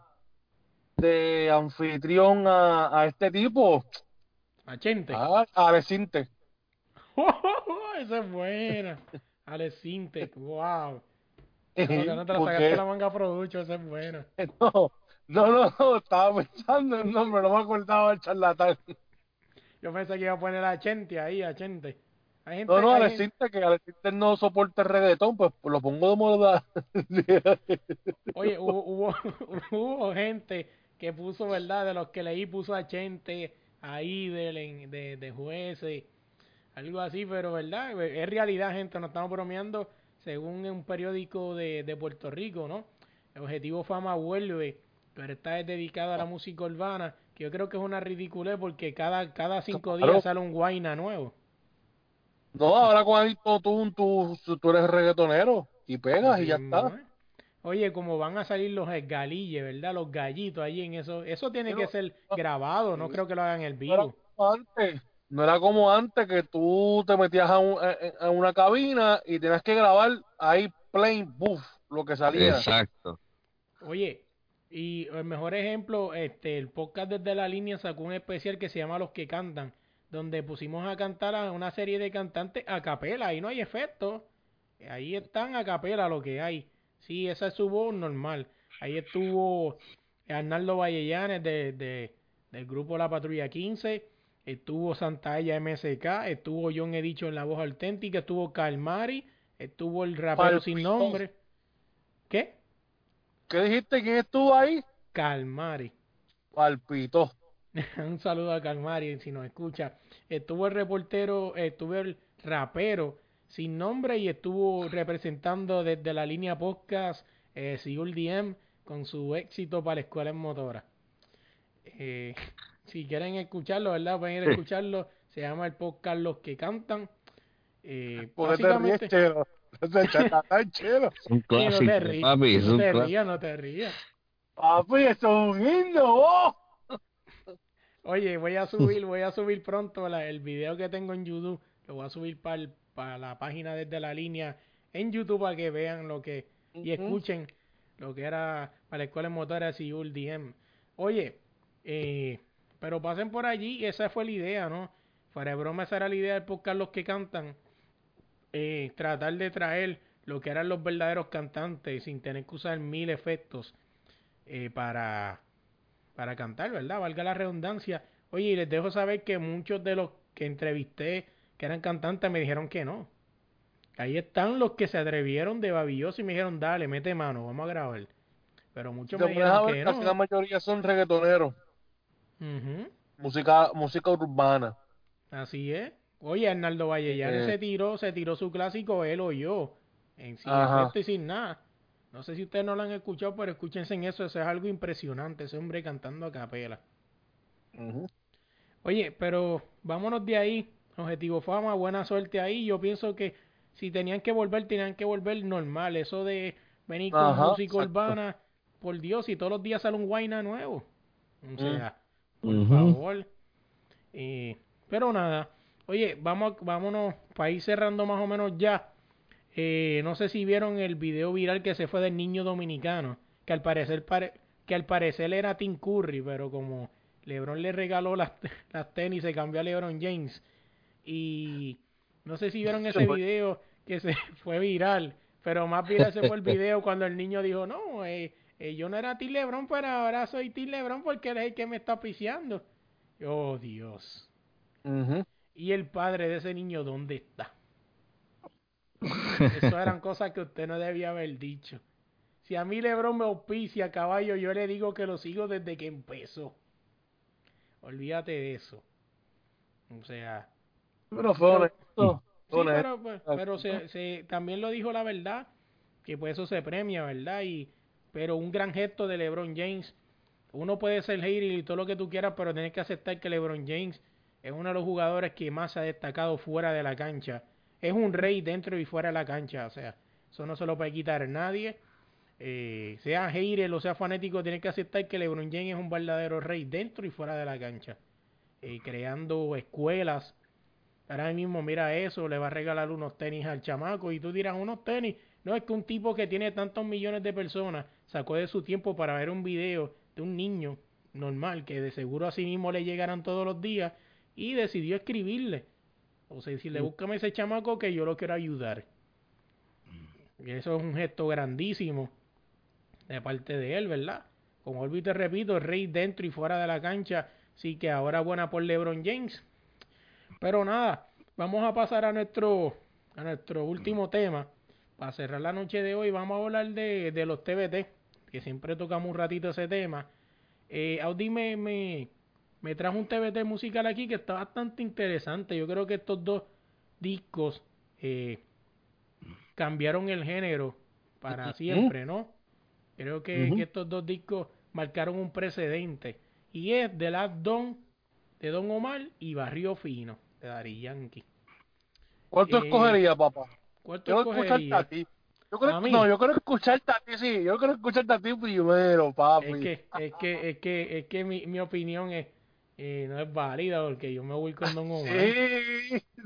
C: de anfitrión a, a este tipo,
A: A Chente.
C: a, a Arecinte. (laughs)
A: Esa es buena. Alex Sintec. Wow. No, no te la
C: ¿Por
A: sacaste la manga producho. Esa es.
C: No, (laughs) no, no, no, estaba pensando en el nombre, no me acordaba del charlatán.
A: Yo pensé que iba a poner a Chente ahí, a Chente. Hay gente,
C: No, no, Alecinte, que Alecinte no soporta el reggaetón, pues lo pongo de moda. (laughs)
A: Oye, hubo, hubo, (laughs) hubo gente que puso, ¿verdad? De los que leí, puso a Chente, a Idel, de, de jueces, algo así, pero, ¿verdad? Es realidad, gente, no estamos bromeando, según un periódico de, de Puerto Rico, ¿no? El Objetivo Fama vuelve, pero esta es dedicada a la música urbana, que yo creo que es una ridiculez porque cada, cada cinco días sale un guayna nuevo.
C: No, ahora con Adicto tú, tú, tú eres reggaetonero y pegas y ya está.
A: ¿eh? Oye, como van a salir los esgalilles, ¿verdad? Los gallitos allí en eso. Eso tiene
C: Pero-
A: que ser grabado, no creo que lo hagan
C: era
A: vivo.
C: antes, no era como antes que tú te metías a, un- a- a una cabina y tenías que grabar ahí plain, buff, lo que salía.
D: Exacto.
A: Oye, y el mejor ejemplo, este, el podcast desde la línea sacó un especial que se llama Los que cantan, donde pusimos a cantar a una serie de cantantes a capela, ahí no hay efectos, ahí están a capela lo que hay. Sí, esa es su voz normal. Ahí estuvo Arnaldo Vallellanes de, de- del grupo La Patrulla 15, estuvo Santalla MSK, estuvo John Edicho en la voz auténtica, estuvo Calmari, estuvo el rapero sin nombre. ¿Qué?
C: ¿Qué dijiste? ¿Quién estuvo ahí?
A: Calmari.
C: Palpito. (laughs)
A: Un saludo a Calmari si nos escucha. Estuvo el reportero, estuvo el rapero sin nombre y estuvo representando desde la línea podcast eh, DM con su éxito para la escuela en motora. Eh, si quieren escucharlo, ¿verdad? Pueden ir a escucharlo. Se llama el podcast Los que cantan. Eh,
C: ¿Por qué te ríes,
A: básicamente,
C: chero. (laughs)
D: Es un
A: Sí, no
D: clásico,
A: te rías,
D: papi.
A: No
D: un
A: te
D: clásico.
A: rías, no te rías.
C: Papi, eso es un himno, ¡oh!
A: Oye, voy a subir, voy a subir pronto la- el video que tengo en YouTube. Lo voy a subir para la página desde la línea en YouTube para que vean lo que y escuchen lo que era para la escuela en motores y DM. Oye, eh, pero pasen por allí y esa fue la idea, ¿no? Fuera de broma, esa era la idea del podcast Los que Cantan. Eh, tratar de traer lo que eran los verdaderos cantantes sin tener que usar mil efectos eh, para, para cantar, ¿verdad? Valga la redundancia. Oye, y les dejo saber que muchos de los que entrevisté que eran cantantes me dijeron que no. Ahí están los que se atrevieron de babilloso y me dijeron, dale, mete mano, vamos a grabar. Pero muchos me dijeron que
C: no. la mayoría son reggaetoneros. Música, música urbana.
A: Así es. Oye, Arnaldo Vallellano se tiró, se tiró su clásico él o yo. En sin efecto y sin nada. No sé si ustedes no lo han escuchado, pero escúchense en eso. Eso es algo impresionante. Ese hombre cantando a capela. Oye, pero vámonos de ahí. Objetivo Fama, buena suerte ahí. Yo pienso que si tenían que volver, tenían que volver normal. Eso de venir con música urbana, por Dios, y todos los días sale un guayna nuevo. O mm. sea, por favor. Eh, pero nada, oye, vamos, vámonos para ir cerrando más o menos ya. Eh, no sé si vieron el video viral que se fue del niño dominicano, que al parecer que al parecer era Tim Curry, pero como LeBron le regaló las, (laughs) las tenis, se cambió a LeBron James. Y no sé si vieron ese video que se (laughs) fue viral, pero más viral se fue el video cuando el niño dijo, no, eh, eh, yo no era Tim Lebron, pero ahora soy Tim Lebron porque él es el que me está piciando. Oh, Dios. Y el padre de ese niño, ¿dónde está? (laughs) Eso eran cosas que usted no debía haber dicho. Si a mí Lebron me auspicia, caballo, yo le digo que lo sigo desde que empezó. Olvídate de eso. O sea.
C: Pero fue
A: pero, pues, pero se, se, también lo dijo la verdad, que pues eso se premia, ¿verdad? Y, pero un gran gesto de LeBron James. Uno puede ser hater y todo lo que tú quieras, pero tienes que aceptar que LeBron James es uno de los jugadores que más ha destacado fuera de la cancha. Es un rey dentro y fuera de la cancha, o sea, eso no se lo puede quitar nadie. Eh, sea hater o sea fanático, tienes que aceptar que LeBron James es un verdadero rey dentro y fuera de la cancha. Eh, creando escuelas, Ahora mismo, mira eso, le va a regalar unos tenis al chamaco y tú dirás, unos tenis. No, es que un tipo que tiene tantos millones de personas sacó de su tiempo para ver un video de un niño normal que de seguro a sí mismo le llegarán todos los días y decidió escribirle. O sea, decirle, búscame ese chamaco que yo lo quiero ayudar. Y eso es un gesto grandísimo de parte de él, ¿verdad? Como y te repito, el rey dentro y fuera de la cancha. Sí que ahora buena por LeBron James. Pero nada, vamos a pasar a nuestro, a nuestro último tema. Para cerrar la noche de hoy vamos a hablar de, de los TBT, que siempre tocamos un ratito ese tema. Eh, Audi me, me, trajo un TBT musical aquí que está bastante interesante. Yo creo que estos dos discos eh, cambiaron el género para siempre, ¿no? Creo que, que, estos dos discos marcaron un precedente. Y es The Last Don de Don Omar y Barrio Fino de Dari Yankee.
C: ¿Cuál tú eh, escogerías, papá?
A: ¿Cuál tú escogerías?
C: A ti. Yo creo, no, yo creo escucharte a ti, sí. Yo creo escucharte a ti primero, papi.
A: Es que, es que, es que, es que mi, mi opinión es, eh, no es válida porque yo me voy con Don (laughs) Omar.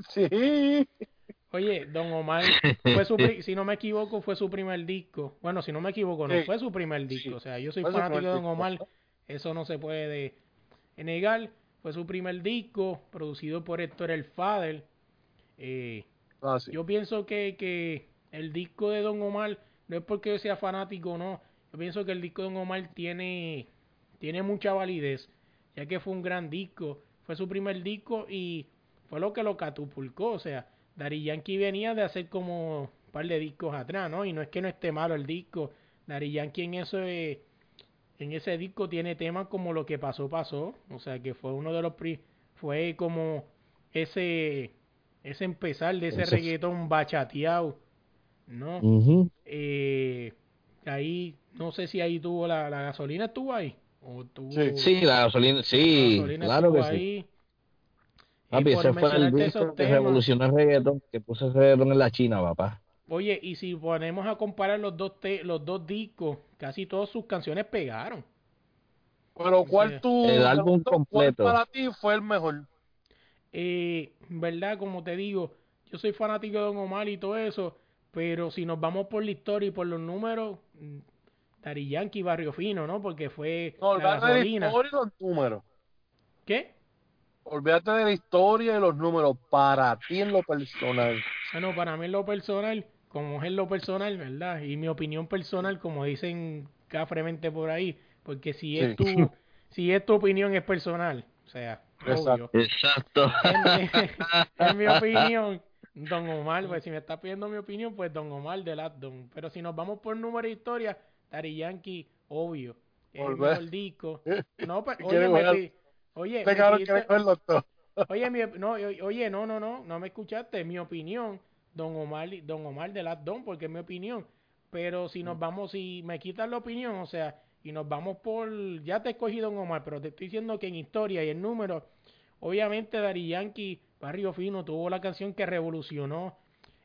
C: Sí, sí.
A: Oye, Don Omar, fue su, si no me equivoco, fue su primer disco. Bueno, si no me equivoco, no, fue su primer disco. O sea, yo soy fanático de Don Omar, eso no se puede negar. Fue su primer disco, producido por Héctor El Fader. Eh, ah, Yo pienso que, que el disco de Don Omar, no es porque yo sea fanático o no, yo pienso que el disco de Don Omar tiene, tiene mucha validez, ya que fue un gran disco, fue su primer disco y fue lo que lo catapulcó, o sea, Dari Yankee venía de hacer como un par de discos atrás, ¿no? Y no es que no esté malo el disco, Dari Yankee en eso es en ese disco tiene temas como Lo que pasó, pasó. O sea, que fue uno de los... fue como ese ese empezar de ese reggaetón bachateado, ¿no? eh, ahí, no sé si ahí tuvo la, la gasolina, estuvo ahí. O tuvo,
D: sí. la gasolina, sí, claro que sí. Papi, ese fue el disco que revolucionó el reggaetón, que puso el reggaetón en la China, papá.
A: Oye, y si ponemos a comparar los dos, los dos discos, casi todas sus canciones pegaron.
C: Pero ¿cuál tú,
D: el álbum completo.
C: para ti fue el mejor?
A: Eh, verdad, como te digo, yo soy fanático de Don Omar y todo eso, pero si nos vamos por la historia y por los números, Dari Yankee Barrio Fino, ¿no? Porque fue
C: no, la gasolina.
A: ¿Qué? ¿Qué?
C: Olvídate de la historia y los números para ti en lo personal.
A: Bueno, para mí en lo personal, como es en lo personal, ¿verdad? Y mi opinión personal, como dicen cafremente por ahí, porque si es tu, (laughs) si es tu opinión es personal, o sea, obvio.
D: Exacto.
A: En, mi- (laughs) en mi opinión, Don Omar, pues si me está pidiendo mi opinión, pues Don Omar de Don. Pero si nos vamos por número de historia, Daddy Yankee, obvio. El disco. (laughs) No, pues, oye, me oye. (laughs) Oye, mi, no, oye, no, no, no, no me escuchaste. Mi opinión, Don Omar, Don Omar de las Don, porque es mi opinión. Pero si nos vamos, si me quitas la opinión, o sea, y nos vamos por, ya te escogí Don Omar, pero te estoy diciendo que en historia y en números, obviamente Dari Yankee, Barrio Fino, tuvo la canción que revolucionó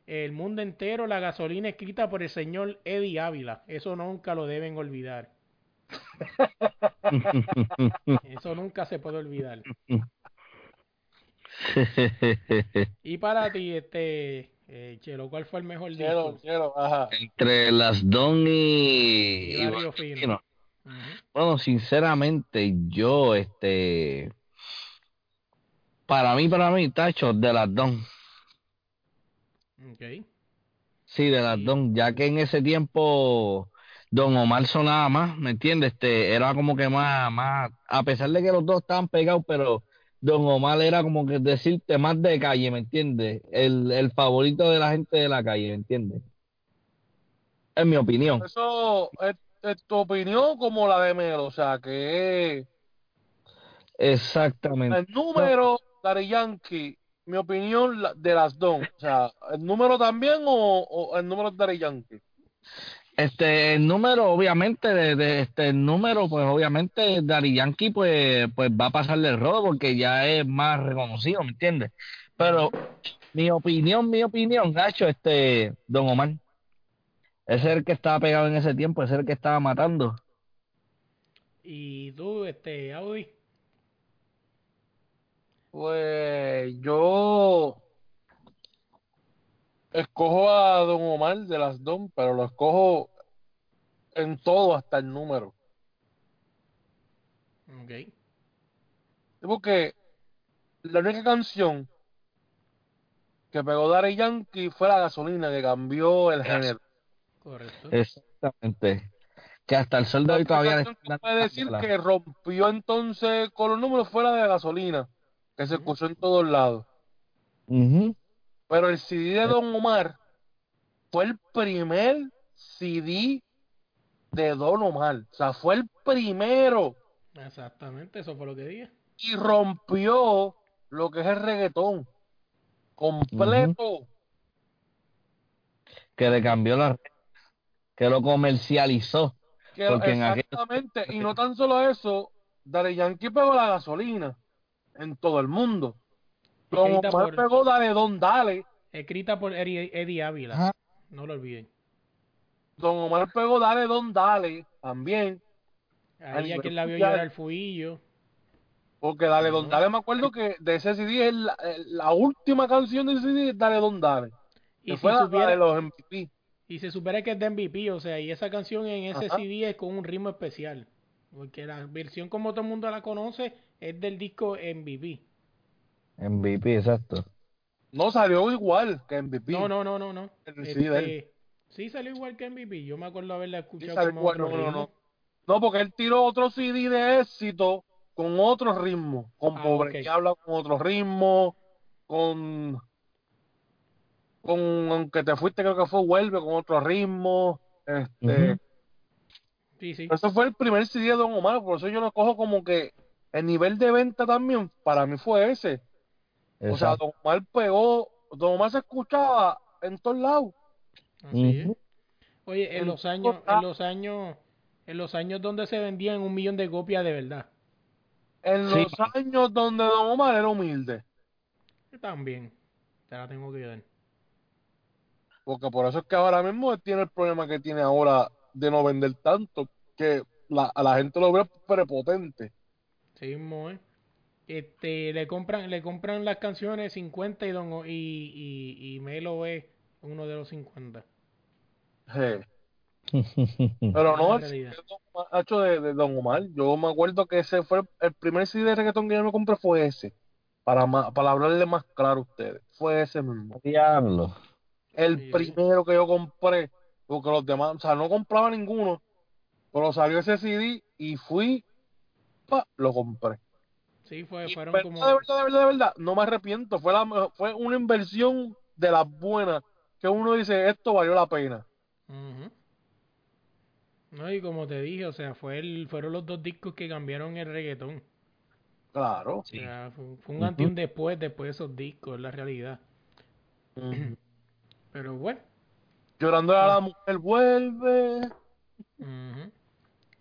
A: el mundo entero, la gasolina escrita por el señor Eddie Ávila. Eso nunca lo deben olvidar. (laughs) Eso nunca se puede olvidar. (laughs) Y para ti, este, eh, Chelo, ¿cuál fue el mejor disco?
C: quiero, ajá.
D: Entre las Don y,
A: Y Barrio Fino.
D: Bueno, sinceramente, yo, este, para mí, para mí, Tacho, de las Don.
A: Ok.
D: Sí, de las. Don, ya que en ese tiempo Don Omar sonaba más, ¿me entiendes? Este, era como que más, más, a pesar de que los dos estaban pegados, pero Don Omar era como que decirte más de calle, ¿me entiendes? El, el favorito de la gente de la calle, ¿me entiendes? En mi opinión.
C: Eso es, es tu opinión como la de Melo, o sea, que
D: Exactamente.
C: el número Daddy Yankee, mi opinión de las dos, o sea, el número también o, o el número de Daddy Yankee.
D: Este, el número, obviamente, de, de este el número, pues obviamente Daddy Yankee, pues, pues va a pasarle el rodo porque ya es más reconocido, ¿me entiendes? Pero mi opinión, mi opinión, Gacho, este, Don Omar, ese es el que estaba pegado en ese tiempo, ese es el que estaba matando.
A: Y tú, este, Audi.
C: Pues yo escojo a Don Omar de las dos, pero lo escojo en todo hasta el número.
A: Ok.
C: Porque la única canción que pegó Daddy Yankee fue la gasolina que cambió el género.
A: Correcto.
D: Exactamente. Que hasta el sol de hoy todavía
C: puede decir que rompió entonces con los números fue la de gasolina, que se escuchó en todos lados. Pero el CD de Don Omar fue el primer CD de Don Omar. O sea, fue el primero
A: Exactamente, eso fue lo que dije.
C: y rompió lo que es el reggaetón completo.
D: Que le cambió la que lo comercializó.
C: Que-
D: Porque en aquel-
C: exactamente. Y no tan solo eso, Daddy Yankee pegó la gasolina en todo el mundo. Don
A: Escrita por-
C: pegó Dale Don Dale.
A: Escrita por Eddie, Eddie Ávila.
D: Ajá.
A: No lo olviden.
C: Don Omar pegó Dale Don Dale también.
A: Ahí a quien la vio llorar el fuillo.
C: Porque Dale Don. Dale, me acuerdo que de ese CD es la, eh, la última canción de ese CD, es Dale Don Dale.
A: Y
C: Que
A: si
C: fue
A: supiera-
C: de los MVP.
A: Y se supera que es de MVP, o sea, y esa canción en ese
C: Ajá.
A: CD es con un ritmo especial. Porque la versión como todo el mundo la conoce es del disco MVP.
D: MVP, exacto.
C: No salió igual que MVP.
A: No, no, no, no, no.
C: El CD de él.
A: Este, sí salió igual que MVP. Yo me acuerdo haberla
C: Sí
A: escuchado
C: salió
A: como
C: igual,
A: otro
C: no, no,
A: ritmo.
C: no. No, porque él tiró otro CD de éxito con otro ritmo. Con
A: Ah,
C: Pobre que habla con otro ritmo. Con. Con. Aunque te fuiste, creo que fue Vuelve con otro ritmo. Este.
D: Ujú.
A: Sí, sí.
C: Ese fue el primer CD de Don Omar, por eso yo lo cojo como que el nivel de venta también para mí fue ese. O sea. Don Omar pegó, Don Omar se escuchaba en todos lados.
A: Así es. Oye, en
C: En
A: los años, en los años, en los años donde se vendían un millón de copias de verdad.
C: En
D: Sí.
C: los años donde Don Omar era humilde.
A: También. Te la tengo que dar.
C: Porque por eso es que ahora mismo tiene el problema que tiene ahora de no vender tanto, que la, a la gente lo ve prepotente.
A: Sí, mismo, ¿eh? Este, le compran, le compran las canciones 50 y, don, O- y, y, y Melo es uno de los 50.
C: Sí. (laughs) Pero no, el hecho de, de Don Omar. Yo me acuerdo que ese fue el primer CD de reggaetón que yo me compré fue ese. Para, ma- para hablarle más claro a ustedes. Fue ese mismo.
D: Diablo.
C: El
A: Sí.
C: primero que yo compré. Porque los demás, o sea, no compraba ninguno. Pero salió ese CD y fui, pa, lo compré.
A: Sí, fue,
C: Y
A: fueron
C: verdad,
A: como...
C: de verdad, de verdad, de verdad, no me arrepiento. Fue, la, mejor- fue una inversión de las buenas. Que uno dice, esto valió la pena.
A: No, y como te dije, o sea, fue el, fueron los dos discos que cambiaron el reggaetón.
C: Claro.
A: O sea, fue, fue un antes y un después, después de esos discos, es la realidad. (clears throat) Pero bueno.
C: Llorando a la mujer vuelve.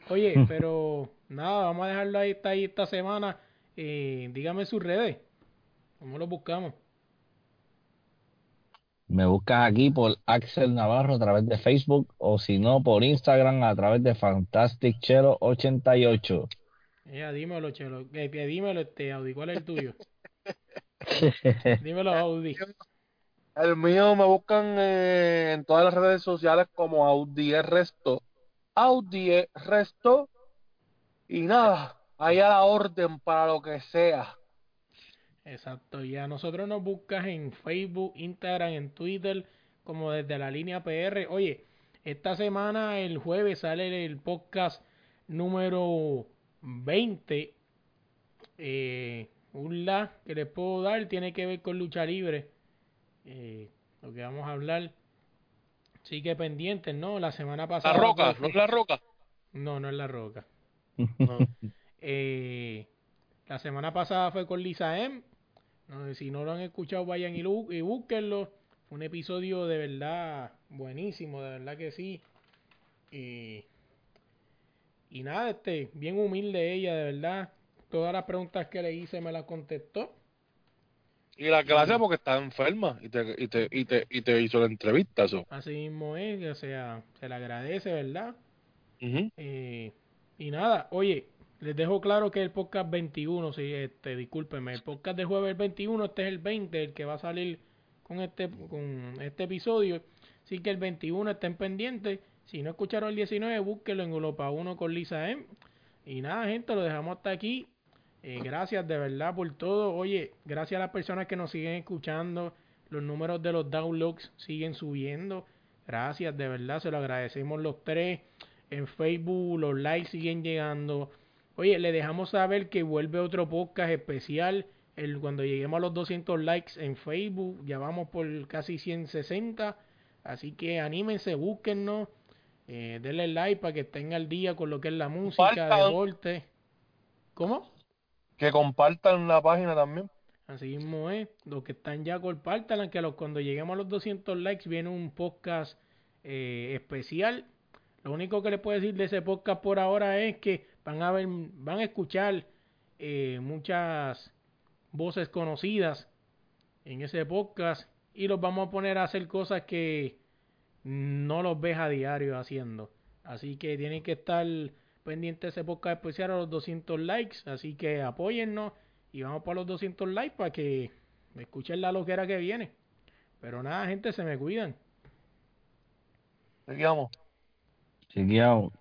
A: Oye, (laughs) pero nada, vamos a dejarlo ahí, está ahí esta semana. Eh, dígame sus redes. ¿Cómo lo buscamos?
D: Me buscas aquí por Axel Navarro a través de Facebook o si no por Instagram a través de Fantastic Chelo 88.
A: Ya, dímelo, Chelo. Eh, eh, dímelo, este, Audi. ¿Cuál es el tuyo? (laughs) Dímelo, Audi.
C: El mío me buscan eh, en todas las redes sociales como Audi Resto. Audi Resto. Y nada, ahí a la orden para lo que sea.
A: Exacto, y a nosotros nos buscas en Facebook, Instagram, en Twitter, como desde la línea PR. Oye, esta semana, el jueves, sale el podcast número 20. Eh, un que les puedo dar tiene que ver con lucha libre. Eh, lo que vamos a hablar. Sí que pendientes, ¿no? La semana
C: La
A: pasada.
C: roca,
A: fue-
C: no es la roca.
A: No, no es la roca. (laughs)
C: No.
A: Eh, la semana pasada fue con Lisa M. No, si no lo han escuchado, vayan y búsquenlo. Fue un episodio de verdad buenísimo, de verdad que sí. Y, y nada, este, bien humilde ella, de verdad. Todas las preguntas que le hice me las contestó.
C: Y la clase porque está enferma y te, y te, y te, y te hizo la entrevista. Eso.
A: Así mismo es, o sea, se le agradece, ¿verdad? Eh, y nada, oye, les dejo claro que el podcast 21, sí, este, discúlpenme, el podcast de jueves 21, este es el 20, el que va a salir con este, con este episodio. Así que el 21 estén pendientes. Si no escucharon el 19, búsquenlo en Europa 1 con Lisa M. Y nada, gente, lo dejamos hasta aquí. Eh, gracias de verdad por todo. Oye, gracias a las personas que nos siguen escuchando. Los números de los downloads siguen subiendo. Gracias, de verdad, se lo agradecemos los tres. En Facebook los likes siguen llegando. Oye, le dejamos saber que vuelve otro podcast especial. El, cuando lleguemos a los 200 likes en Facebook, ya vamos por casi 160. Así que anímense, búsquennos. Eh, denle like para que estén al día con lo que es la música, deporte. ¿Cómo?
C: Que compartan la página también.
A: Así mismo es. Los que están ya, compártanla, que los, cuando lleguemos a los 200 likes viene un podcast eh, especial. Lo único que les puedo decir de ese podcast por ahora es que van a ver, van a escuchar eh, muchas voces conocidas en ese podcast y los vamos a poner a hacer cosas que no los ves a diario haciendo. Así que tienen que estar pendientes de ese podcast especial a los 200 likes. Así que apóyennos y vamos para los 200 likes para que escuchen la loquera que viene. Pero nada, gente, se me cuidan.
C: Seguimos.
D: Chequeado.